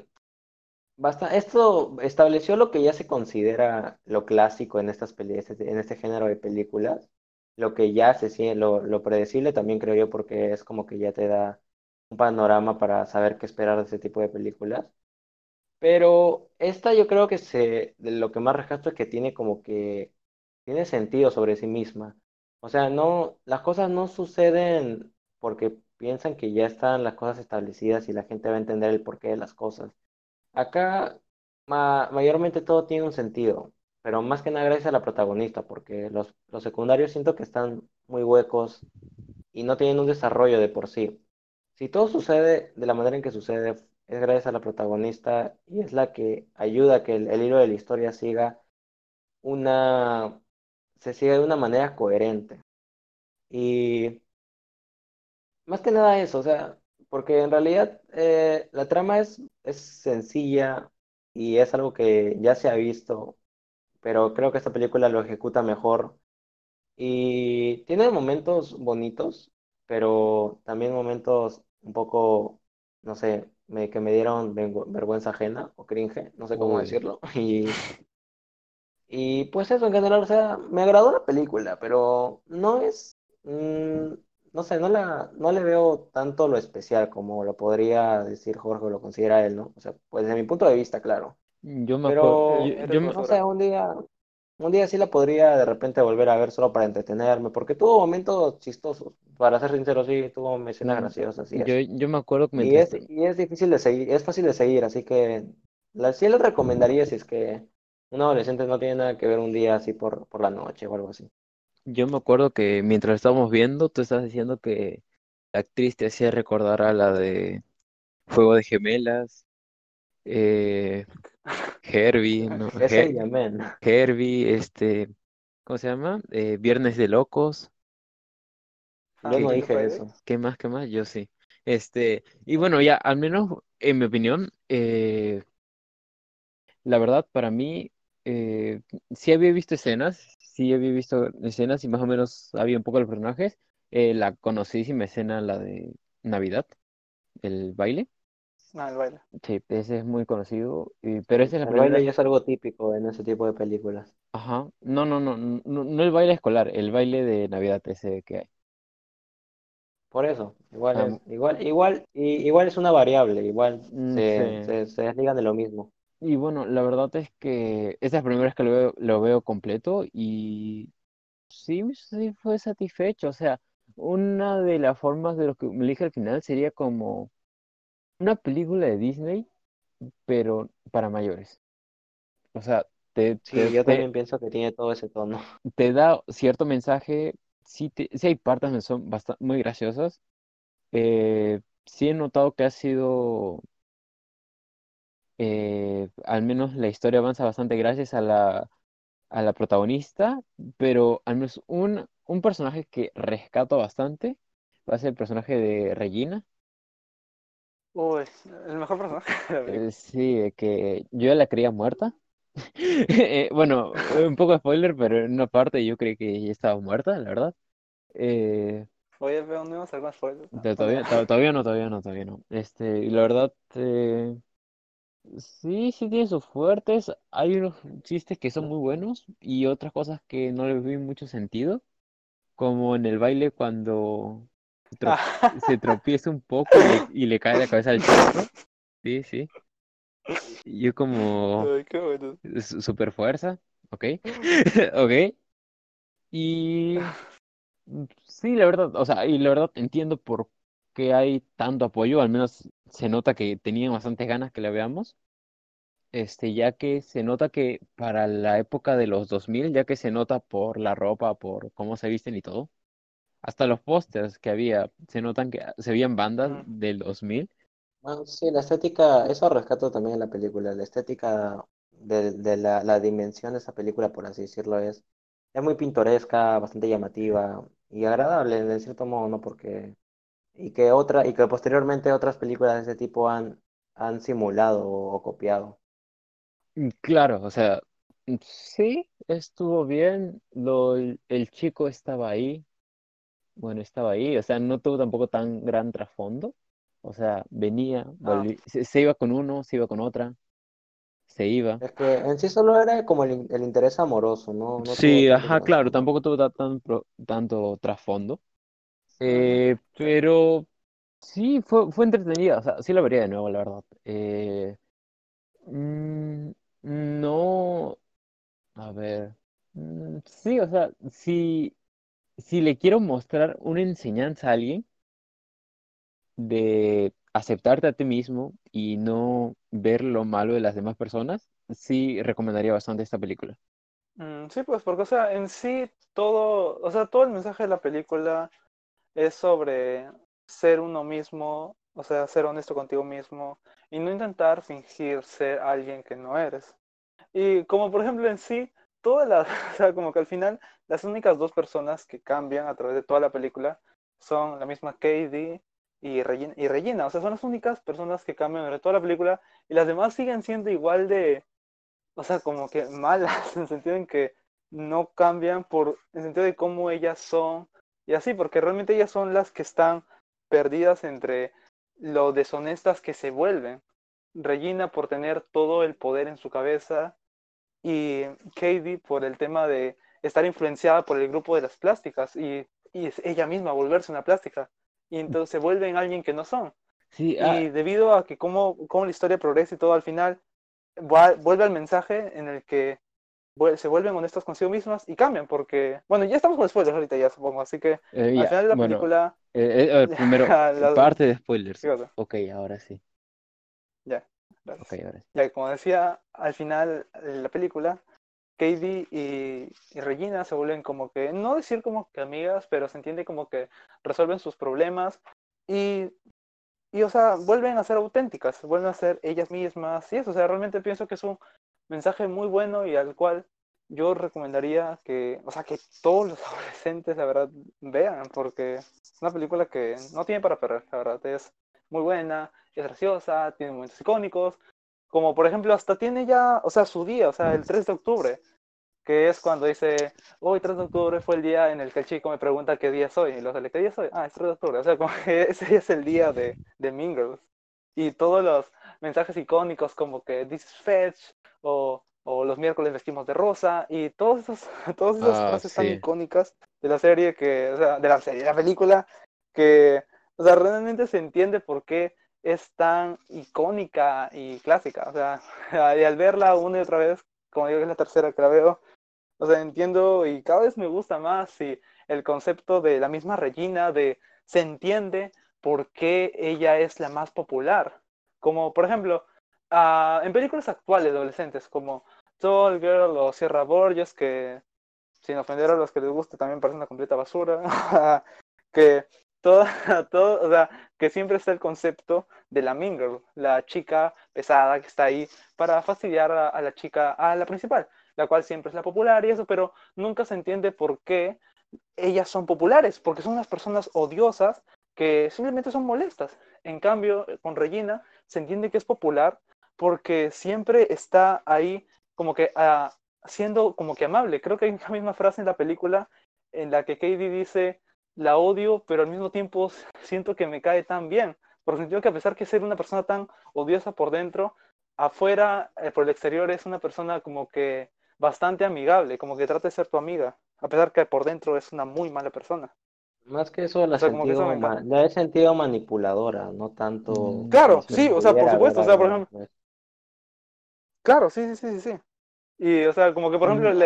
basta- esto estableció lo que ya se considera lo clásico en estas peli- este- en este género de películas, lo que ya se siente, lo, lo predecible también creo yo porque es como que ya te da un panorama para saber qué esperar de ese tipo de películas. Pero esta yo creo que se, de lo que más rescato es que tiene como que, tiene sentido sobre sí misma. O sea, no, las cosas no suceden porque piensan que ya están las cosas establecidas y la gente va a entender el porqué de las cosas, acá ma- mayormente todo tiene un sentido, pero más que nada gracias a la protagonista, porque los, los secundarios siento que están muy huecos y no tienen un desarrollo de por sí. Si todo sucede de la manera en que sucede, es gracias a la protagonista y es la que ayuda a que el, el hilo de la historia siga una, se siga de una manera coherente. Y más que nada eso, o sea, porque en realidad eh, la trama es, es sencilla y es algo que ya se ha visto, pero creo que esta película lo ejecuta mejor y tiene momentos bonitos, pero también momentos un poco, no sé, me- que me dieron vergüenza ajena o cringe, no sé cómo Uy. decirlo. <laughs> Y, y pues eso en general, o sea, me agradó la película, pero no es, mm, no sé, no la, no le veo tanto lo especial como lo podría decir Jorge o lo considera él, ¿no? O sea, pues desde mi punto de vista, claro. Yo me acuerdo, Pero, yo, me- no sé, un día, un día sí la podría de repente volver a ver solo para entretenerme, porque tuvo momentos chistosos, para ser sincero, sí, tuvo escenas mm, graciosas y yo, yo me acuerdo que Y mientras, es, y es difícil de seguir, es fácil de seguir, así que la, sí les recomendaría si es que un adolescente no tiene nada que ver un día así por, por la noche o algo así. Yo me acuerdo que mientras estábamos viendo, tú estás diciendo que la actriz te hacía recordar a la de Juego de Gemelas, eh, Herbie, ¿no? Es Her- ella, men. Herbie, este, ¿cómo se llama? Eh, Viernes de Locos. Yo ¿Qué, no Freaky dije Friday. eso. qué más, qué más? Yo sí. Este, y bueno, ya, al menos en mi opinión, eh, la verdad, para mí, eh, sí había visto escenas, sí había visto escenas y más o menos había un poco los personajes. Eh, la conocidísima escena, la de Navidad, el baile. No, el baile. Sí, ese es muy conocido, y- pero esa es la El primera. baile ya es algo típico en ese tipo de películas. Ajá. No, no, no, no, no el baile escolar, el baile de Navidad ese que hay. Por eso, igual Ah, es, igual, igual, y, igual es una variable, igual mm, se, sí. se, se desligan de lo mismo. Y bueno, la verdad es que esa es la primera vez que lo veo, lo veo completo y sí, sí fue satisfecho. O sea, una de las formas de lo que me dije al final sería como una película de Disney, pero para mayores. O sea, te, te, Sí, yo te, también pienso que tiene todo ese tono. <laughs> te da cierto mensaje, sí, te- sí hay partes que son bastante, muy graciosas. Eh, sí he notado que ha sido, eh, al menos la historia avanza bastante gracias a la a la protagonista, pero al menos un, un personaje que rescato bastante va a ser el personaje de Regina. Uy, el mejor personaje. <laughs> Eh, sí, que yo la creía muerta. <laughs> Eh, bueno, un poco de spoiler, pero en una parte yo creí que ella estaba muerta, la verdad. Eh, Oye, pero no íbamos a hacer más spoilers. No, todavía, to- todavía no, todavía no, todavía no. Este, y la verdad, eh, sí, sí tiene sus fuertes. Hay unos chistes que son muy buenos y otras cosas que no les vi mucho sentido. como en el baile cuando se, tro- Ah. <laughs> se tropieza un poco y le, y le cae la cabeza al charco. Sí, sí. Yo como Ay, qué bueno. su- super fuerza, ¿ok? <laughs> ¿Ok? Y <laughs> sí, la verdad, o sea, y la verdad entiendo por qué hay tanto apoyo, al menos se nota que tenían bastantes ganas que la veamos. Este, ya que se nota que para la época de los 2000, ya que se nota por la ropa, por cómo se visten y todo, hasta los pósters que había, se notan que se veían bandas Mm. del 2000. Bueno, sí, la estética, eso rescato también en la película, la estética de, de la, la dimensión de esa película, por así decirlo, es, es muy pintoresca, bastante llamativa y agradable en cierto modo, ¿no? Porque, y que otra, y que posteriormente otras películas de ese tipo han, han simulado o, o copiado. Y Claro, o sea, sí, estuvo bien, lo, el chico estaba ahí, bueno, estaba ahí, o sea, no tuvo tampoco tan gran trasfondo, o sea, venía, Ah, se, se iba con uno, se iba con otra, se iba. Es que en sí solo era como el, el interés amoroso, no, no Sí, ajá, claro, tampoco tuvo ta- tan tanto trasfondo, eh, pero sí, fue, fue entretenida, o sea, sí la vería de nuevo, la verdad. Eh, mm, no, a ver, mm, sí, o sea, si, si le quiero mostrar una enseñanza a alguien, de aceptarte a ti mismo y no ver lo malo de las demás personas, sí recomendaría bastante esta película. Mm, sí, pues porque, o sea, en sí todo, o sea, todo el mensaje de la película es sobre ser uno mismo, o sea, ser honesto contigo mismo y no intentar fingir ser alguien que no eres. Y como por ejemplo en sí, todas las, <laughs> o sea, como que al final las únicas dos personas que cambian a través de toda la película son la misma Katie y Regina, o sea, son las únicas personas que cambian durante toda la película y las demás siguen siendo igual de, o sea, como que malas, <laughs> en el sentido en que no cambian por, en el sentido de cómo ellas son y así, porque realmente ellas son las que están perdidas entre lo deshonestas que se vuelven. Regina por tener todo el poder en su cabeza y Katie por el tema de estar influenciada por el grupo de las plásticas y, y ella misma volverse una plástica y entonces se vuelven alguien que no son. Sí, ah, y debido a que cómo, cómo la historia progresa y todo al final, vuelve al mensaje en el que se vuelven honestos consigo mismas y cambian, porque, bueno, ya estamos con spoilers ahorita ya supongo, así que eh, al final de la película... Eh, eh, <laughs> primero, <laughs> parte de spoilers. Ok, ahora sí. Ya, Okay, ahora sí. Ya, como decía, al final de la película, Katie y, y, Regina se vuelven como que, no decir como que amigas, pero se entiende como que resuelven sus problemas y, y, o sea, vuelven a ser auténticas, vuelven a ser ellas mismas y eso, o sea, realmente pienso que es un mensaje muy bueno y al cual yo recomendaría que, o sea, que todos los <laughs> adolescentes, la verdad, vean, porque es una película que no tiene para perder, la verdad, es muy buena, es graciosa, tiene momentos icónicos, como por ejemplo, hasta tiene ya, o sea, su día, o sea, el 3 de octubre, que es cuando dice, hoy 3 de octubre fue el día en el que el chico me pregunta qué día soy, y los de ¿qué día soy? Ah, es 3 de octubre, o sea, como que <laughs> ese es el día de, de Mean Y todos los mensajes icónicos como que this is fetch, o, o los miércoles vestimos de rosa, y todos esos, <laughs> todas esas ah, frases tan icónicas de la serie, que, o sea, de la serie, de la película, que, o sea, realmente se entiende por qué es tan icónica y clásica. O sea, <laughs> y al verla una y otra vez, como digo que es la tercera que la veo, o sea, entiendo y cada vez me gusta más y el concepto de la misma Regina, de se entiende por qué ella es la más popular. Como por ejemplo, uh, en películas actuales de adolescentes como Tall Girl o Sierra Borges, que sin ofender a los que les guste también parece una completa basura, <laughs> que toda, <laughs> todo, o sea, que siempre está el concepto de la mingle, la chica pesada que está ahí para fastidiar a, la chica, a la principal, la cual siempre es la popular y eso, pero nunca se entiende por qué ellas son populares, porque son unas personas odiosas que simplemente son molestas. En cambio, con Regina se entiende que es popular porque siempre está ahí como que uh, siendo como que amable. Creo que hay una misma frase en la película en la que Katie dice, la odio, pero al mismo tiempo <laughs> siento que me cae tan bien. Por el sentido que a pesar que ser una persona tan odiosa por dentro, afuera, eh, por el exterior, es una persona como que bastante amigable, como que trata de ser tu amiga, a pesar que por dentro es una muy mala persona. Más que eso, la, sentido, he sentido manipuladora, no tanto... Mm. Claro, sí, o sea, por supuesto, o sea, por ejemplo... Claro, sí, sí, sí, sí. Y, o sea, como que, por ejemplo, mm,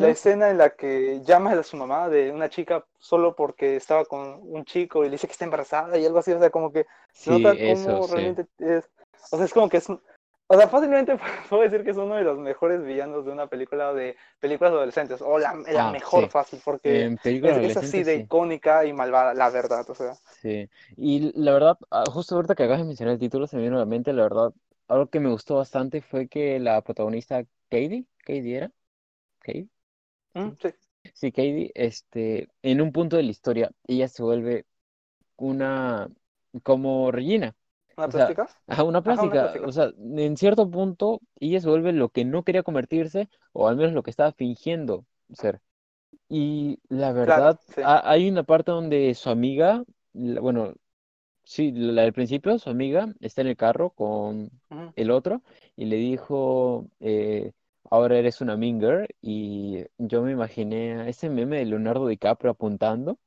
la escena en la que llama a su mamá de una chica solo porque estaba con un chico y le dice que está embarazada y algo así, o sea, como que sí, nota cómo realmente es. O sea, es como que es. O sea, fácilmente <laughs> puedo decir que es uno de los mejores villanos de una película de películas adolescentes, o la, la ah, mejor fácil, porque es, así de icónica y malvada, la verdad, o sea. Sí, y la verdad, ah, justo ahorita que acabas de mencionar el título, se me vino a la mente, la verdad, algo que me gustó bastante fue que la protagonista Katie, Katie era, Katie. Mm, sí. Sí, Katie, este, en un punto de la historia, ella se vuelve una, como Regina. ¿Una plástica? Ajá, una plástica. O sea, en cierto punto, ella se vuelve lo que no quería convertirse, o al menos lo que estaba fingiendo ser. Y la verdad, hay una parte donde su amiga, bueno, Sí, la del principio, su amiga, está en el carro con el otro y le dijo, eh, ahora eres una minger y yo me imaginé a ese meme de Leonardo DiCaprio apuntando,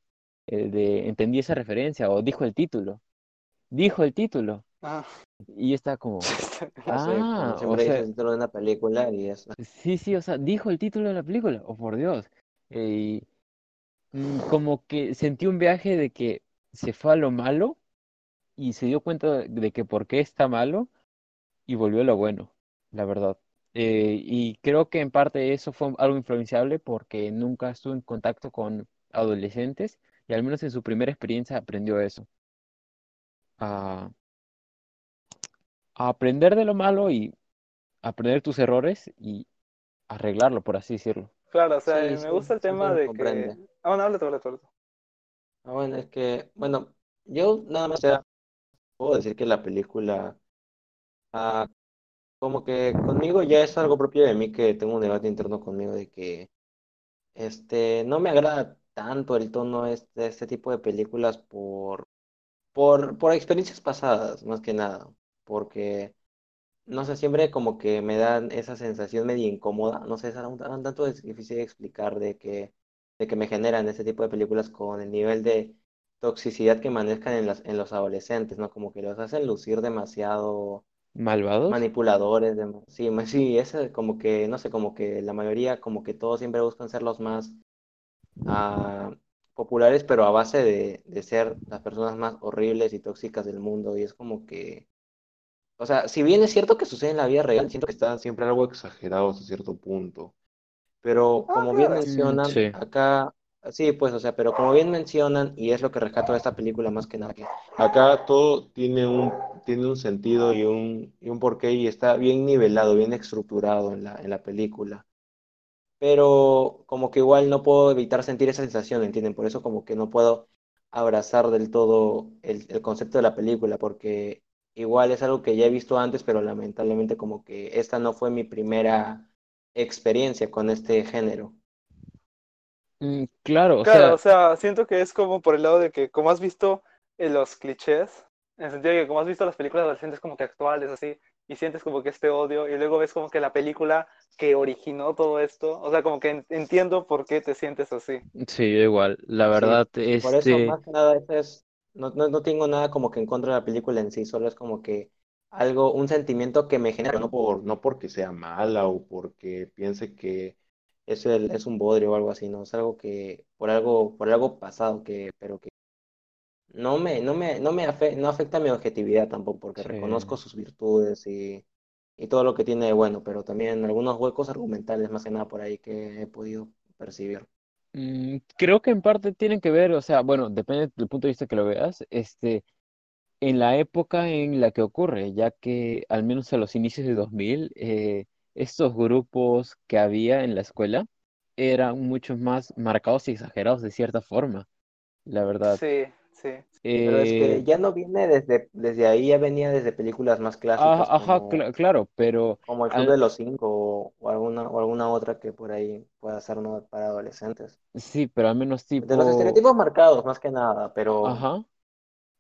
eh, de, entendí esa referencia o dijo el título, dijo el título. Ah. Y está como, <laughs> ah, o sea, dentro de una película y eso. Sí, sí, o sea, dijo el título de la película, oh por Dios. Eh, y mm, como que sentí un viaje de que se fue a lo malo y se dio cuenta de que por qué está malo y volvió a lo bueno, la verdad. Eh, y creo que en parte eso fue algo influenciable porque nunca estuvo en contacto con adolescentes y al menos en su primera experiencia aprendió eso. A, a aprender de lo malo y aprender tus errores y arreglarlo, por así decirlo. Claro, o sea, Sí, me sí, gusta el sí, tema de comprende. que... Ah, bueno. Ah, bueno, es que, bueno, yo nada más puedo decir que la película, ah, como que conmigo ya es algo propio de mí que tengo un debate interno conmigo de que, este, no me agrada tanto el tono este, de este tipo de películas por, por, por experiencias pasadas, más que nada, porque, no sé, siempre como que me dan esa sensación medio incómoda, no sé, es un, un tanto difícil de explicar de que, de que me generan este tipo de películas con el nivel de toxicidad que manejan en las, en los adolescentes, ¿no? Como que los hacen lucir demasiado ¿Malvados? manipuladores, dem- sí, sí, es como que, no sé, como que la mayoría, como que todos siempre buscan ser los más ah, populares, pero a base de, de ser las personas más horribles y tóxicas del mundo, y es como que, o sea, si bien es cierto que sucede en la vida real, siento que está siempre algo exagerado hasta cierto punto. Pero Ah, como bien mencionan, sí. acá, sí, pues, o sea, pero como bien mencionan, y es lo que rescato de esta película más que nada, acá todo tiene un, tiene un sentido y un, y un porqué y está bien nivelado, bien estructurado en la, en la película. Pero como que igual no puedo evitar sentir esa sensación, ¿entienden? Por eso como que no puedo abrazar del todo el, el concepto de la película, porque igual es algo que ya he visto antes, pero lamentablemente como que esta no fue mi primera experiencia con este género. Mm, claro, o Claro, sea, o sea, siento que es como por el lado de que, como has visto en los clichés, en el sentido de que como has visto las películas adolescentes como que actuales, así, y sientes como que este odio, y luego ves como que la película que originó todo esto, o sea, como que en- entiendo por qué te sientes así. sí, yo igual. La Sí, verdad, por eso este, más que nada eso es, no, no, no tengo nada como que en contra de la película en sí, solo es como que algo, un sentimiento que me genera, no por, no porque sea mala o porque piense que es el, es un bodrio o algo así, no, es algo que, por algo, por algo pasado que, pero que no me, no me, no me afe- no afecta mi objetividad tampoco, porque sí. reconozco sus virtudes y, y todo lo que tiene de bueno, pero también algunos huecos argumentales más que nada por ahí que he podido percibir. Mm, creo que en parte tienen que ver, o sea, bueno, depende del punto de vista que lo veas, este, en la época en la que ocurre, ya que al menos a los inicios de 2000, eh, estos grupos que había en la escuela eran mucho más marcados y exagerados de cierta forma, la verdad. Sí, sí. Pero es que Eh, ya no viene desde, desde ahí, ya venía desde películas más clásicas ajá, como, claro, pero como El Club al- de los Cinco o, o alguna, o alguna otra que por ahí pueda ser no para adolescentes. sí, pero al menos De los tipo, estereotipos marcados, más que nada, pero, ajá.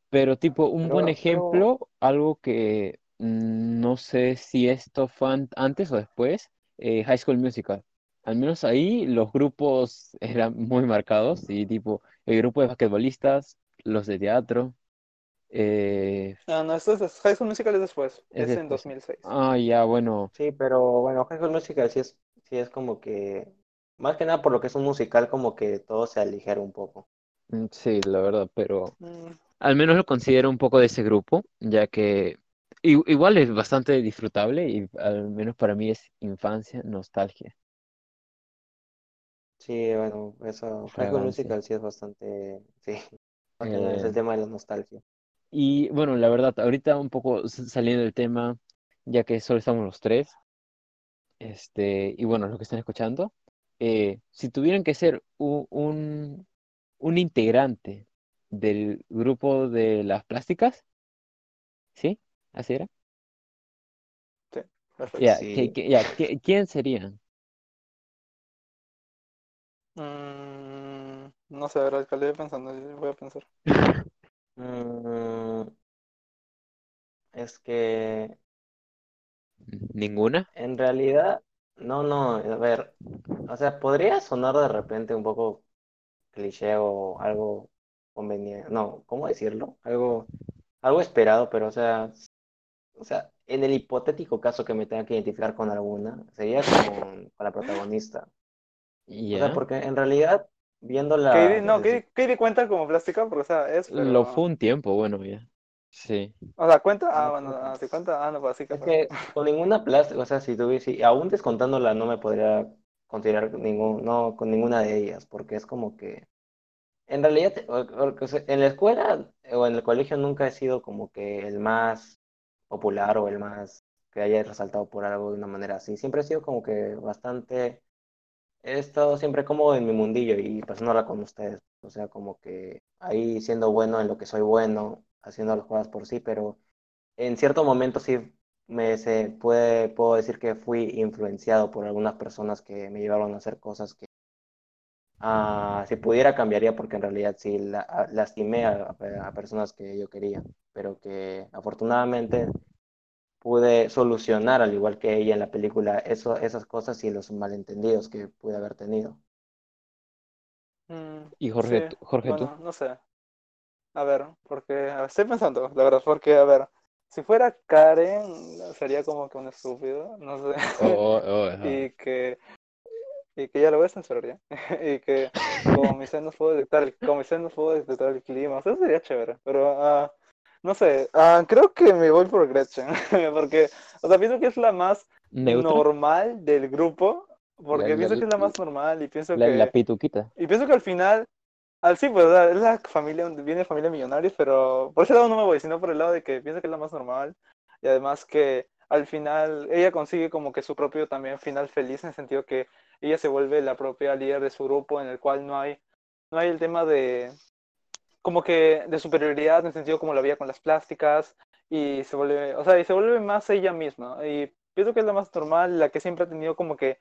Pero tipo, un buen pero ejemplo, algo que no sé si esto fue an- antes o después, eh, High School Musical. Al menos ahí los grupos <laughs> eran muy marcados y tipo, el grupo de basquetbolistas, los de teatro, eh, Ah, no, esto es High School Musical es después, es es en después. 2006. Ah, ya, bueno, sí, pero bueno, High School Musical sí es, sí es como que, más que nada por lo que es un musical, como que todo se aligera un poco. mm, sí, la verdad, pero Mm, al menos lo considero un poco de ese grupo, ya que igual es bastante disfrutable y al menos para mí es infancia, nostalgia, Sí, bueno, eso, High School. Musical sí es bastante, sí, <laughs> es Eh, el tema de la nostalgia. Y bueno, la verdad, ahorita un poco saliendo del tema, ya que solo estamos los tres, este, y bueno, los que están escuchando, eh, si tuvieran que ser u- un, un integrante del grupo de las plásticas, ¿sí? ¿Así era? sí, perfecto. Ya, ¿qué- Sí. qué- ya, ¿qué- ¿quién serían? Mm, no sé, a ver, alcalde, pensando, voy a pensar. <laughs> Mm, es que ¿Ninguna? en realidad, no, no, a ver, o sea, podría sonar de repente un poco cliché o algo conveniente, no, ¿cómo decirlo? Algo, algo esperado, pero o sea, o sea, en el hipotético caso que me tenga que identificar con alguna, sería con, con la protagonista. O sea, Ya, porque en realidad, viendo Katie, la, no, desde Katie, Katie cuenta como plástica, porque o sea, es, lo fue un tiempo, bueno, ya. Sí. O sea, cuenta, ah, No, bueno, no. ah, si cuenta, ah, no, pues así que. Es que con ninguna plástica, o sea, si tuviese, aún descontándola, no me podría considerar ningún, no, con ninguna de ellas, porque es como que, en realidad, en la escuela o en el colegio nunca he sido como que el más popular o el más que haya resaltado por algo de una manera así. Siempre he sido como que bastante, he estado siempre cómodo en mi mundillo y pasándola con ustedes. O sea, como que ahí siendo bueno en lo que soy bueno, haciendo las cosas por sí, pero en cierto momento sí me se puede, puedo decir que fui influenciado por algunas personas que me llevaron a hacer cosas que ah, si pudiera cambiaría porque en realidad sí la- a- lastimé a, a personas que yo quería, pero que afortunadamente pude solucionar, al igual que ella en la película, eso, esas cosas y los malentendidos que pude haber tenido. Mm, Y Jorge, sí, tú- Jorge, tú. bueno, no sé. A ver, porque a ver, estoy pensando, la verdad, porque, a ver, si fuera Karen, sería como que un estúpido, no sé. Oh, oh, <laughs> oh, y que y que ya lo voy a censurar ya <laughs> y que como mis senos puedo detectar el, como mis senos puedo detectar el clima o sea, eso sería chévere pero ah, no sé ah, creo que me voy por Gretchen <laughs> porque o sea pienso que es la más ¿Neutra? normal del grupo porque La- la- pienso que es la más normal y pienso La, que la pituquita. y pienso que al final al sí pues es la familia viene de familia millonarios pero por ese lado no me voy sino por el lado de que pienso que es la más normal y además que al final ella consigue como que su propio también final feliz en el sentido que ella se vuelve la propia líder de su grupo en el cual no hay no hay el tema de como que de superioridad en el sentido como lo había con las plásticas y se vuelve o sea y se vuelve más ella misma y pienso que es la más normal la que siempre ha tenido como que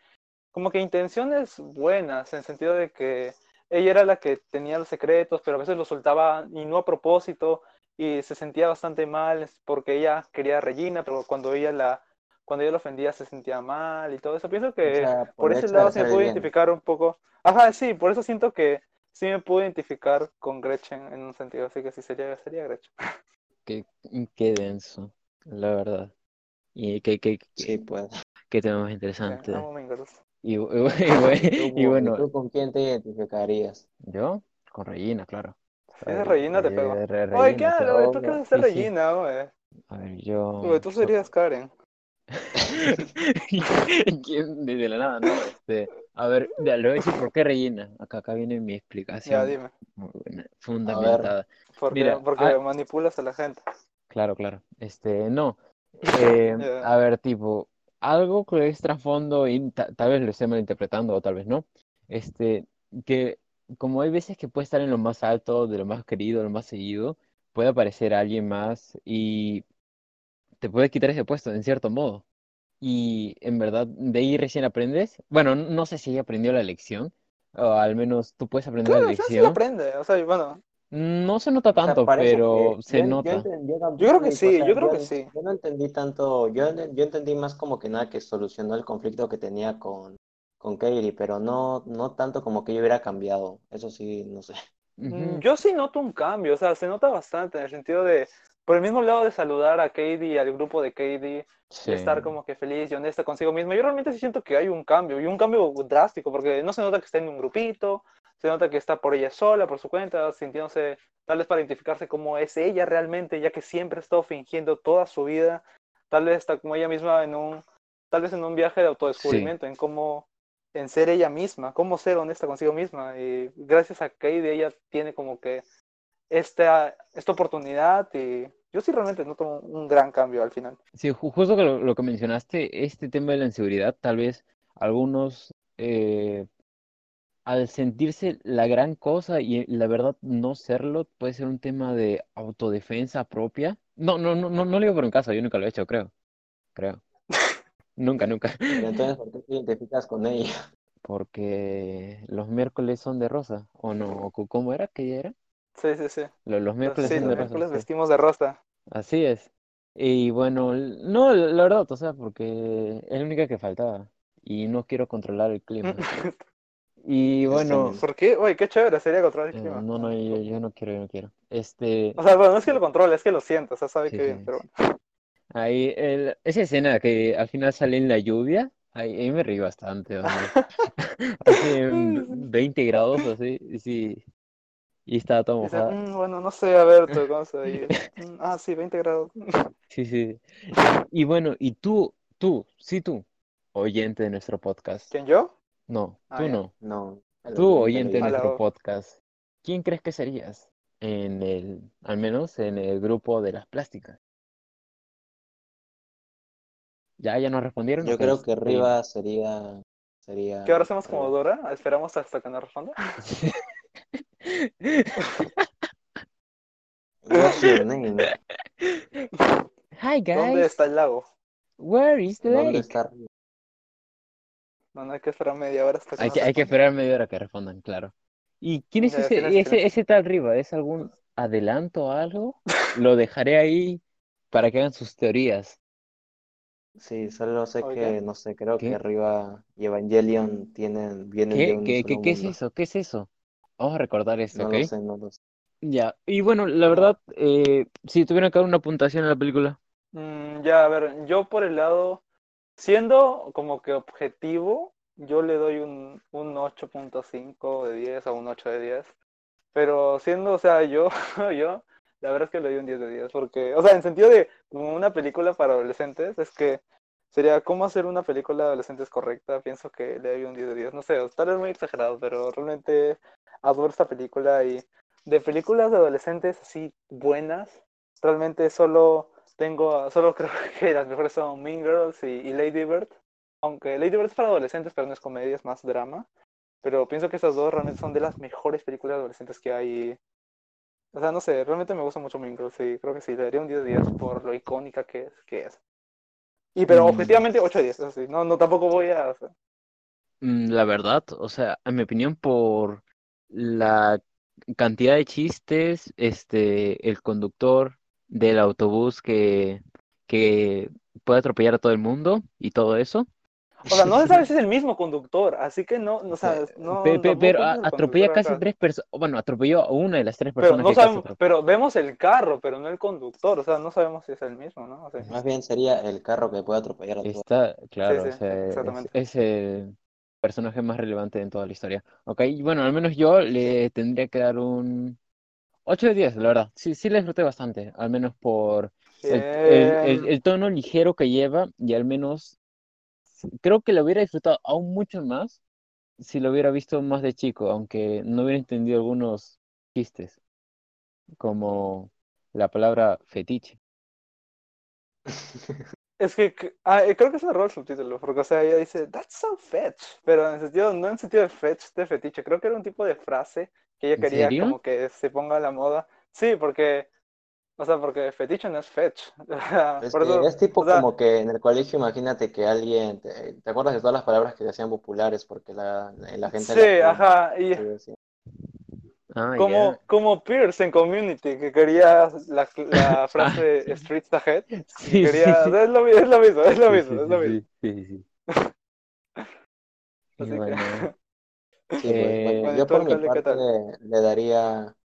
como que intenciones buenas en el sentido de que ella era la que tenía los secretos pero a veces los soltaba y no a propósito y se sentía bastante mal porque ella quería a Regina pero cuando ella la cuando ella la ofendía se sentía mal y todo eso pienso O que sea, por el ese lado puedo bien. identificar un poco. Ajá, sí, por eso siento que sí me puedo identificar con Gretchen en un sentido, así que sí sería, sería Gretchen. <laughs> Qué, qué denso, la verdad. Y qué, qué, qué, Sí, pues. qué tema más Sí, interesante. Girls. Y, y- <laughs> y- ¿Tú, y con- bueno, ¿tú con quién te identificarías? yo con Regina, claro. Si es Regina, te pego. Re- Oye, ¿qué sí? ¿Tú qué vas a Sí, sí. Regina, güey? A ver, yo. Tú serías Karen. <laughs> ¿Quién? De de la nada, ¿no? Este, a ver, ya, le voy a decir por qué Regina. Acá, acá viene mi Ya, explicación dime. muy buena, fundamentada. Porque, Mira, porque ah- manipulas a la gente. Claro, claro. Este, no. <laughs> Eh, Ya. a ver, tipo, algo que es trasfondo y ta- tal vez lo esté malinterpretando o tal vez no. Este, que como hay veces que puede estar en lo más alto, de lo más querido, lo más seguido, puede aparecer alguien más y te puede quitar ese puesto en cierto modo. Y en verdad, de ahí recién aprendes. Bueno, no sé si ella aprendió la lección, o al menos tú puedes aprender la Claro, sea, sí lección. aprende. O sea, bueno, No se nota O sea, tanto, pero se yo, nota. Yo, creo que sí, o sea, yo creo que sí. Yo no entendí tanto, yo, yo entendí más como que nada que solucionó el conflicto que tenía con, con Katie, pero no, no tanto como que yo hubiera cambiado. Eso sí, no sé. Mm. Yo sí noto un cambio, o sea, se nota bastante en el sentido de, por el mismo lado de saludar a Katie, al grupo de Katie, Sí. de estar como que feliz y honesta consigo misma. Yo realmente sí siento que hay un cambio, y un cambio drástico, porque no se nota que está en un grupito, se nota que está por ella sola, por su cuenta, sintiéndose tal vez para identificarse como es ella realmente, ya que siempre ha estado fingiendo toda su vida, tal vez está como ella misma en un, tal vez en un viaje de autodescubrimiento, en cómo, en ser ella misma, cómo ser honesta consigo misma, y gracias a Katie ella tiene como que esta, esta oportunidad, y yo sí realmente noto un, gran cambio al final. Sí, ju- justo que lo, lo que mencionaste, este tema de la inseguridad, tal vez algunos eh, al sentirse la gran cosa y la verdad no serlo, puede ser un tema de autodefensa propia. No, no, no, no, no lo digo por un caso, yo nunca lo he hecho, creo. Creo. <laughs> Nunca, nunca. Pero entonces, ¿por qué te identificas con ella? Porque los miércoles son de rosa, ¿o no? ¿O cu- ¿Cómo era? ¿Qué día era? Sí, sí, sí. Lo- Los miércoles Sí, son los de rosa, miércoles sí. vestimos de rosa. Así es. Y bueno, no, la verdad, o sea, porque es la única que faltaba. Y no quiero controlar el clima. <laughs> Y bueno, ¿Por qué? Oye, qué chévere sería controlar el eh, clima. no, no, yo, yo no quiero, yo no quiero. Este, O sea, bueno, no es que lo controle, es que lo siento, o sea, sabe Sí, que bien, pero bueno. <laughs> ahí, el- esa escena que al final sale en la lluvia, ahí, ahí me reí bastante, o sea, <laughs> hace 20 grados, así, sí. Y estaba todo Dice, mojada. "Mm, bueno, no sé, a ver, tú, ¿cómo se ve? Y, "Mm, ah, sí, 20 grados. <laughs> Sí, sí. Y bueno, y tú, tú, sí tú, oyente de nuestro podcast. ¿Quién, yo? No, Ah, tú ya. no. No. Tú, oyente de nuestro podcast. ¿Quién crees que serías en el, al menos en el grupo de las plásticas? ¿Ya, ya nos respondieron? Yo creo que. Riva sería. sería ¿Qué ahora hacemos como. Dora? ¿Esperamos hasta que nos responda? <laughs> What's your name? Hi ¿Dónde guys, está el lago? where is the ¿Dónde lake? está Riva? No, no hay que esperar media hora hasta que Hay que, hay que esperar media hora que respondan, claro. ¿Y quién es Ya, ese, ¿quién es? ¿Quién ese, es? ese tal arriba? ¿Es algún adelanto o algo? Lo dejaré ahí para que hagan sus teorías. Sí, solo sé Oye. que, no sé, creo ¿Qué? que Riva y Evangelion tienen, vienen de ¿Qué, un qué, solo qué, qué es eso? ¿Qué es eso? Vamos a recordar esto, No ¿ok? lo sé, no lo sé. Ya, y bueno, la verdad, eh, si tuvieran que dar una puntuación a la película, Mm, ya, a ver, yo por el lado, siendo como que objetivo, yo le doy un, un 8.5 de 10 a un 8 de 10. Pero siendo, o sea, yo, <laughs> yo, la verdad es que le doy un 10 de 10, porque, o sea, en sentido de como una película para adolescentes, es que sería cómo hacer una película de adolescentes correcta, pienso que le doy un 10 de 10, no sé, tal vez muy exagerado, pero realmente adoro esta película y de películas de adolescentes así buenas, realmente solo tengo, solo <laughs> creo que las mejores son Mean Girls y, Lady Bird, aunque Lady Bird es para adolescentes, pero no es comedia, es más drama. Pero pienso que esas dos realmente son de las mejores películas adolescentes que hay. O sea, no sé, realmente me gusta mucho Mean Girls y creo que sí, le daría un 10 de 10 por lo icónica que es. Que es. Y pero Mm. objetivamente 8 de 10, eso sí. No, no tampoco voy a... o sea, mm, la verdad, o sea, en mi opinión, por la cantidad de chistes, este, el conductor del autobús que, que puede atropellar a todo el mundo y todo eso. O sea, no se sabe si es <laughs> el mismo conductor, así que no, no, o sea, no, Pe- pe- tampoco pero a- el atropella casi acá. tres personas, bueno, atropelló a una de las tres Pero personas no que sabemos, pero vemos el carro, pero no el conductor, o sea, no sabemos si es el mismo, ¿no? O sea, Más bien sería el carro que puede atropellar a todos. Está, claro, sí, o sea, es, exactamente. es el personaje más relevante en toda la historia. Ok, bueno, al menos yo le tendría que dar un 8 de 10, la verdad. Sí, sí le disfruté bastante, al menos por el, el- el- Bien. el tono ligero que lleva y al menos creo que lo hubiera disfrutado aún mucho más si lo hubiera visto más de chico, aunque no hubiera entendido algunos chistes, como la palabra fetiche. <laughs> Es que ah, eh, creo que es un error el subtítulo, porque o sea, ella dice, that's so fetch, pero en sentido, no en sentido de fetch, de fetiche, creo que era un tipo de frase que ella ¿En quería como que se ponga a la moda. Sí, porque, o sea, porque fetiche no es fetch. <laughs> Es que eso, es tipo o sea, como que en el colegio, imagínate que alguien, te, ¿te acuerdas de todas las palabras que se hacían populares porque la, la gente sí, ajá, y. Ah, como, ya. como Pierce en Community, que quería la, la <laughs> frase Streets Ahead, Ah. Sí, quería, sí, o sea, es lo, mi- es lo mismo, es lo mismo, sí, es lo sí, mismo. sí, sí, <laughs> Así que, bueno, Sí, pues, bueno, eh, Bueno, ¿y yo por mi parte tal? le daría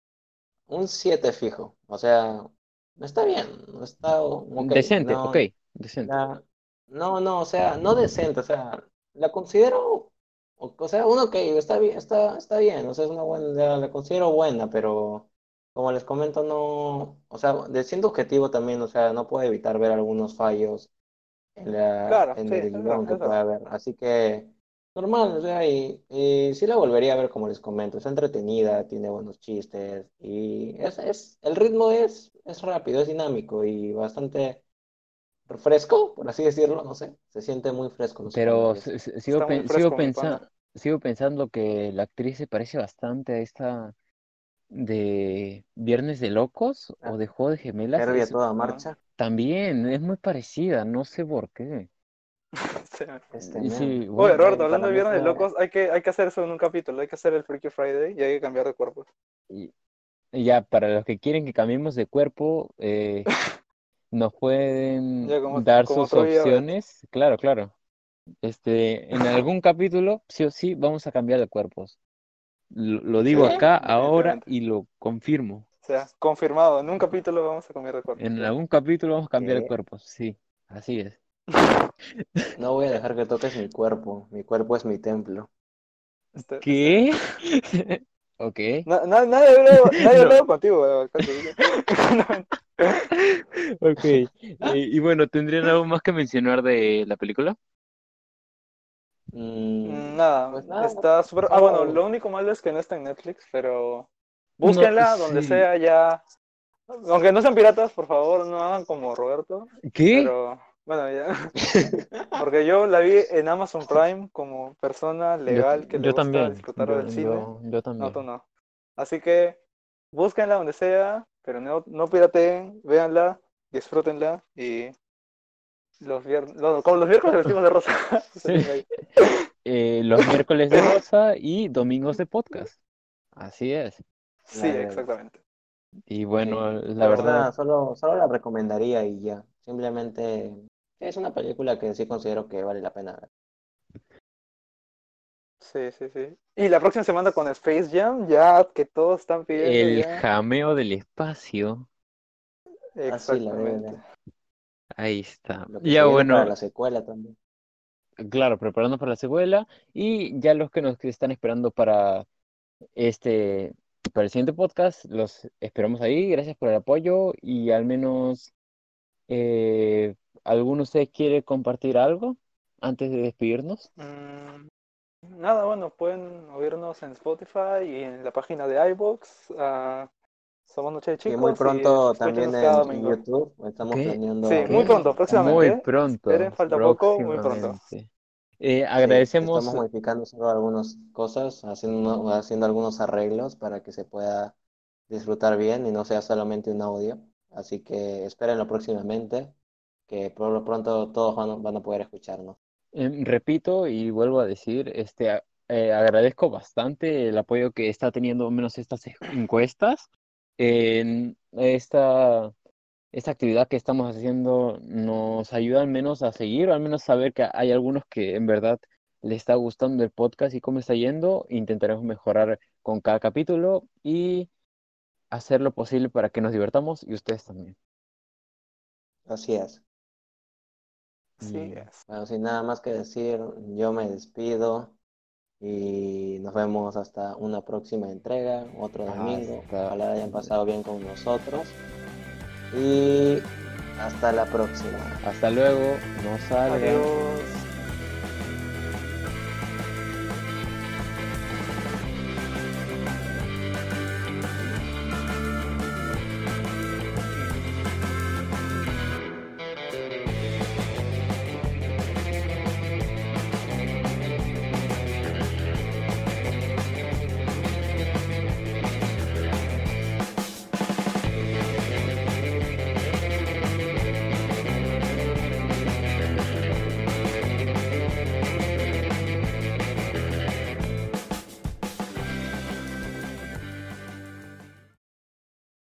un 7 fijo. O sea, está bien, está ok. decente, No, ok, decente. la- no, no, o sea, no decente, o sea, la considero, o, o sea, uno que está bien, está, está bien, o sea, es una buena, la, la considero buena, pero como les comento, no, o sea, de siendo objetivo también, o sea, no puedo evitar ver algunos fallos en la, Claro, en sí, el guion que verdad. haber. Así que normal, o sea, y, y sí la volvería a ver como les comento. Es entretenida, tiene buenos chistes y es, es, el ritmo es, es rápido, es dinámico y bastante fresco, por así decirlo, no sé. Se siente muy fresco, no sé cómo Pero sigo, Está muy pen- sigo, fresco, pensa- sigo pensando que la actriz se parece bastante a esta de Viernes de Locos o de Juego de Gemelas. Herbie a Es, toda Ah, marcha. también es muy parecida, no sé por qué. <laughs> <laughs> Este, Y Oye, Roberto, hablando de Viernes de fue- Locos, hay que, hay que hacer eso en un capítulo, hay que hacer el Freaky Friday y hay que cambiar de cuerpos. y, y ya para los que quieren que cambiemos de cuerpo, eh, <laughs> nos pueden Ya como, dar como sus opciones. Claro, claro. Este, en <laughs> algún capítulo, sí o sí, vamos a cambiar de cuerpos. Lo, lo digo ¿Sí? acá, ahora y lo confirmo. O sea, confirmado, en un capítulo vamos a cambiar de cuerpo. En algún capítulo vamos a cambiar de cuerpos, sí, así es. <laughs> No voy a dejar que toques mi cuerpo. Mi cuerpo es mi templo. Este- ¿Qué? <laughs> Ok. Na- nadie ha hablado, <laughs> nadie ha No. hablado contigo. Ok. Y bueno, ¿tendrían algo más que mencionar de la película? Mm, Nada, Pues nada, está súper... Ah, bueno, no. lo único malo es que no está en Netflix, pero búsquenla No, donde sí. sea ya. Aunque no sean piratas, por favor, no hagan como Roberto. ¿Qué? Pero bueno, ya. <laughs> Porque yo la vi en Amazon Prime como persona legal que le yo gusta también. disfrutar yo, del cine. yo- yo también. No, tú no. Así que búsquenla donde sea, pero no, no pirateen, véanla, disfrútenla y los viernes, como los miércoles vestimos de rosa. <laughs> <laughs> Sí. Eh, los miércoles de rosa y domingos de podcast. Así es. Sí, exactamente. Y bueno, la Pero nada, verdad, solo, solo la recomendaría y ya. Simplemente es una película que sí considero que vale la pena ver. Sí, sí, sí. Y la próxima semana con Space Jam, ya que todos están pidiendo el ya. jameo del espacio. Así la deben Exactamente. Ahí está. Ya bueno, para la secuela también. claro, preparando para la secuela y ya los que nos están esperando para este, para el siguiente podcast, los esperamos ahí. Gracias por el apoyo y al menos eh, ¿alguno de ustedes quiere compartir algo antes de despedirnos? Mm, nada, bueno, pueden oírnos en Spotify y en la página de iVoox. ah, somos Noche de Y Chicos. muy pronto también en. YouTube estamos Ok. planeando. Sí, muy pronto, próximamente. Muy pronto. Esperen, falta poco, muy pronto. Eh, Sí, agradecemos. estamos modificando solo algunas cosas, haciendo, haciendo algunos arreglos para que se pueda disfrutar bien y no sea solamente un audio. Así que espérenlo próximamente, que por lo pronto todos van, a- van a poder escucharnos. Em, repito y vuelvo a decir, este, eh, agradezco bastante el apoyo que está teniendo al menos estas encuestas. En esta, esta actividad que estamos haciendo nos ayuda al menos a seguir, o al menos saber que hay algunos que en verdad les está gustando el podcast y cómo está yendo. Intentaremos mejorar con cada capítulo y hacer lo posible para que nos divertamos y ustedes también. Así es. Sí, Y- es. Bueno, sin nada más que decir, yo me despido y nos vemos hasta una próxima entrega, otro domingo. Hasta- Ojalá hayan pasado bien con nosotros. Y hasta la próxima. Hasta luego, no salgan. Adiós.